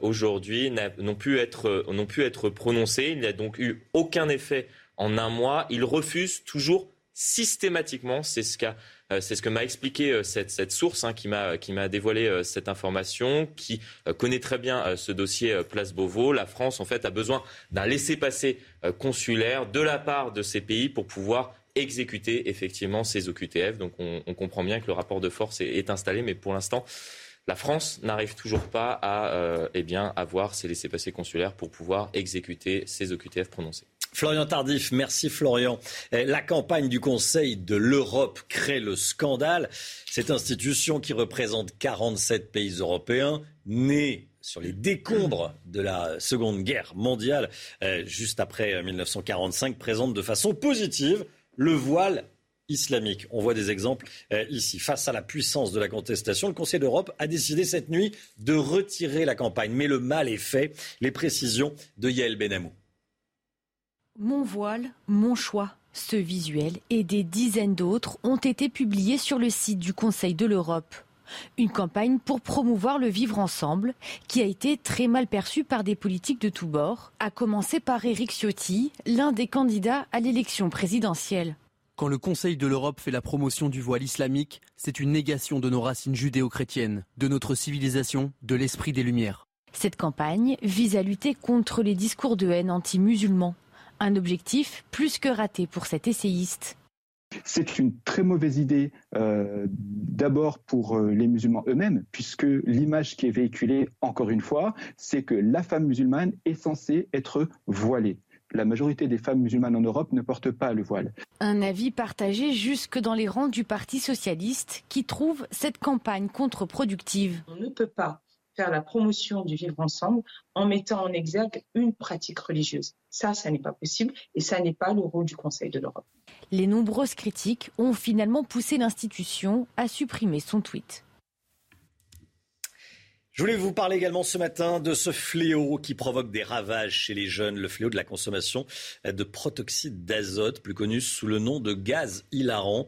aujourd'hui, n'ont pu, être, pu être prononcées. Il n'y a donc eu aucun effet en un mois. Il refuse toujours systématiquement, c'est ce euh, que m'a expliqué euh, cette, source hein, qui m'a dévoilé euh, cette information, qui connaît très bien ce dossier Place Beauvau. La France, en fait, a besoin d'un laissez-passer consulaire de la part de ces pays pour pouvoir exécuter effectivement ces OQTF. Donc on, comprend bien que le rapport de force est, installé, mais pour l'instant, la France n'arrive toujours pas à eh bien, avoir ces laissez-passer consulaires pour pouvoir exécuter ces OQTF prononcés. Florian Tardif, merci Florian. Eh, la campagne du Conseil de l'Europe crée le scandale. Cette institution qui représente 47 pays européens, née sur les décombres de la Seconde Guerre mondiale, eh, juste après 1945, présente de façon positive le voile islamique. On voit des exemples eh, ici. Face à la puissance de la contestation, le Conseil d'Europe a décidé cette nuit de retirer la campagne. Mais le mal est fait. Les précisions de Yael Benamou. Mon voile, mon choix. Ce visuel et des dizaines d'autres ont été publiés sur le site du Conseil de l'Europe. Une campagne pour promouvoir le vivre ensemble qui a été très mal perçue par des politiques de tous bords, à commencer par Éric Ciotti, l'un des candidats à l'élection présidentielle. Quand le Conseil de l'Europe fait la promotion du voile islamique, c'est une négation de nos racines judéo-chrétiennes, de notre civilisation, de l'esprit des Lumières. Cette campagne vise à lutter contre les discours de haine anti-musulmans un objectif plus que raté pour cet essayiste. C'est une très mauvaise idée euh, d'abord pour euh, les musulmans eux-mêmes, puisque l'image qui est véhiculée, encore une fois, c'est que la femme musulmane est censée être voilée. La majorité des femmes musulmanes en Europe ne portent pas le voile. Un avis partagé jusque dans les rangs du Parti socialiste qui trouve cette campagne contre-productive. On ne peut pas faire la promotion du vivre ensemble en mettant en exergue une pratique religieuse. Ça, ça n'est pas possible et ça n'est pas le rôle du Conseil de l'Europe. Les nombreuses critiques ont finalement poussé l'institution à supprimer son tweet. Je voulais vous parler également ce matin de ce fléau qui provoque des ravages chez les jeunes, le fléau de la consommation de protoxyde d'azote, plus connu sous le nom de gaz hilarant.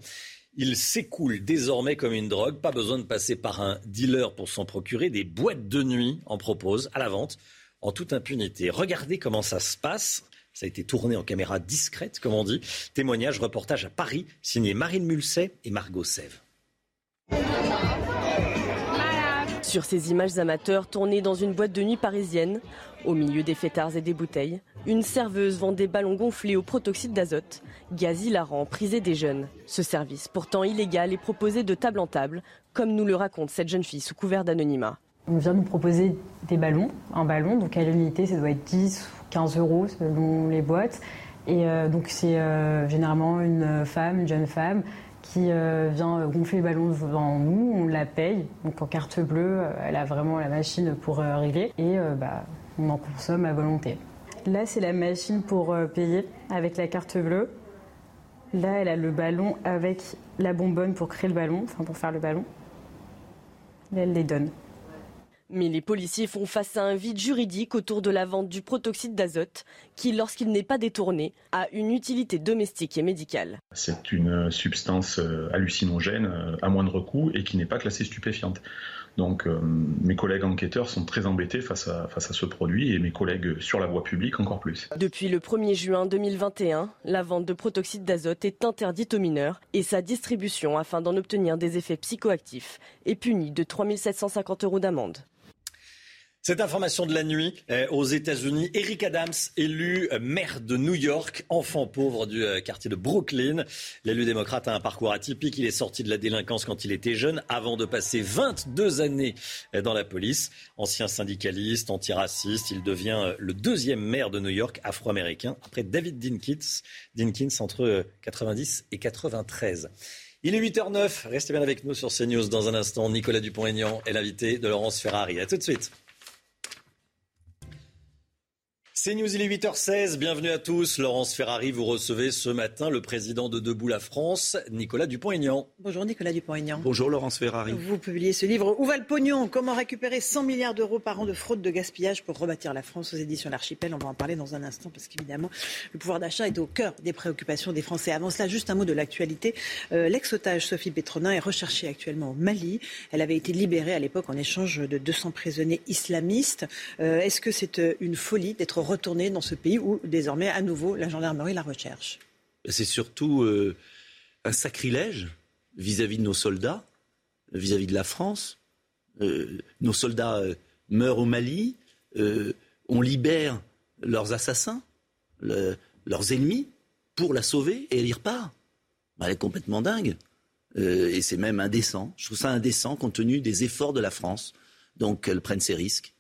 Il s'écoule désormais comme une drogue. Pas besoin de passer par un dealer pour s'en procurer. Des boîtes de nuit en proposent à la vente en toute impunité. Regardez comment ça se passe. Ça a été tourné en caméra discrète, comme on dit. Témoignage, reportage à Paris, signé Marine Mulset et Margot Sève. Sur ces images amateurs tournées dans une boîte de nuit parisienne, au milieu des fêtards et des bouteilles, une serveuse vend des ballons gonflés au protoxyde d'azote, gaz hilarant prisé des jeunes. Ce service, pourtant illégal, est proposé de table en table, comme nous le raconte cette jeune fille sous couvert d'anonymat. On vient nous proposer des ballons, un ballon, donc à l'unité ça doit être 10 ou 15 euros selon les boîtes. Et euh, donc c'est euh, généralement une femme, une jeune femme, qui euh, vient gonfler le ballon devant nous, on la paye. Donc en carte bleue, euh, elle a vraiment la machine pour euh, régler et bah, on en consomme à volonté. Là, c'est la machine pour payer avec la carte bleue. Là, elle a le ballon avec la bonbonne pour créer le ballon, enfin pour faire le ballon. Là, elle les donne. Mais les policiers font face à un vide juridique autour de la vente du protoxyde d'azote, qui, lorsqu'il n'est pas détourné, a une utilité domestique et médicale. C'est une substance euh, hallucinogène euh, à moindre coût et qui n'est pas classée stupéfiante. Donc euh, mes collègues enquêteurs sont très embêtés face à, face à ce produit et mes collègues sur la voie publique encore plus. Depuis le 1er juin 2021, la vente de protoxyde d'azote est interdite aux mineurs et sa distribution afin d'en obtenir des effets psychoactifs est punie de 3 750 euros d'amende. Cette information de la nuit euh, aux États-Unis, Eric Adams, élu euh, maire de New York, enfant pauvre du euh, quartier de Brooklyn. L'élu démocrate a un parcours atypique. Il est sorti de la délinquance quand il était jeune, avant de passer 22 années dans la police. Ancien syndicaliste, antiraciste, il devient le deuxième maire de New York afro-américain après David Dinkins, Dinkins entre 90 et 93. Il est 8h09. Restez bien avec nous sur CNews dans un instant. Nicolas Dupont-Aignan est l'invité de Laurence Ferrari. À tout de suite. C'est News, il est 8h16. Bienvenue à tous. Laurence Ferrari, vous recevez ce matin le président de Debout la France, Nicolas Dupont-Aignan. Bonjour Nicolas Dupont-Aignan. Bonjour Laurence Ferrari. Vous publiez ce livre Où va le pognon? Comment récupérer 100 milliards d'euros par an de fraude de gaspillage pour rebâtir la France aux éditions L'Archipel. On va en parler dans un instant parce qu'évidemment, le pouvoir d'achat est au cœur des préoccupations des Français. Avant cela, juste un mot de l'actualité. Euh, L'ex-otage Sophie Pétronin est recherchée actuellement au Mali. Elle avait été libérée à l'époque en échange de 200 prisonniers islamistes. Euh, Est-ce que c'est euh, une folie d'être retournée dans ce pays où désormais à nouveau la gendarmerie la recherche C'est surtout euh, un sacrilège vis-à-vis de nos soldats, vis-à-vis de la France. Euh, nos soldats euh, meurent au Mali, on libère leurs assassins, le- leurs ennemis, pour la sauver et elle y repart. Bah, elle est complètement dingue. Et c'est même indécent. Je trouve ça indécent compte tenu des efforts de la France. Donc qu'elle prenne ses risques.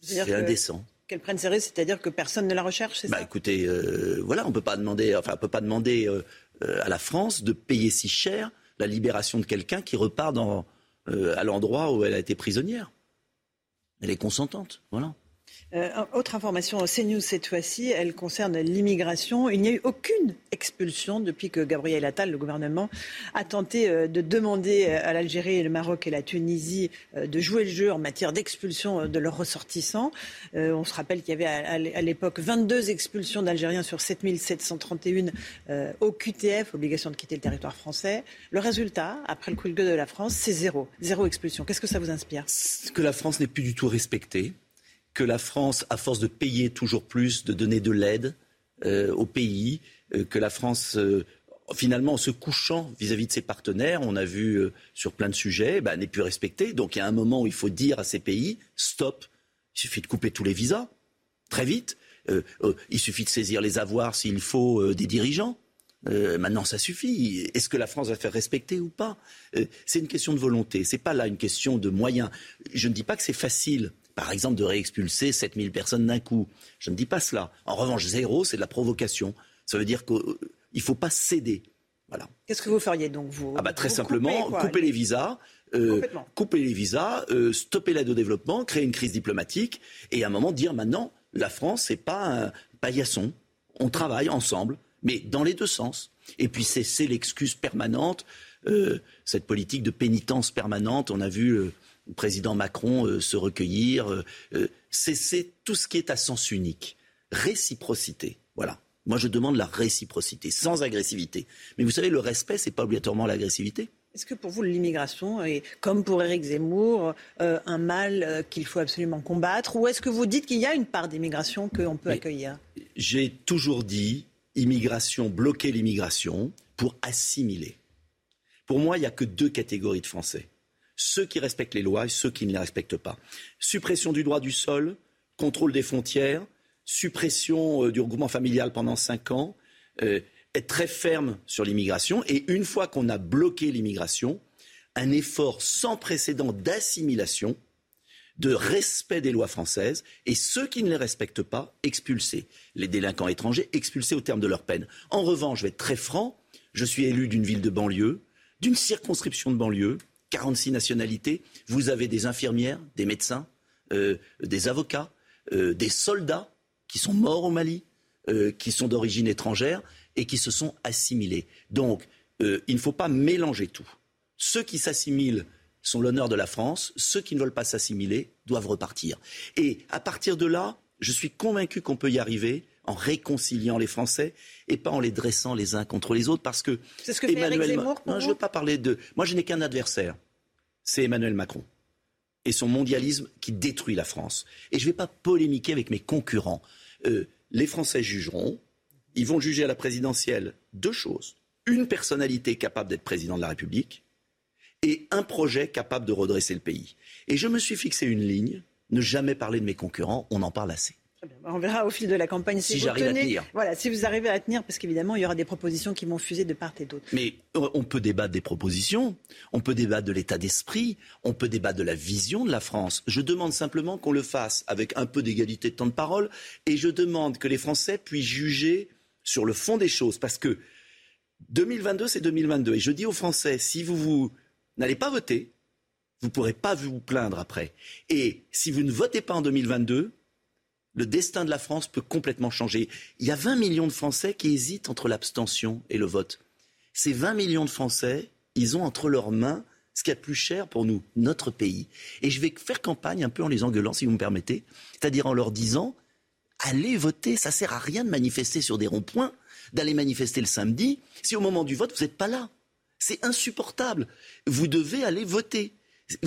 C'est indécent. Qu'elle prenne ses risques, c'est-à-dire que personne ne la recherche, c'est Bah ça? écoutez, euh, voilà, on peut pas demander, enfin, on peut pas demander euh, euh, à la France de payer si cher la libération de quelqu'un qui repart dans, euh, à l'endroit où elle a été prisonnière. Elle est consentante, voilà. Euh, autre information, CNews cette fois-ci, elle concerne l'immigration. Il n'y a eu aucune expulsion depuis que Gabriel Attal, le gouvernement, a tenté euh, de demander euh, à l'Algérie, le Maroc et la Tunisie de jouer le jeu en matière d'expulsion de leurs ressortissants. On se rappelle qu'il y avait à, à l'époque 22 expulsions d'Algériens sur 7731 euh, au QTF, obligation de quitter le territoire français. Le résultat, après le coup de gueule de la France, c'est zéro. Zéro expulsion. Qu'est-ce que ça vous inspire? Que la France n'est plus du tout respectée, que la France, à force de payer toujours plus, de donner de l'aide euh, au pays, euh, que la France, euh, finalement, en se couchant vis-à-vis de ses partenaires, on a vu euh, sur plein de sujets, bah, n'est plus respectée. Donc il y a un moment où il faut dire à ces pays, stop, il suffit de couper tous les visas, très vite. Il suffit de saisir les avoirs s'il faut des dirigeants. Maintenant, ça suffit. Est-ce que la France va faire respecter ou pas? C'est une question de volonté. C'est pas là une question de moyens. Je ne dis pas que c'est facile, par exemple, de réexpulser 7000 personnes d'un coup. Je ne dis pas cela. En revanche, zéro, c'est de la provocation. Ça veut dire qu'il ne faut pas céder. Voilà. Qu'est-ce que vous feriez donc vous? Ah bah très Vous simplement, coupez, quoi. couper les visas, euh, couper les visas, euh, stopper l'aide au développement, créer une crise diplomatique et à un moment dire maintenant, la France, c'est pas un paillasson. On travaille ensemble, mais dans les deux sens. Et puis cesser l'excuse permanente, euh, cette politique de pénitence permanente. On a vu le président Macron se recueillir. cesser tout ce qui est à sens unique. Réciprocité. Voilà. Moi, je demande la réciprocité, sans agressivité. Mais vous savez, le respect, c'est pas obligatoirement l'agressivité. Est-ce que pour vous, l'immigration est, comme pour Éric Zemmour, euh, un mal euh, qu'il faut absolument combattre? Ou est-ce que vous dites qu'il y a une part d'immigration qu'on peut accueillir? J'ai toujours dit immigration, bloquer l'immigration pour assimiler. Pour moi, il n'y a que deux catégories de Français. Ceux qui respectent les lois et ceux qui ne les respectent pas. Suppression du droit du sol, contrôle des frontières, suppression euh, du regroupement familial pendant cinq ans être très ferme sur l'immigration et une fois qu'on a bloqué l'immigration, un effort sans précédent d'assimilation, de respect des lois françaises et ceux qui ne les respectent pas, expulsés. Les délinquants étrangers, expulsés au terme de leur peine. En revanche, je vais être très franc, je suis élu d'une ville de banlieue, d'une circonscription de banlieue, 46 nationalités. Vous avez des infirmières, des médecins, euh, des avocats, euh, des soldats qui sont morts au Mali, euh, qui sont d'origine étrangère et qui se sont assimilés. Donc, il ne faut pas mélanger tout. Ceux qui s'assimilent sont l'honneur de la France, ceux qui ne veulent pas s'assimiler doivent repartir. Et à partir de là, je suis convaincu qu'on peut y arriver en réconciliant les Français et pas en les dressant les uns contre les autres parce que c'est ce que Emmanuel Zemmour non, je ne veux pas parler de moi je n'ai qu'un adversaire c'est Emmanuel Macron et son mondialisme qui détruit la France et je ne vais pas polémiquer avec mes concurrents euh, les Français jugeront ils vont juger à la présidentielle deux choses. Une personnalité capable d'être président de la République et un projet capable de redresser le pays. Et je me suis fixé une ligne, ne jamais parler de mes concurrents, on en parle assez. On verra au fil de la campagne si, j'arrive à tenir. Voilà, si vous arrivez à tenir, parce qu'évidemment, il y aura des propositions qui vont fuser de part et d'autre. Mais euh, on peut débattre des propositions, on peut débattre de l'état d'esprit, on peut débattre de la vision de la France. Je demande simplement qu'on le fasse avec un peu d'égalité de temps de parole, et je demande que les Français puissent juger sur le fond des choses, parce que 2022, c'est 2022. Et je dis aux Français, si vous, vous n'allez pas voter, vous ne pourrez pas vous plaindre après. Et si vous ne votez pas en 2022, le destin de la France peut complètement changer. Il y a 20 millions de Français qui hésitent entre l'abstention et le vote. Ces 20 millions de Français, ils ont entre leurs mains ce qui est plus cher pour nous, notre pays. Et je vais faire campagne un peu en les engueulant, si vous me permettez, c'est-à-dire en leur disant allez voter. Ça sert à rien de manifester sur des ronds-points, d'aller manifester le samedi, si au moment du vote, vous n'êtes pas là. C'est insupportable. Vous devez aller voter.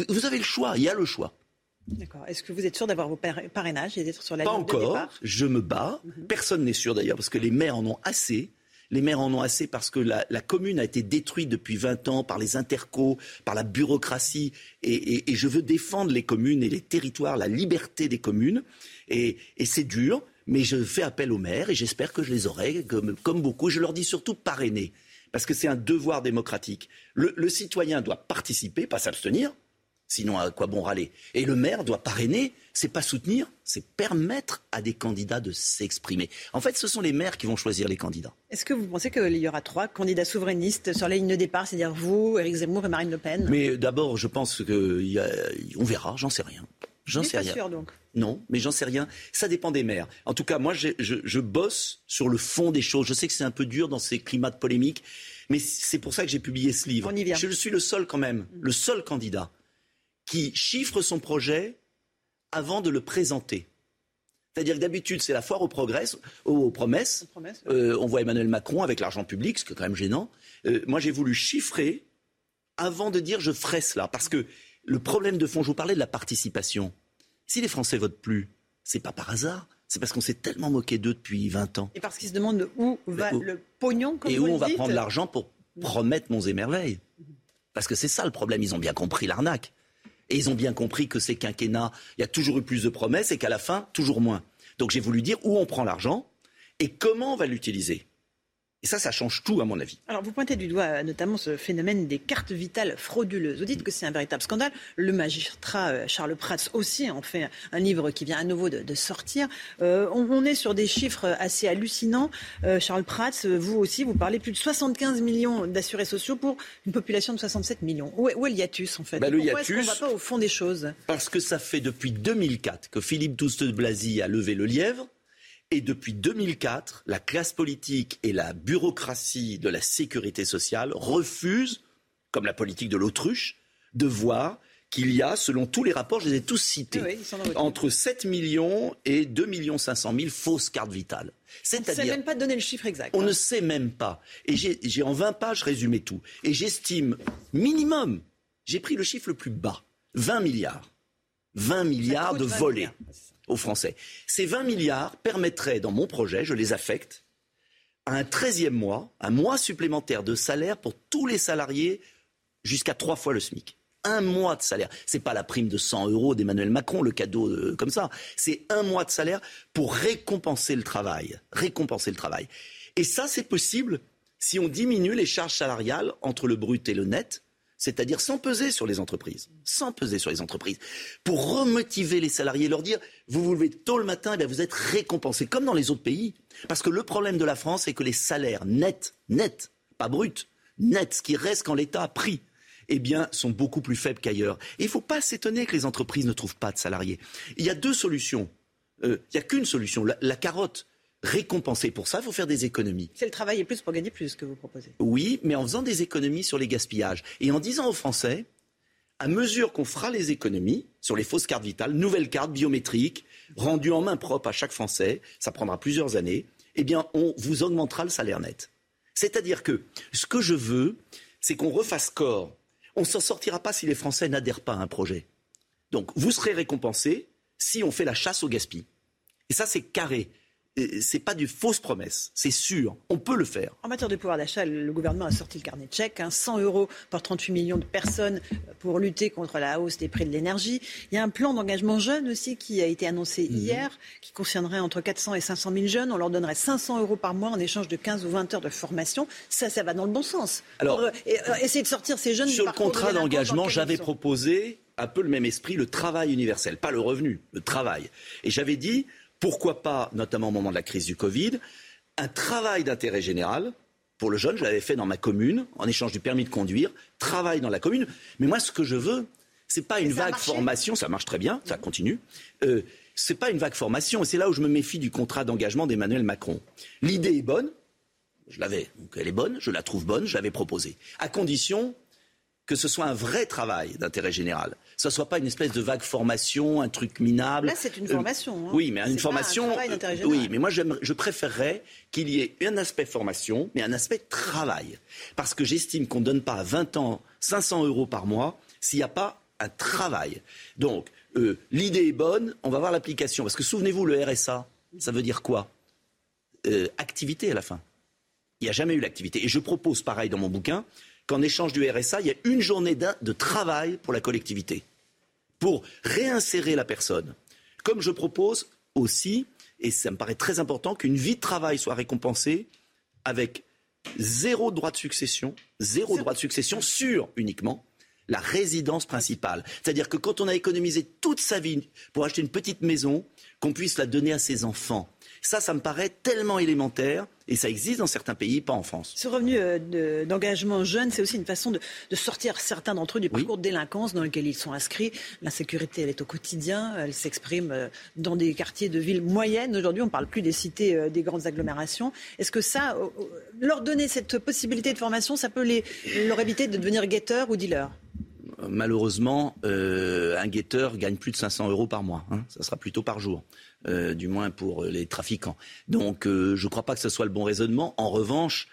Vous avez le choix, il y a le choix. D'accord. Est-ce que vous êtes sûr d'avoir vos parrainages et d'être sur la Pas ligne encore. de départ? Je me bats. Mhm. Personne n'est sûr d'ailleurs, parce que les maires en ont assez. Les maires en ont assez parce que la, commune a été détruite depuis 20 ans par les intercos, par la bureaucratie. Et, je veux défendre les communes et les territoires, la liberté des communes. Et, c'est dur, mais je fais appel aux maires et j'espère que je les aurai, comme, comme beaucoup. Je leur dis surtout parrainer, parce que c'est un devoir démocratique. Le, citoyen doit participer, pas s'abstenir. Sinon, à quoi bon râler? Et le maire doit parrainer, c'est pas soutenir, c'est permettre à des candidats de s'exprimer. En fait, ce sont les maires qui vont choisir les candidats. Est-ce que vous pensez qu'il y aura trois candidats souverainistes sur la ligne de départ, c'est-à-dire vous, Éric Zemmour et Marine Le Pen? Mais d'abord, je pense qu'on verra, j'en sais rien. J'en sais rien. Sûr, donc. Non, mais j'en sais rien. Ça dépend des maires. En tout cas, moi, je, je, bosse sur le fond des choses. Je sais que c'est un peu dur dans ces climats de polémique, mais c'est pour ça que j'ai publié ce livre. Je suis le seul quand même, le seul candidat qui chiffre son projet avant de le présenter. C'est-à-dire que d'habitude, c'est la foire aux, progrès, aux, promesses. Euh, on voit Emmanuel Macron avec l'argent public, ce qui est quand même gênant. Euh, moi, j'ai voulu chiffrer avant de dire je ferai cela. Parce que le problème de fond, je vous parlais de la participation. Si les Français votent plus, c'est pas par hasard. C'est parce qu'on s'est tellement moqué d'eux depuis 20 ans. Et parce qu'ils se demandent où va le pognon, comme Et où on va prendre l'argent pour promettre monts et merveilles. Parce que c'est ça le problème. Ils ont bien compris l'arnaque. Et ils ont bien compris que ces quinquennats, il y a toujours eu plus de promesses et qu'à la fin, toujours moins. Donc j'ai voulu dire où on prend l'argent et comment on va l'utiliser. Et ça, ça change tout, à mon avis. Alors, vous pointez du doigt euh, notamment ce phénomène des cartes vitales frauduleuses. Vous dites que c'est un véritable scandale. Le magistrat euh, Charles Prats aussi en fait un livre qui vient à nouveau de, sortir. Euh, on, est sur des chiffres assez hallucinants. Charles Prats, vous aussi, vous parlez plus de 75 millions d'assurés sociaux pour une population de 67 millions. Où est, où est le hiatus, en fait bah, Pourquoi est-ce qu'on ne va pas au fond des choses? Parce que ça fait depuis 2004 que Philippe Douste de Blazy a levé le lièvre et depuis 2004, la classe politique et la bureaucratie de la sécurité sociale refusent, comme la politique de l'autruche, de voir qu'il y a, selon tous les rapports, je les ai tous cités, entre 7 millions et 2 millions 500 000 fausses cartes vitales. On ne sait même pas donner le chiffre exact. On hein. ne sait même pas. Et j'ai en 20 pages résumé tout. Et j'estime minimum, j'ai pris le chiffre le plus bas, 20 milliards. 20 milliards de volets aux Français. Ces 20 milliards permettraient, dans mon projet, je les affecte, à un 13e mois, un mois supplémentaire de salaire pour tous les salariés jusqu'à trois fois le SMIC. Un mois de salaire. Ce n'est pas la prime de 100 euros d'Emmanuel Macron, le cadeau euh, comme ça. C'est un mois de salaire pour récompenser le travail. Récompenser le travail. Et ça, c'est possible si on diminue les charges salariales entre le brut et le net c'est-à-dire sans peser sur les entreprises, sans peser sur les entreprises, pour remotiver les salariés, leur dire vous vous levez tôt le matin, eh vous êtes récompensés, comme dans les autres pays. Parce que le problème de la France, c'est que les salaires nets, nets, pas bruts, nets, ce qui reste quand l'État a pris, eh bien, sont beaucoup plus faibles qu'ailleurs. Il ne faut pas s'étonner que les entreprises ne trouvent pas de salariés. Il y a deux solutions. Euh, il n'y a qu'une solution, la carotte récompenser pour ça, il faut faire des économies. C'est le travail plus pour gagner plus que vous proposez. Oui, mais en faisant des économies sur les gaspillages et en disant aux Français, à mesure qu'on fera les économies sur les fausses cartes vitales, nouvelles cartes biométriques, rendues en main propre à chaque Français, ça prendra plusieurs années, eh bien, on vous augmentera le salaire net. C'est-à-dire que ce que je veux, c'est qu'on refasse corps. On ne s'en sortira pas si les Français n'adhèrent pas à un projet. Donc, vous serez récompensés si on fait la chasse au gaspillage. Et ça, c'est carré c'est pas du fausse promesse, c'est sûr, on peut le faire. En matière de pouvoir d'achat, le gouvernement a sorti le carnet de chèques, 100 hein, euros par 38 millions de personnes pour lutter contre la hausse des prix de l'énergie. Il y a un plan d'engagement jeune aussi qui a été annoncé mhm. hier, qui concernerait entre 400 et 500 000 jeunes. On leur donnerait 500 euros par mois en échange de 15 ou 20 heures de formation. Ça, ça va dans le bon sens. Alors, pour, euh, euh, essayer de sortir ces jeunes sur le contrat d'engagement, j'avais proposé un peu le même esprit, le travail universel, pas le revenu, le travail. Et j'avais dit pourquoi pas, notamment au moment de la crise du Covid, un travail d'intérêt général pour le jeune. Je l'avais fait dans ma commune, en échange du permis de conduire, travail dans la commune. Mais moi, ce que je veux, c'est pas une vague formation, ça marche très bien, ça continue. Euh, c'est pas une vague formation, et c'est là où je me méfie du contrat d'engagement d'Emmanuel Macron. L'idée est bonne, je l'avais, donc elle est bonne, je la trouve bonne, je l'avais proposée, à condition que ce soit un vrai travail d'intérêt général. Que ce ne soit pas une espèce de vague formation, un truc minable. Là, c'est une euh, formation. Hein. Oui, mais une formation. oui, mais moi, je préférerais qu'il y ait un aspect formation, mais un aspect travail. Parce que j'estime qu'on ne donne pas à 20 ans 500 euros par mois s'il n'y a pas un travail. Donc, euh, l'idée est bonne, on va voir l'application. Parce que souvenez-vous, le RSA, ça veut dire quoi? Euh, Activité à la fin. Il n'y a jamais eu l'activité. Et je propose, pareil dans mon bouquin, qu'en échange du RSA, il y a une journée de travail pour la collectivité, pour réinsérer la personne. Comme je propose aussi, et ça me paraît très important, qu'une vie de travail soit récompensée avec zéro droit de succession, zéro droit de succession sur uniquement la résidence principale. C'est-à-dire que quand on a économisé toute sa vie pour acheter une petite maison, qu'on puisse la donner à ses enfants. Ça, ça me paraît tellement élémentaire. Et ça existe dans certains pays, pas en France. Ce revenu euh, d'engagement jeune, c'est aussi une façon de, sortir certains d'entre eux du parcours de délinquance dans lequel ils sont inscrits. L'insécurité, elle est au quotidien. Elle s'exprime euh, dans des quartiers de villes moyennes. Aujourd'hui, on ne parle plus des cités, euh, des grandes agglomérations. Est-ce que ça, leur donner cette possibilité de formation, ça peut les, leur éviter de devenir guetteurs ou dealers? Malheureusement, un guetteur gagne plus de 500 euros par mois. Hein. Ça sera plutôt par jour. Euh, du moins pour les trafiquants. Donc euh, je ne crois pas que ce soit le bon raisonnement. En revanche,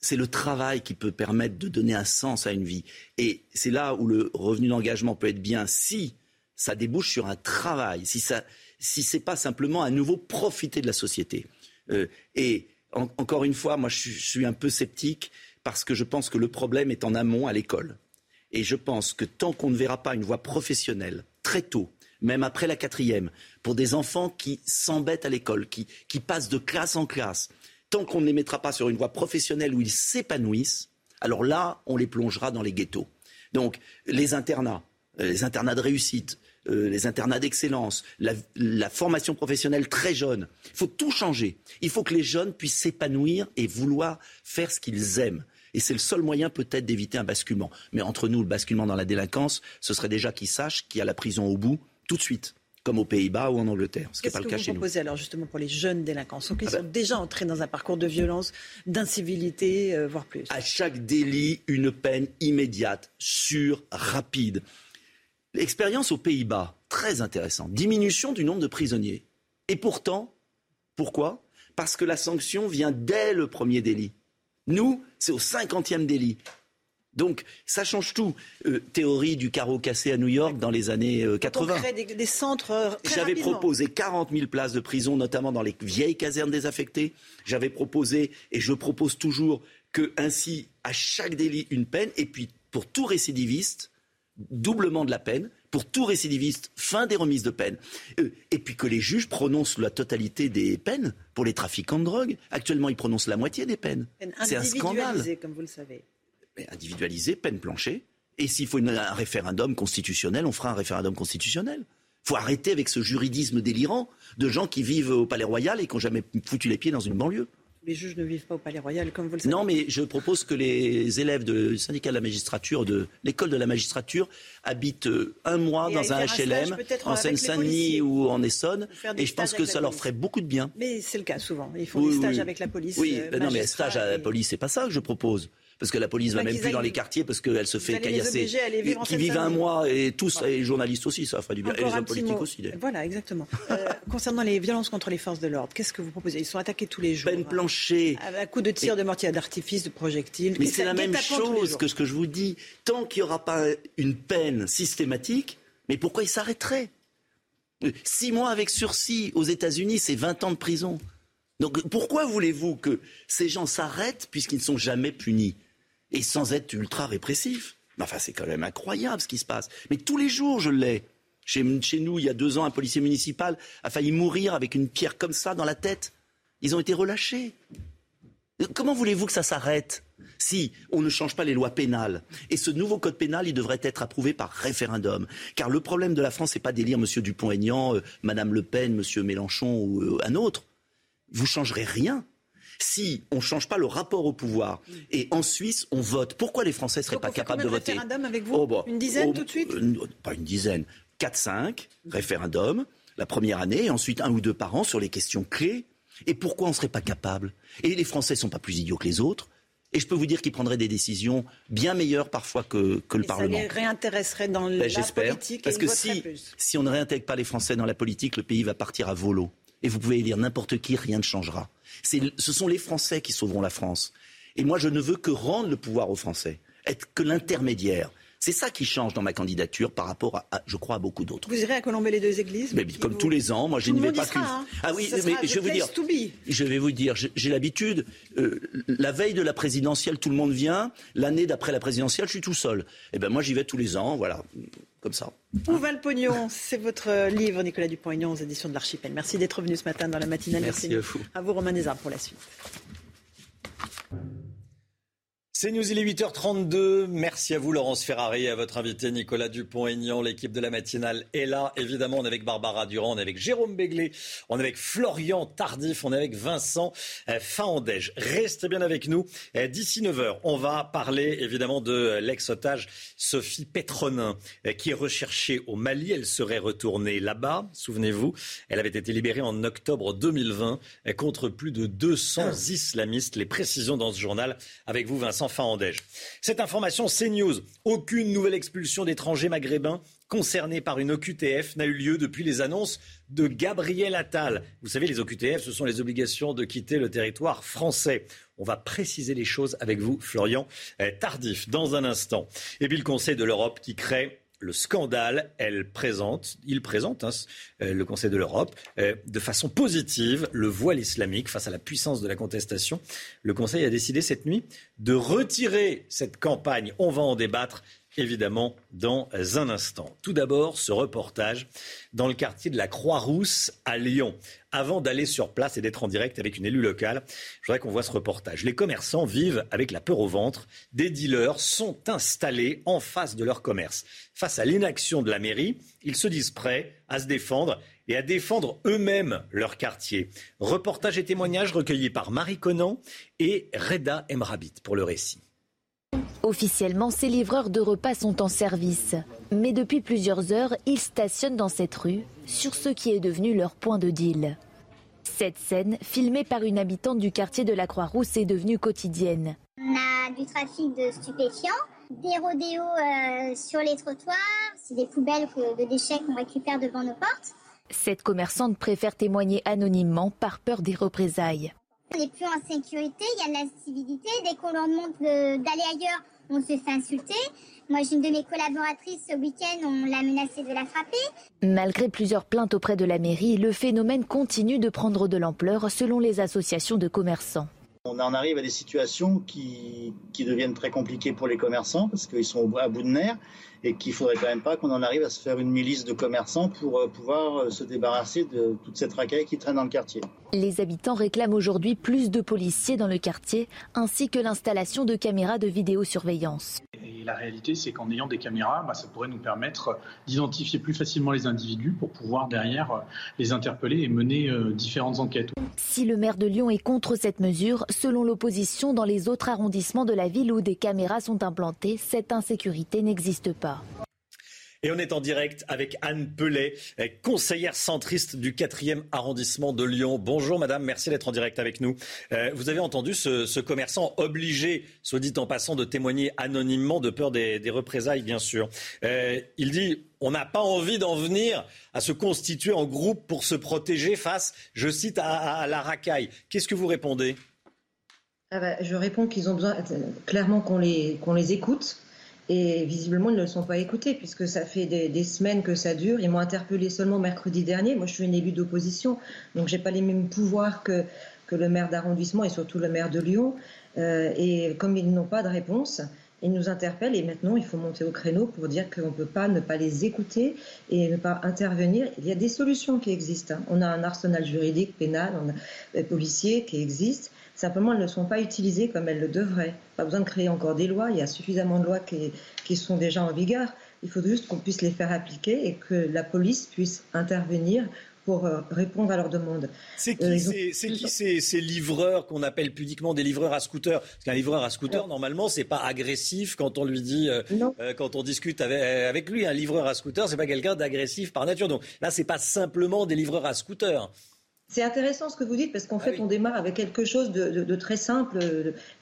c'est le travail qui peut permettre de donner un sens à une vie. Et c'est là où le revenu d'engagement peut être bien si ça débouche sur un travail, si ça, si c'est pas simplement à nouveau profiter de la société. Euh, et encore une fois, moi je, je suis un peu sceptique parce que je pense que le problème est en amont à l'école. Et je pense que tant qu'on ne verra pas une voie professionnelle très tôt, même après la quatrième, pour des enfants qui s'embêtent à l'école, qui, passent de classe en classe. tant qu'on ne les mettra pas sur une voie professionnelle où ils s'épanouissent, alors là, on les plongera dans les ghettos. Donc, les internats, euh, les internats de réussite, euh, les internats d'excellence, la, formation professionnelle très jeune. Il faut tout changer. Il faut que les jeunes puissent s'épanouir et vouloir faire ce qu'ils aiment. Et c'est le seul moyen peut-être d'éviter un basculement. Mais entre nous, le basculement dans la délinquance, ce serait déjà qu'ils sachent qu'il y a la prison au bout tout de suite comme aux Pays-Bas ou en Angleterre, ce qui n'est pas le cas chez nous. Qu'est-ce que vous proposez alors justement pour les jeunes délinquants? Ceux qui ah sont ben... déjà entrés dans un parcours de violence, d'incivilité, euh, voire plus? À chaque délit, une peine immédiate, sûre, rapide. L'expérience aux Pays-Bas, très intéressante. Diminution du nombre de prisonniers. Et pourtant, pourquoi? Parce que la sanction vient dès le premier délit. Nous, c'est au cinquantième délit. Donc ça change tout. Euh, théorie du carreau cassé à New York dans les années euh, 80. On crée des, des centres. euh, très J'avais proposé 40 000 places de prison, notamment dans les vieilles casernes désaffectées. J'avais proposé, et je propose toujours, que ainsi, à chaque délit, une peine, et puis pour tout récidiviste, doublement de la peine. Pour tout récidiviste, fin des remises de peine. Euh, et puis que les juges prononcent la totalité des peines pour les trafiquants de drogue. Actuellement, ils prononcent la moitié des peines. Peine C'est un scandale comme vous le savez. Mais individualisé, peine plancher. Et s'il faut une- un référendum constitutionnel, on fera un référendum constitutionnel. Il faut arrêter avec ce juridisme délirant de gens qui vivent au Palais Royal et qui n'ont jamais foutu les pieds dans une banlieue. Les juges ne vivent pas au Palais Royal, comme vous le savez. Non, mais je propose que les élèves du syndicat de la magistrature, de l'école de la magistrature, habitent euh, un mois Et dans un HLM, en Seine-Saint-Denis ou en Essonne. Et je pense que ça leur ferait beaucoup de bien. Mais c'est le cas souvent. Ils font Oui, des stages oui. avec la police. Oui, euh, ben non, mais stage à la police, c'est pas ça que je propose. Parce que la police va Bah, même plus dans les quartiers parce qu'elle se fait caillasser. Qui vivent un mois et tous, et les journalistes aussi, ça ferait du bien. et les hommes politiques aussi. d'ailleurs. Voilà, exactement. Euh, concernant les violences contre les forces de l'ordre, qu'est-ce que vous proposez? Ils sont attaqués tous les jours. Peine plancher. À coups de tir, de mortier d'artifice, de projectiles. Mais c'est la même chose que ce que je vous dis. Tant qu'il n'y aura pas une peine systématique, mais pourquoi il s'arrêterait Euh, Six mois avec sursis aux États-Unis, c'est 20 ans de prison. Donc pourquoi voulez-vous que ces gens s'arrêtent puisqu'ils ne sont jamais punis? Et sans être ultra répressifs Mais Enfin, c'est quand même incroyable ce qui se passe. Mais tous les jours, je l'ai. Chez, chez nous, il y a deux ans, un policier municipal a failli mourir avec une pierre comme ça dans la tête. Ils ont été relâchés. Comment voulez-vous que ça s'arrête si on ne change pas les lois pénales Et ce nouveau code pénal, il devrait être approuvé par référendum. Car le problème de la France, c'est pas d'élire M. Dupont-Aignan, euh, Mme Le Pen, M. Mélenchon ou euh, un autre. Vous changerez rien. Si on ne change pas le rapport au pouvoir et en Suisse on vote, pourquoi les Français ne seraient pas capables de voter référendums avec vous Oh, bah, Une dizaine oh, tout de suite euh, Pas une dizaine. 4-5 référendums la première année et ensuite un ou deux par an sur les questions clés. Et pourquoi on ne serait pas capable? Et les Français ne sont pas plus idiots que les autres. Et je peux vous dire qu'ils prendraient des décisions bien meilleures parfois que, que le Et ça Parlement. les réintéresserait dans Ben, la politique Parce et que si, plus. si on ne réintègre pas les Français dans la politique, le pays va partir à volo. Et vous pouvez élire n'importe qui, rien ne changera. Ce sont les Français qui sauveront la France. Et moi, je ne veux que rendre le pouvoir aux Français, être que l'intermédiaire. C'est ça qui change dans ma candidature par rapport à, à, je crois, à beaucoup d'autres. Vous irez à Colomber les deux églises Mais comme tous les ans, moi je n'y vais pas qu'une. hein. Ah oui, mais je vais vous dire. Je vais vous dire, j'ai l'habitude. euh, la veille de la présidentielle, tout le monde vient. L'année d'après la présidentielle, je suis tout seul. Et ben moi, j'y vais tous les ans, voilà, comme ça. Où va le pognon C'est votre livre, Nicolas Dupont-Aignan, aux éditions de l'Archipel. Merci d'être venu ce matin dans la matinale. Merci à vous. À vous, Romain Desarmes, pour la suite. C'est News, il est 8h32. Merci à vous, Laurence Ferrari, et à votre invité Nicolas Dupont-Aignan. L'équipe de la matinale est là. Évidemment, on est avec Barbara Durand, on est avec Jérôme Béglé, on est avec Florian Tardif, on est avec Vincent euh, Fahandège. Restez bien avec nous. Euh, D'ici 9h, on va parler évidemment de l'ex-otage Sophie Petronin, euh, qui est recherchée au Mali. Elle serait retournée là-bas, souvenez-vous. Elle avait été libérée en octobre 2020 euh, contre plus de 200 islamistes. Les précisions dans ce journal avec vous, Vincent Fahandège. Cette information, c'est news. Aucune nouvelle expulsion d'étrangers maghrébins concernés par une OQTF n'a eu lieu depuis les annonces de Gabriel Attal. Vous savez, les OQTF, ce sont les obligations de quitter le territoire français. On va préciser les choses avec vous, Florian euh, Tardif, dans un instant. Et puis le Conseil de l'Europe qui crée le scandale, il présente, hein, euh, le Conseil de l'Europe, euh, de façon positive le voile islamique face à la puissance de la contestation. Le Conseil a décidé cette nuit de retirer cette campagne. On va en débattre évidemment dans un instant. Tout d'abord, ce reportage dans le quartier de la Croix-Rousse à Lyon. Avant d'aller sur place et d'être en direct avec une élue locale, je voudrais qu'on voit ce reportage. Les commerçants vivent avec la peur au ventre. Des dealers sont installés en face de leur commerce. Face à l'inaction de la mairie, ils se disent prêts à se défendre et à défendre eux-mêmes leur quartier. Reportage et témoignages recueillis par Marie Conan et Reda Emrabit pour le récit. Officiellement, ces livreurs de repas sont en service. Mais depuis plusieurs heures, ils stationnent dans cette rue, sur ce qui est devenu leur point de deal. Cette scène, filmée par une habitante du quartier de la Croix-Rousse, est devenue quotidienne. On a du trafic de stupéfiants, des rodéos euh, sur les trottoirs, c'est des poubelles de déchets qu'on récupère devant nos portes. Cette commerçante préfère témoigner anonymement par peur des représailles. On n'est plus en sécurité, il y a de la civilité. Dès qu'on leur demande d'aller ailleurs, on se fait insulter. Moi, j'ai une de mes collaboratrices ce week-end, on l'a menacée de la frapper. Malgré plusieurs plaintes auprès de la mairie, le phénomène continue de prendre de l'ampleur selon les associations de commerçants. On en arrive à des situations qui, qui deviennent très compliquées pour les commerçants parce qu'ils sont à bout de nerfs et qu'il faudrait quand même pas qu'on en arrive à se faire une milice de commerçants pour euh, pouvoir euh, se débarrasser de toute cette racaille qui traîne dans le quartier. Les habitants réclament aujourd'hui plus de policiers dans le quartier ainsi que l'installation de caméras de vidéosurveillance. Et la réalité, c'est qu'en ayant des caméras, bah, ça pourrait nous permettre d'identifier plus facilement les individus pour pouvoir derrière euh, les interpeller et mener différentes enquêtes. Si le maire de Lyon est contre cette mesure, selon l'opposition, dans les autres arrondissements de la ville où des caméras sont implantées, cette insécurité n'existe pas. Et on est en direct avec Anne Pellet, conseillère centriste du 4e arrondissement de Lyon. Bonjour madame, merci d'être en direct avec nous. Euh, vous avez entendu ce, commerçant obligé, soit dit en passant, de témoigner anonymement de peur des, représailles, bien sûr. Euh, il dit on n'a pas envie d'en venir à se constituer en groupe pour se protéger face, je cite, à, la racaille. Qu'est-ce que vous répondez? Ah bah, Je réponds qu'ils ont besoin clairement qu'on les, qu'on les écoute et visiblement, ils ne le sont pas écoutés puisque ça fait des, semaines que ça dure. Ils m'ont interpellé seulement mercredi dernier. Moi, je suis une élue d'opposition, donc j'ai pas les mêmes pouvoirs que, que le maire d'arrondissement et surtout le maire de Lyon. Euh, et comme ils n'ont pas de réponse, ils nous interpellent et maintenant il faut monter au créneau pour dire qu'on ne peut pas ne pas les écouter et ne pas intervenir. Il y a des solutions qui existent. Hein. On a un arsenal juridique, pénal, euh, policier qui existe. Simplement, elles ne sont pas utilisées comme elles le devraient. Pas besoin de créer encore des lois. Il y a suffisamment de lois qui, qui sont déjà en vigueur. Il faut juste qu'on puisse les faire appliquer et que la police puisse intervenir pour euh, répondre à leurs demandes. C'est qui, euh, qui ces, livreurs qu'on appelle pudiquement des livreurs à scooter? Parce qu'un livreur à scooter, normalement, c'est pas agressif quand on lui dit, euh, quand on discute avec, avec, lui. Un livreur à scooter, c'est pas quelqu'un d'agressif par nature. Donc là, c'est pas simplement des livreurs à scooter. C'est intéressant ce que vous dites parce qu'en ah fait, on démarre avec quelque chose de, très simple.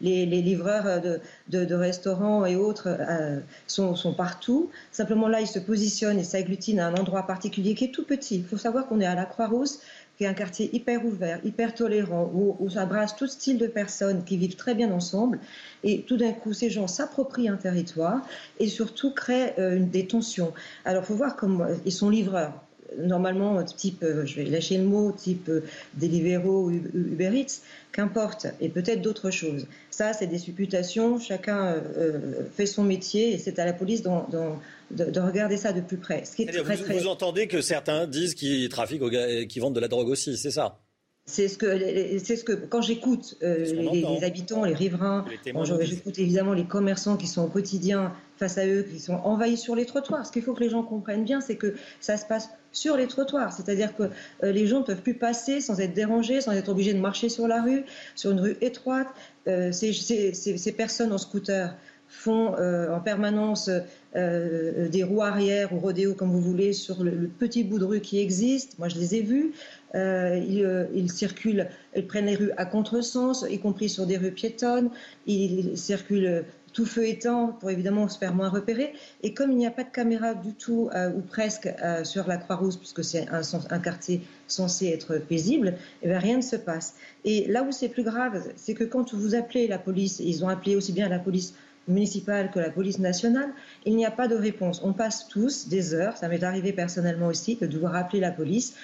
Les, livreurs de, restaurants et autres euh, sont, partout. Simplement là, ils se positionnent et s'agglutinent à un endroit particulier qui est tout petit. Il faut savoir qu'on est à la Croix-Rousse, qui est un quartier hyper ouvert, hyper tolérant, où, ça brasse tout style de personnes qui vivent très bien ensemble. Et tout d'un coup, ces gens s'approprient un territoire et surtout créent euh, des tensions. Alors, il faut voir comment ils sont livreurs normalement, type, euh, je vais lâcher le mot, type euh, Deliveroo ou Uber Eats, qu'importe, et peut-être d'autres choses. Ça, c'est des supputations, chacun euh, fait son métier, et c'est à la police de, regarder ça de plus près. Ce qui est vous, vous, entendez que certains disent qu'ils trafiquent, qu'ils vendent de la drogue aussi, c'est ça? C'est ce que, c'est ce que quand j'écoute les, habitants, les riverains, j'écoute évidemment les commerçants qui sont au quotidien face à eux, qui sont envahis sur les trottoirs. Ce qu'il faut que les gens comprennent bien, c'est que ça se passe sur les trottoirs. C'est-à-dire que euh, les gens ne peuvent plus passer sans être dérangés, sans être obligés de marcher sur la rue, sur une rue étroite. Euh, ces, personnes en scooter font euh, en permanence des roues arrière ou rodéo comme vous voulez sur le, petit bout de rue qui existe. Moi, je les ai vus. Ils, ils, circulent, ils prennent les rues à contresens, y compris sur des rues piétonnes. Ils circulent tout feu étant, pour évidemment se faire moins repérer. Et comme il n'y a pas de caméra du tout, euh, ou presque, euh, sur la Croix-Rousse, puisque c'est un, quartier censé être paisible, eh rien ne se passe. Et là où c'est plus grave, c'est que quand vous appelez la police, ils ont appelé aussi bien la police municipale que la police nationale, il n'y a pas de réponse. On passe tous des heures, ça m'est arrivé personnellement aussi, de devoir appeler la police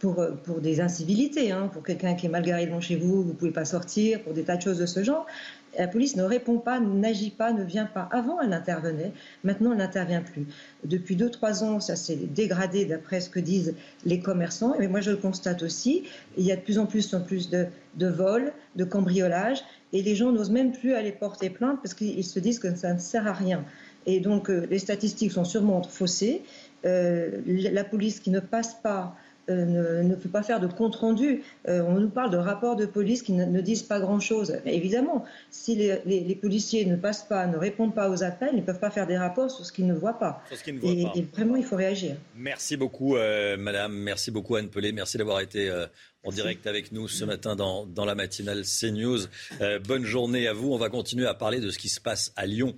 pour, pour des incivilités, hein, pour quelqu'un qui est mal garé devant chez vous, vous ne pouvez pas sortir, pour des tas de choses de ce genre. La police ne répond pas, n'agit pas, ne vient pas. Avant, elle intervenait. Maintenant, elle n'intervient plus. Depuis deux, trois ans, ça s'est dégradé d'après ce que disent les commerçants. Et moi, je le constate aussi. Il y a de plus en plus, de vols, de cambriolages. Et les gens n'osent même plus aller porter plainte parce qu'ils se disent que ça ne sert à rien. Et donc, euh, les statistiques sont sûrement faussées. Euh, la police qui ne passe pas euh, ne, peut pas faire de compte rendu. Euh, on nous parle de rapports de police qui ne, disent pas grand-chose. Évidemment, si les, policiers ne passent pas, ne répondent pas aux appels, ils ne peuvent pas faire des rapports sur ce qu'ils ne voient pas. et, vraiment, il faut réagir. Merci beaucoup, euh, Madame. Merci beaucoup, Anne Pelé. Merci d'avoir été en direct avec nous ce matin dans, dans la matinale CNews. bonne journée à vous. On va continuer à parler de ce qui se passe à Lyon.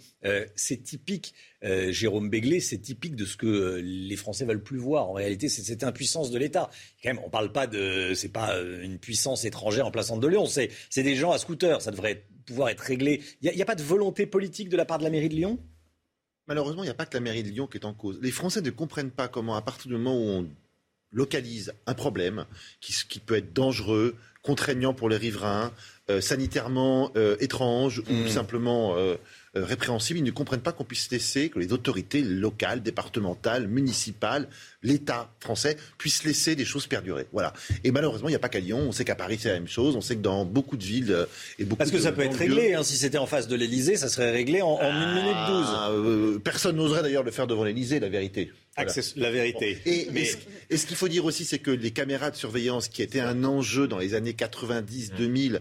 c'est typique euh, Jérôme Béglé, c'est typique de ce que euh, les Français veulent plus voir. En réalité, c'est cette impuissance de l'État. Quand même, on parle pas de, c'est pas euh, une puissance étrangère en plaçant de Lyon. C'est, des gens à scooter. Ça devrait pouvoir être réglé. Il n'y a, pas de volonté politique de la part de la mairie de Lyon? Malheureusement, il n'y a pas que la mairie de Lyon qui est en cause. Les Français ne comprennent pas comment, à partir du moment où on localise un problème qui, qui peut être dangereux, contraignant pour les riverains, sanitairement étrange ou mmh. simplement euh, répréhensibles. Ils ne comprennent pas qu'on puisse laisser, que les autorités locales, départementales, municipales, l'État français puissent laisser des choses perdurer. Voilà. Et malheureusement, il n'y a pas qu'à Lyon. On sait qu'à Paris, c'est la même chose. On sait que dans beaucoup de villes euh, et beaucoup Parce que ça peut être réglé. Hein. si c'était en face de l'Élysée, ça serait réglé en, en 1 minute 12. Ah, euh, personne n'oserait d'ailleurs le faire devant l'Élysée, la vérité. La vérité. Et, et, ce, qu'il faut dire aussi, c'est que les caméras de surveillance, qui étaient un enjeu dans les années 90-2000,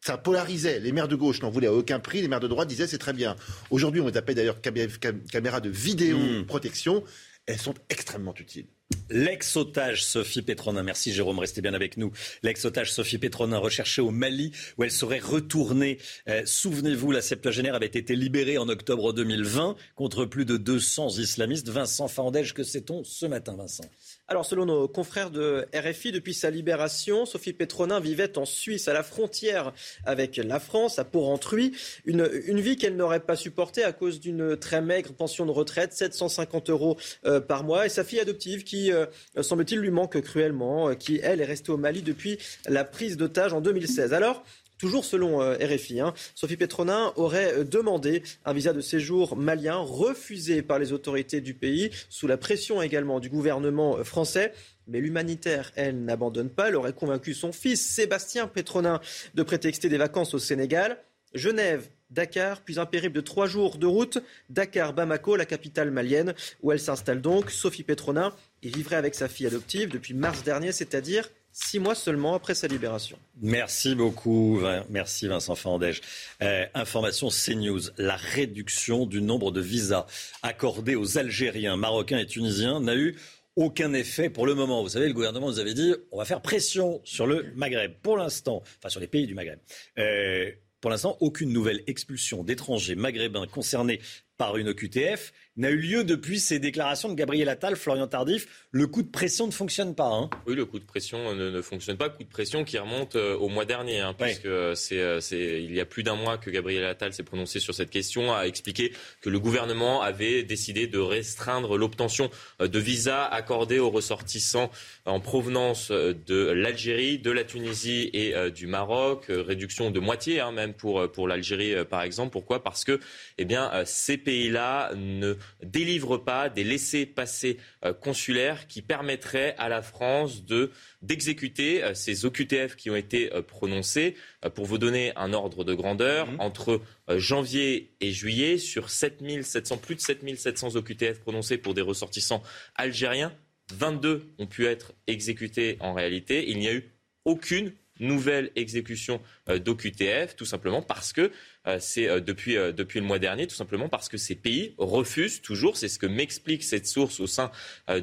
ça polarisait. Les maires de gauche n'en voulaient à aucun prix. Les maires de droite disaient c'est très bien. Aujourd'hui, on les appelle d'ailleurs caméras de vidéo hmm. protection. Elles sont extrêmement utiles. L'ex-otage Sophie Pétronin, merci Jérôme, restez bien avec nous. L'ex-otage Sophie Pétronin recherchée au Mali où elle serait retournée. Euh, souvenez-vous, la septuagénaire avait été libérée en octobre 2020 contre plus de 200 islamistes. Vincent Fandège, que sait-on ce matin, Vincent? Alors, selon nos confrères de RFI, depuis sa libération, Sophie Pétronin vivait en Suisse, à la frontière avec la France, à Porrentruy. Une, une vie qu'elle n'aurait pas supportée à cause d'une très maigre pension de retraite, 750 euros euh, par mois. Et sa fille adoptive, qui, euh, semble-t-il, lui manque cruellement, euh, qui, elle, est restée au Mali depuis la prise d'otage en 2016. Alors, Toujours selon euh, RFI, hein, Sophie Petronin aurait demandé un visa de séjour malien refusé par les autorités du pays, sous la pression également du gouvernement français. Mais l'humanitaire, elle, n'abandonne pas. Elle aurait convaincu son fils, Sébastien Petronin, de prétexter des vacances au Sénégal. Genève, Dakar, puis un périple de trois jours de route, Dakar-Bamako, la capitale malienne, où elle s'installe donc. Sophie Petronin y vivrait avec sa fille adoptive depuis mars dernier, c'est-à-dire six mois seulement après sa libération. Merci beaucoup, merci Vincent Fandège. Euh, information CNews, la réduction du nombre de visas accordés aux Algériens, Marocains et Tunisiens n'a eu aucun effet pour le moment. Vous savez, le gouvernement nous avait dit on va faire pression sur le Maghreb. Pour l'instant, enfin sur les pays du Maghreb. Euh, pour l'instant, aucune nouvelle expulsion d'étrangers maghrébins concernés par une OQTF n'a eu lieu depuis ces déclarations de Gabriel Attal, Florian Tardif. Le coup de pression ne fonctionne pas. Hein. Oui, le coup de pression ne, fonctionne pas. Coup de pression qui remonte euh, au mois dernier, hein, puisque euh, c'est, il y a plus d'un mois que Gabriel Attal s'est prononcé sur cette question, a expliqué que le gouvernement avait décidé de restreindre l'obtention euh, de visas accordés aux ressortissants en provenance de l'Algérie, de la Tunisie et du Maroc. Réduction de moitié, hein, même pour, pour l'Algérie, par exemple. Pourquoi? Parce que eh bien, ces pays-là ne délivrent pas des laissés-passer euh, consulaires qui permettraient à la France de d'exécuter euh, ces OQTF qui ont été euh, prononcés. Pour vous donner un ordre de grandeur, mhm. entre janvier et juillet, sur 7700, plus de 7700 OQTF prononcés pour des ressortissants algériens, 22 ont pu être exécutés en réalité. Il n'y a eu aucune nouvelle exécution d'OQTF, tout simplement parce que euh, c'est euh, depuis, euh, depuis le mois dernier, tout simplement parce que ces pays refusent toujours, c'est ce que m'explique cette source au sein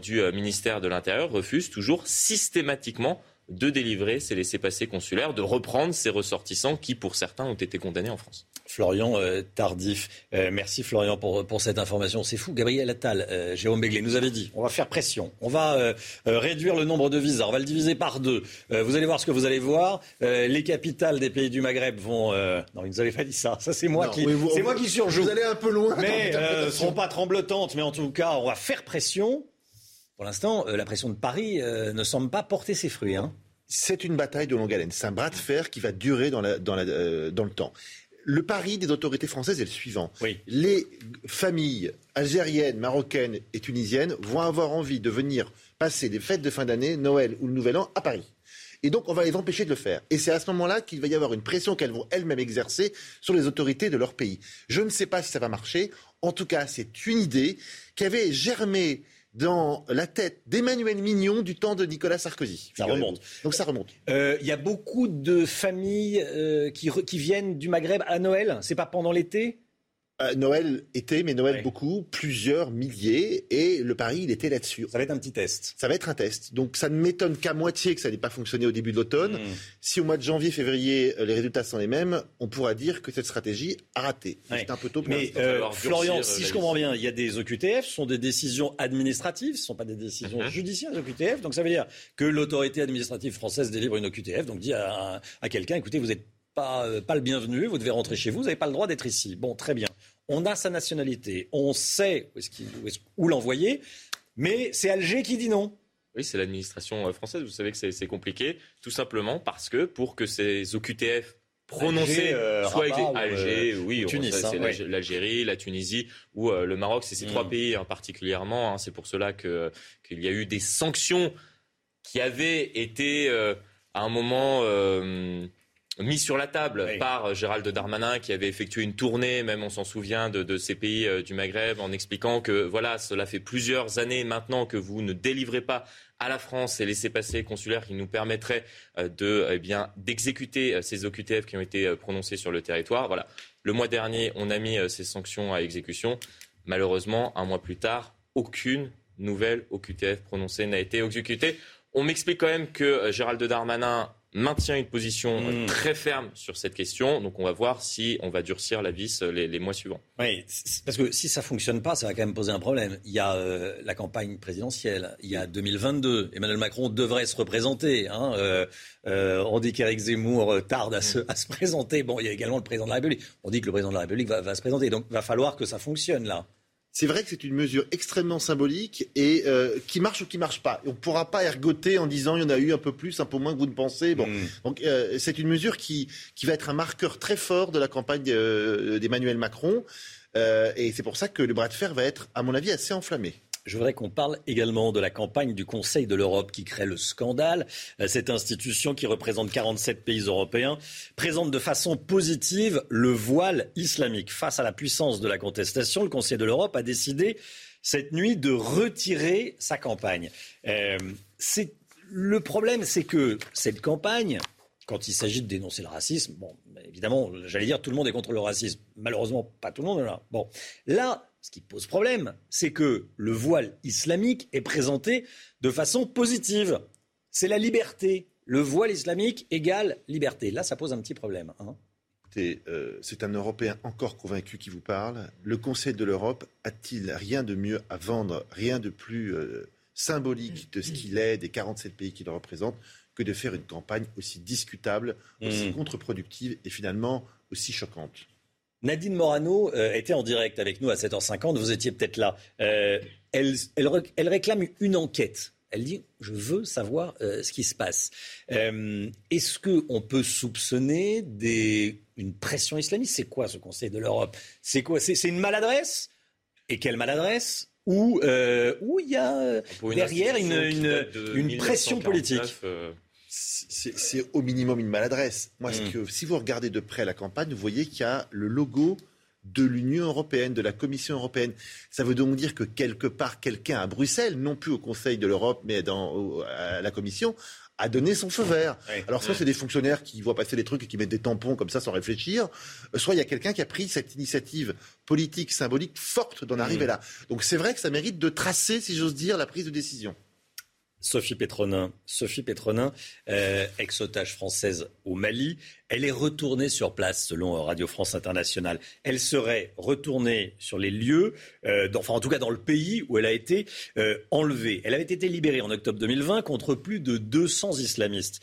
du ministère de l'Intérieur, refusent toujours systématiquement de délivrer ces laissés-passer consulaires, de reprendre ces ressortissants qui, pour certains, ont été condamnés en France. Florian euh, Tardif. Euh, merci Florian pour, pour cette information. C'est fou. Gabriel Attal, euh, Jérôme Béglé nous avait dit on va faire pression, on va réduire le nombre de visas, on va le diviser par deux. vous allez voir ce que vous allez voir. les capitales des pays du Maghreb vont. non, il nous avait pas dit ça. Ça c'est moi qui, c'est moi qui surjoue. Vous allez un peu loin. Mais ne seront pas tremblotantes. Mais en tout cas, on va faire pression. Pour l'instant, la pression de Paris ne semble pas porter ses fruits. Hein. C'est une bataille de longue haleine. C'est un bras de fer qui va durer dans, dans, dans le temps. Le pari des autorités françaises est le suivant. Les familles algériennes, marocaines et tunisiennes vont avoir envie de venir passer des fêtes de fin d'année, Noël ou le Nouvel An à Paris. Et donc, on va les empêcher de le faire. Et c'est à ce moment-là qu'il va y avoir une pression qu'elles vont elles-mêmes exercer sur les autorités de leur pays. Je ne sais pas si ça va marcher. En tout cas, c'est une idée qui avait germé dans la tête d'Emmanuel Mignon du temps de Nicolas Sarkozy. Ça remonte. Donc ça remonte. Euh, il y a beaucoup de familles euh, qui, qui viennent du Maghreb à Noël. C'est pas pendant l'été? Euh, Noël était, mais Noël beaucoup, plusieurs milliers, et le pari, il était là-dessus. Ça va être un petit test. Ça va être un test. Donc ça ne m'étonne qu'à moitié que ça n'ait pas fonctionné au début de l'automne. Hmm. Si au mois de janvier, février, euh, les résultats sont les mêmes, on pourra dire que cette stratégie a raté. C'est un peu tôt pour Mais euh, Florian, si je comprends bien, il y a des OQTF, ce sont des décisions administratives, ce ne sont pas des décisions mhm. judiciaires, les OQTF. Donc ça veut dire que l'autorité administrative française délivre une OQTF, donc dit à, à quelqu'un, écoutez, vous êtes pas, pas le bienvenu, vous devez rentrer chez vous, vous n'avez pas le droit d'être ici. Bon, très bien on a sa nationalité, on sait où, l'envoyer, mais c'est Alger qui dit non. Oui, c'est l'administration euh, française. Vous savez que c'est compliqué, tout simplement parce que pour que ces OQTF prononcés euh, soient Alger, euh, oui, c'est hein, l'Algérie, la Tunisie ou le Maroc, c'est ces trois hmm. pays hein, particulièrement. Hein. c'est pour cela que qu'il y a eu des sanctions qui avaient été à un moment mis sur la table par Gérald Darmanin qui avait effectué une tournée, même on s'en souvient, de, ces pays euh, du Maghreb en expliquant que voilà, cela fait plusieurs années maintenant que vous ne délivrez pas à la France et laissez passer consulaires qui nous permettraient euh, de eh bien d'exécuter euh, ces OQTF qui ont été prononcés sur le territoire. Voilà. Le mois dernier, on a mis ces sanctions à exécution. Malheureusement, un mois plus tard, aucune nouvelle OQTF prononcée n'a été exécutée. On m'explique quand même que Gérald Darmanin maintient une position euh, hmm. très ferme sur cette question. Donc on va voir si on va durcir la vis euh, les, mois suivants. Oui, parce que si ça fonctionne pas, ça va quand même poser un problème. Il y a euh, la campagne présidentielle, il y a 2022. Emmanuel Macron devrait se représenter. Hein. on dit qu'Éric Zemmour tarde à se, présenter. Bon, il y a également le président de la République. On dit que le président de la République va, va se présenter. Donc il va falloir que ça fonctionne là c'est vrai que c'est une mesure extrêmement symbolique et euh, qui marche ou qui marche pas. on ne pourra pas ergoter en disant il y en a eu un peu plus, un peu moins que vous ne pensez. Bon. Mm. Donc euh, c'est une mesure qui, qui va être un marqueur très fort de la campagne euh, d'Emmanuel Macron. et c'est pour ça que le bras de fer va être, à mon avis, assez enflammé. Je voudrais qu'on parle également de la campagne du Conseil de l'Europe qui crée le scandale. Euh, cette institution qui représente 47 pays européens présente de façon positive le voile islamique. Face à la puissance de la contestation, le Conseil de l'Europe a décidé cette nuit de retirer sa campagne. Euh, le problème, c'est que cette campagne, quand il s'agit de dénoncer le racisme, bon, évidemment, j'allais dire tout le monde est contre le racisme. Malheureusement, pas tout le monde là. Bon, là, ce qui pose problème, c'est que le voile islamique est présenté de façon positive. C'est la liberté. Le voile islamique égale liberté. Là, ça pose un petit problème. Hein. Euh, c'est un Européen encore convaincu qui vous parle. Le Conseil de l'Europe a-t-il rien de mieux à vendre, rien de plus euh, symbolique de ce qu'il est, des 47 pays qu'il représente, que de faire une campagne aussi discutable, aussi mmh. contre-productive et finalement aussi choquante? Nadine Morano euh, était en direct avec nous à 7h50, vous étiez peut-être là. Euh, elle, réclame une enquête. Elle dit Je veux savoir euh, ce qui se passe. Est-ce qu'on peut soupçonner une pression islamiste? C'est quoi ce Conseil de l'Europe? C'est quoi? C'est une maladresse? Et quelle maladresse? Ou il y a derrière une, pression politique? C'est au minimum une maladresse. Moi, mm. que, si vous regardez de près la campagne, vous voyez qu'il y a le logo de l'Union européenne, de la Commission européenne. Ça veut donc dire que quelque part, quelqu'un à Bruxelles, non plus au Conseil de l'Europe, mais dans, à la Commission, a donné son feu vert. Alors soit c'est des fonctionnaires qui voient passer des trucs et qui mettent des tampons comme ça sans réfléchir, soit il y a quelqu'un qui a pris cette initiative politique, symbolique forte d'en arriver mm. là. Donc c'est vrai que ça mérite de tracer, si j'ose dire, la prise de décision. Sophie Pétronin, Sophie Pétronin, euh, ex-otage française au Mali, elle est retournée sur place selon Radio France Internationale. Elle serait retournée sur les lieux, euh, enfin en tout cas dans le pays où elle a été euh, enlevée. Elle avait été libérée en octobre 2020 contre plus de 200 islamistes.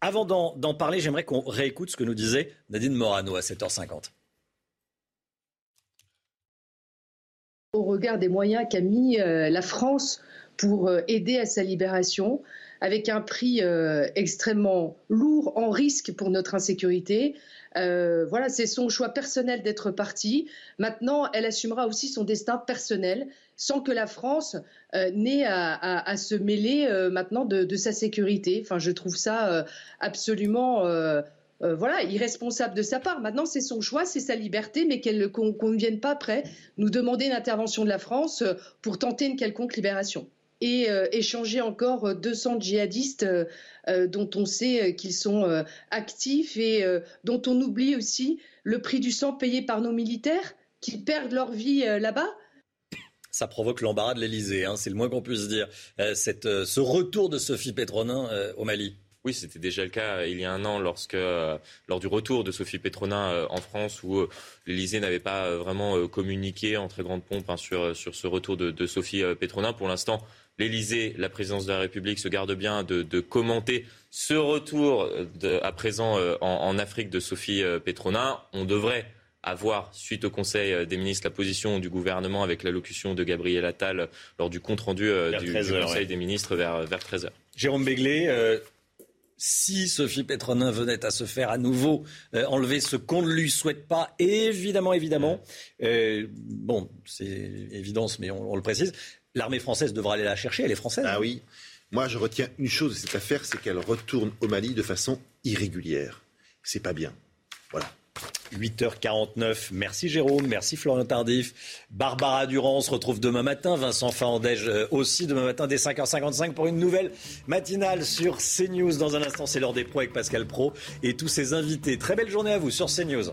avant d'en parler, j'aimerais qu'on réécoute ce que nous disait Nadine Morano à 7h50. Au regard des moyens qu'a mis la France pour aider à sa libération avec un prix extrêmement lourd en risque pour notre insécurité. voilà, c'est son choix personnel d'être partie. Maintenant, elle assumera aussi son destin personnel sans que la France euh, n'ait à, se mêler euh, maintenant de, sa sécurité. Enfin, je trouve ça euh, absolument voilà, irresponsable de sa part. Maintenant, c'est son choix, c'est sa liberté, mais qu'on ne vienne pas après nous demander l'intervention de la France pour tenter une quelconque libération. Et échanger encore 200 djihadistes dont on sait qu'ils sont actifs et dont on oublie aussi le prix du sang payé par nos militaires, qui perdent leur vie là-bas ça provoque l'embarras de l'Elysée, hein, c'est le moins qu'on puisse dire. Euh, cette, euh, ce retour de Sophie Pétronin euh, au Mali. Oui, c'était déjà le cas il y a un an lorsque, lors du retour de Sophie Pétronin en France, où l'Elysée n'avait pas vraiment communiqué en très grande pompe hein, sur, sur ce retour de, Sophie Pétronin. Pour l'instant, l'Elysée, la présidence de la République, se garde bien de, commenter ce retour à présent en, en, Afrique de Sophie Pétronin. On devrait avoir, suite au Conseil euh, des ministres, la position du gouvernement avec l'allocution de Gabriel Attal lors du compte-rendu euh, du, Conseil des ministres vers, vers 13h. Jérôme Béglé, euh, si Sophie Petronin venait à se faire à nouveau enlever ce qu'on ne lui souhaite pas, évidemment, évidemment, bon, c'est évidence, mais on, on le précise, l'armée française devra aller la chercher, elle est française. Ah oui. Moi, je retiens une chose de cette affaire, c'est qu'elle retourne au Mali de façon irrégulière. C'est pas bien. Voilà. 8h49. Merci Jérôme, merci Florian Tardif. Barbara Durand se retrouve demain matin. Vincent Fandège euh, aussi demain matin dès 5h55 pour une nouvelle matinale sur CNews. Dans un instant, c'est l'heure des pros avec Pascal Pro et tous ses invités. Très belle journée à vous sur CNews.